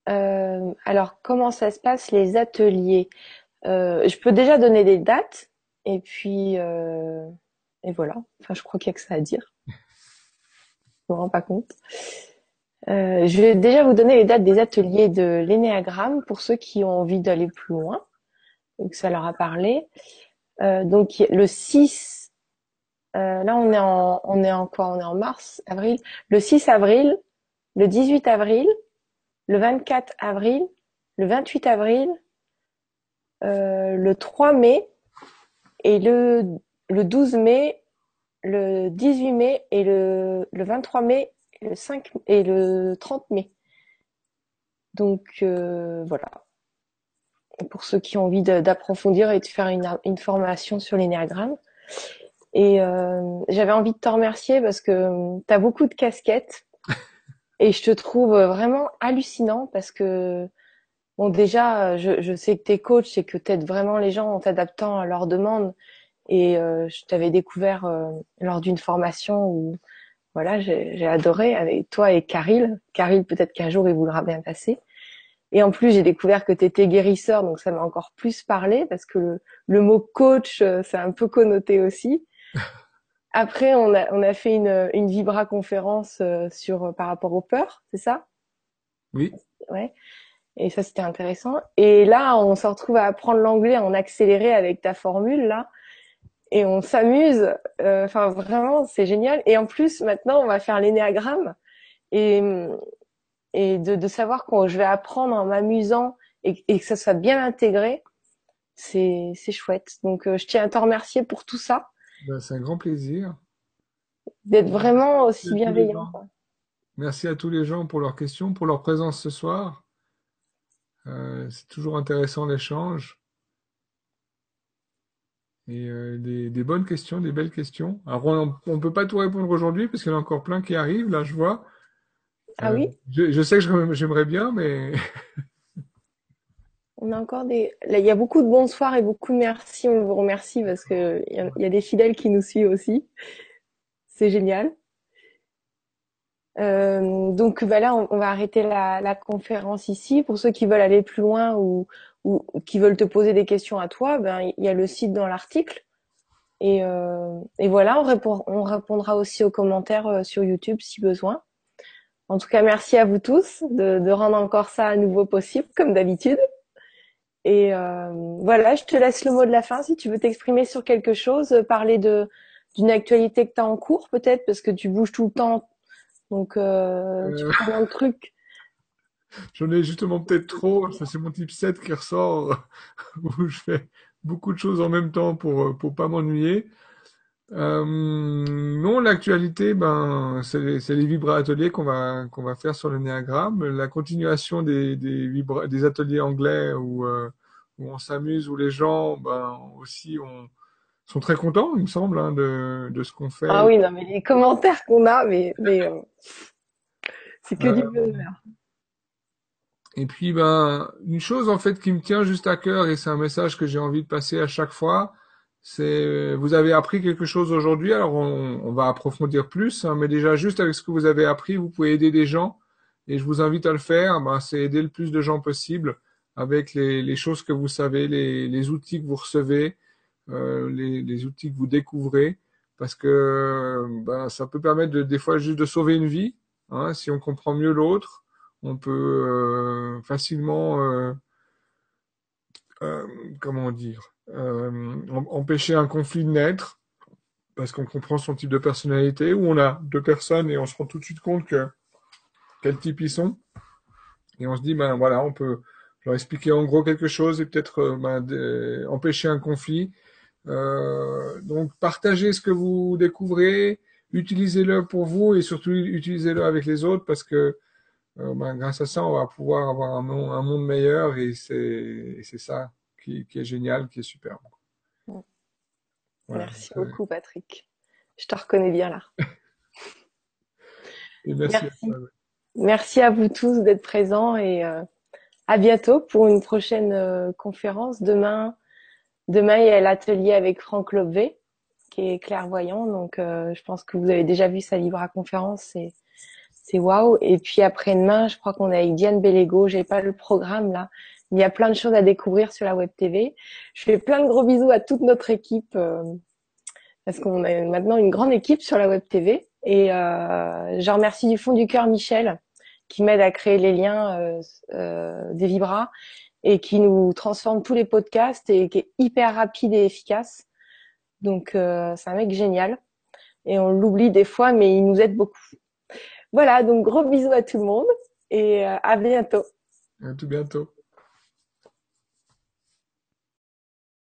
Euh, alors comment ça se passe les ateliers? Je peux déjà donner des dates? Et puis euh, et voilà. Enfin, je crois qu'il y a que ça à dire. Je me rends pas compte. Euh, je vais déjà vous donner les dates des ateliers de l'énéagramme pour ceux qui ont envie d'aller plus loin que ça leur a parlé. Euh, donc le 6, euh, là on est en on est en quoi? On est en mars, avril. Le 6 avril, le 18 avril, le 24 avril, le 28 avril, euh, le 3 mai et le, le 12 mai, le 18 mai et le, le 23 mai et le 5 et le 30 mai. Donc euh, voilà. Pour ceux qui ont envie d'approfondir et de faire une, une formation sur l'énéagramme. Et euh, j'avais envie de te remercier parce que tu as beaucoup de casquettes et je te trouve vraiment hallucinant parce que bon déjà je, je sais que tu es coach et que tu aides vraiment les gens en t'adaptant à leurs demandes et euh, je t'avais découvert euh, lors d'une formation où voilà j'ai adoré avec toi et Caril. Caril peut-être qu'un jour il voudra bien passer. Et en plus j'ai découvert que tu étais guérisseur donc ça m'a encore plus parlé parce que le, le mot coach euh, c'est un peu connoté aussi. Après, on a, on a fait une, une Vibra conférence euh, sur euh, par rapport aux peurs, c'est ça?
Oui.
Ouais. Et ça, c'était intéressant. Et là, on se retrouve à apprendre l'anglais en accéléré avec ta formule là, et on s'amuse. Euh, enfin, vraiment, c'est génial. Et en plus, maintenant, on va faire l'énéagramme et et de, de savoir quand je vais apprendre en m'amusant et, et, que ça soit bien intégré, c'est chouette. Donc, je tiens à te remercier pour tout ça.
Ben, c'est un grand plaisir.
D'être vraiment aussi bienveillant.
Merci à tous les gens pour leurs questions, pour leur présence ce soir. Euh, c'est toujours intéressant l'échange. Et euh, des, des, bonnes questions, des belles questions. Alors on ne peut pas tout répondre aujourd'hui parce qu'il y en a encore plein qui arrivent, là je vois.
Ah oui?
Euh, je, je, sais que j'aimerais bien, mais
On a encore des. il y a beaucoup de bonsoirs et beaucoup de merci. On vous remercie parce que il y, a des fidèles qui nous suivent aussi. C'est génial. Euh, donc bah là, on, va arrêter la, conférence ici. Pour ceux qui veulent aller plus loin ou, ou qui veulent te poser des questions à toi, ben il y a le site dans l'article. Et, euh, et, voilà, on, répond, on répondra aussi aux commentaires euh, sur YouTube si besoin. En tout cas, merci à vous tous de, de rendre encore ça à nouveau possible, comme d'habitude. Et euh, voilà, je te laisse le mot de la fin si tu veux t'exprimer sur quelque chose, euh, parler de d'une actualité que tu as en cours peut-être parce que tu bouges tout le temps. Donc euh, tu prends plein de trucs.
J'en ai justement peut-être trop, ça c'est mon type 7 qui ressort où je fais beaucoup de choses en même temps pour pour pas m'ennuyer. Euh, non, l'actualité, ben, c'est les, les vibra ateliers qu'on va qu'on va faire sur le néagramme, la continuation des des, vibra, des ateliers anglais où euh, où on s'amuse, où les gens, ben, aussi, on, sont très contents, il me semble, hein, de de ce qu'on fait.
Ah oui, non, mais les commentaires qu'on a, mais mais euh, c'est que du bonheur.
Et puis, ben, une chose en fait qui me tient juste à cœur et c'est un message que j'ai envie de passer à chaque fois c'est vous avez appris quelque chose aujourd'hui, alors on, on, va approfondir plus, hein, mais déjà juste avec ce que vous avez appris, vous pouvez aider des gens, et je vous invite à le faire. Ben, c'est aider le plus de gens possible avec les, les choses que vous savez, les, les, outils que vous recevez, euh, les, les, outils que vous découvrez, parce que ben, ça peut permettre de, des fois juste de sauver une vie. Hein, si on comprend mieux l'autre, on peut euh, facilement, euh, euh comment dire, euh, empêcher un conflit de naître. parce qu'on comprend son type de personnalité, ou on a deux personnes et on se rend tout de suite compte que quel type ils sont. Et on se dit, ben voilà, on peut leur expliquer en gros quelque chose et peut-être euh, ben, empêcher un conflit. Euh, donc partagez ce que vous découvrez, utilisez-le pour vous et surtout utilisez-le avec les autres parce que euh, ben, grâce à ça, on va pouvoir avoir un monde, un monde meilleur et c'est ça qui, qui, est génial, qui est superbe.
Merci beaucoup, Patrick. Je te reconnais bien là. merci. Merci. À vous tous d'être présents et euh, à bientôt pour une prochaine euh, conférence. Demain, demain, il y a l'atelier avec Franck Lobvé, qui est clairvoyant. Donc, euh, je pense que vous avez déjà vu sa livre à conférence. C'est, c'est waouh. Et puis après-demain, je crois qu'on est avec Diane Bellego. J'ai pas le programme là. Il y a plein de choses à découvrir sur la web TV. Je fais plein de gros bisous à toute notre équipe euh, parce qu'on a maintenant une grande équipe sur la web TV. Et euh, je remercie du fond du cœur Michel qui m'aide à créer les liens des Vibras et qui nous transforme tous les podcasts et qui est hyper rapide et efficace. Donc euh, c'est un mec génial et on l'oublie des fois, mais il nous aide beaucoup. Voilà, donc gros bisous à tout le monde et à bientôt.
À tout bientôt.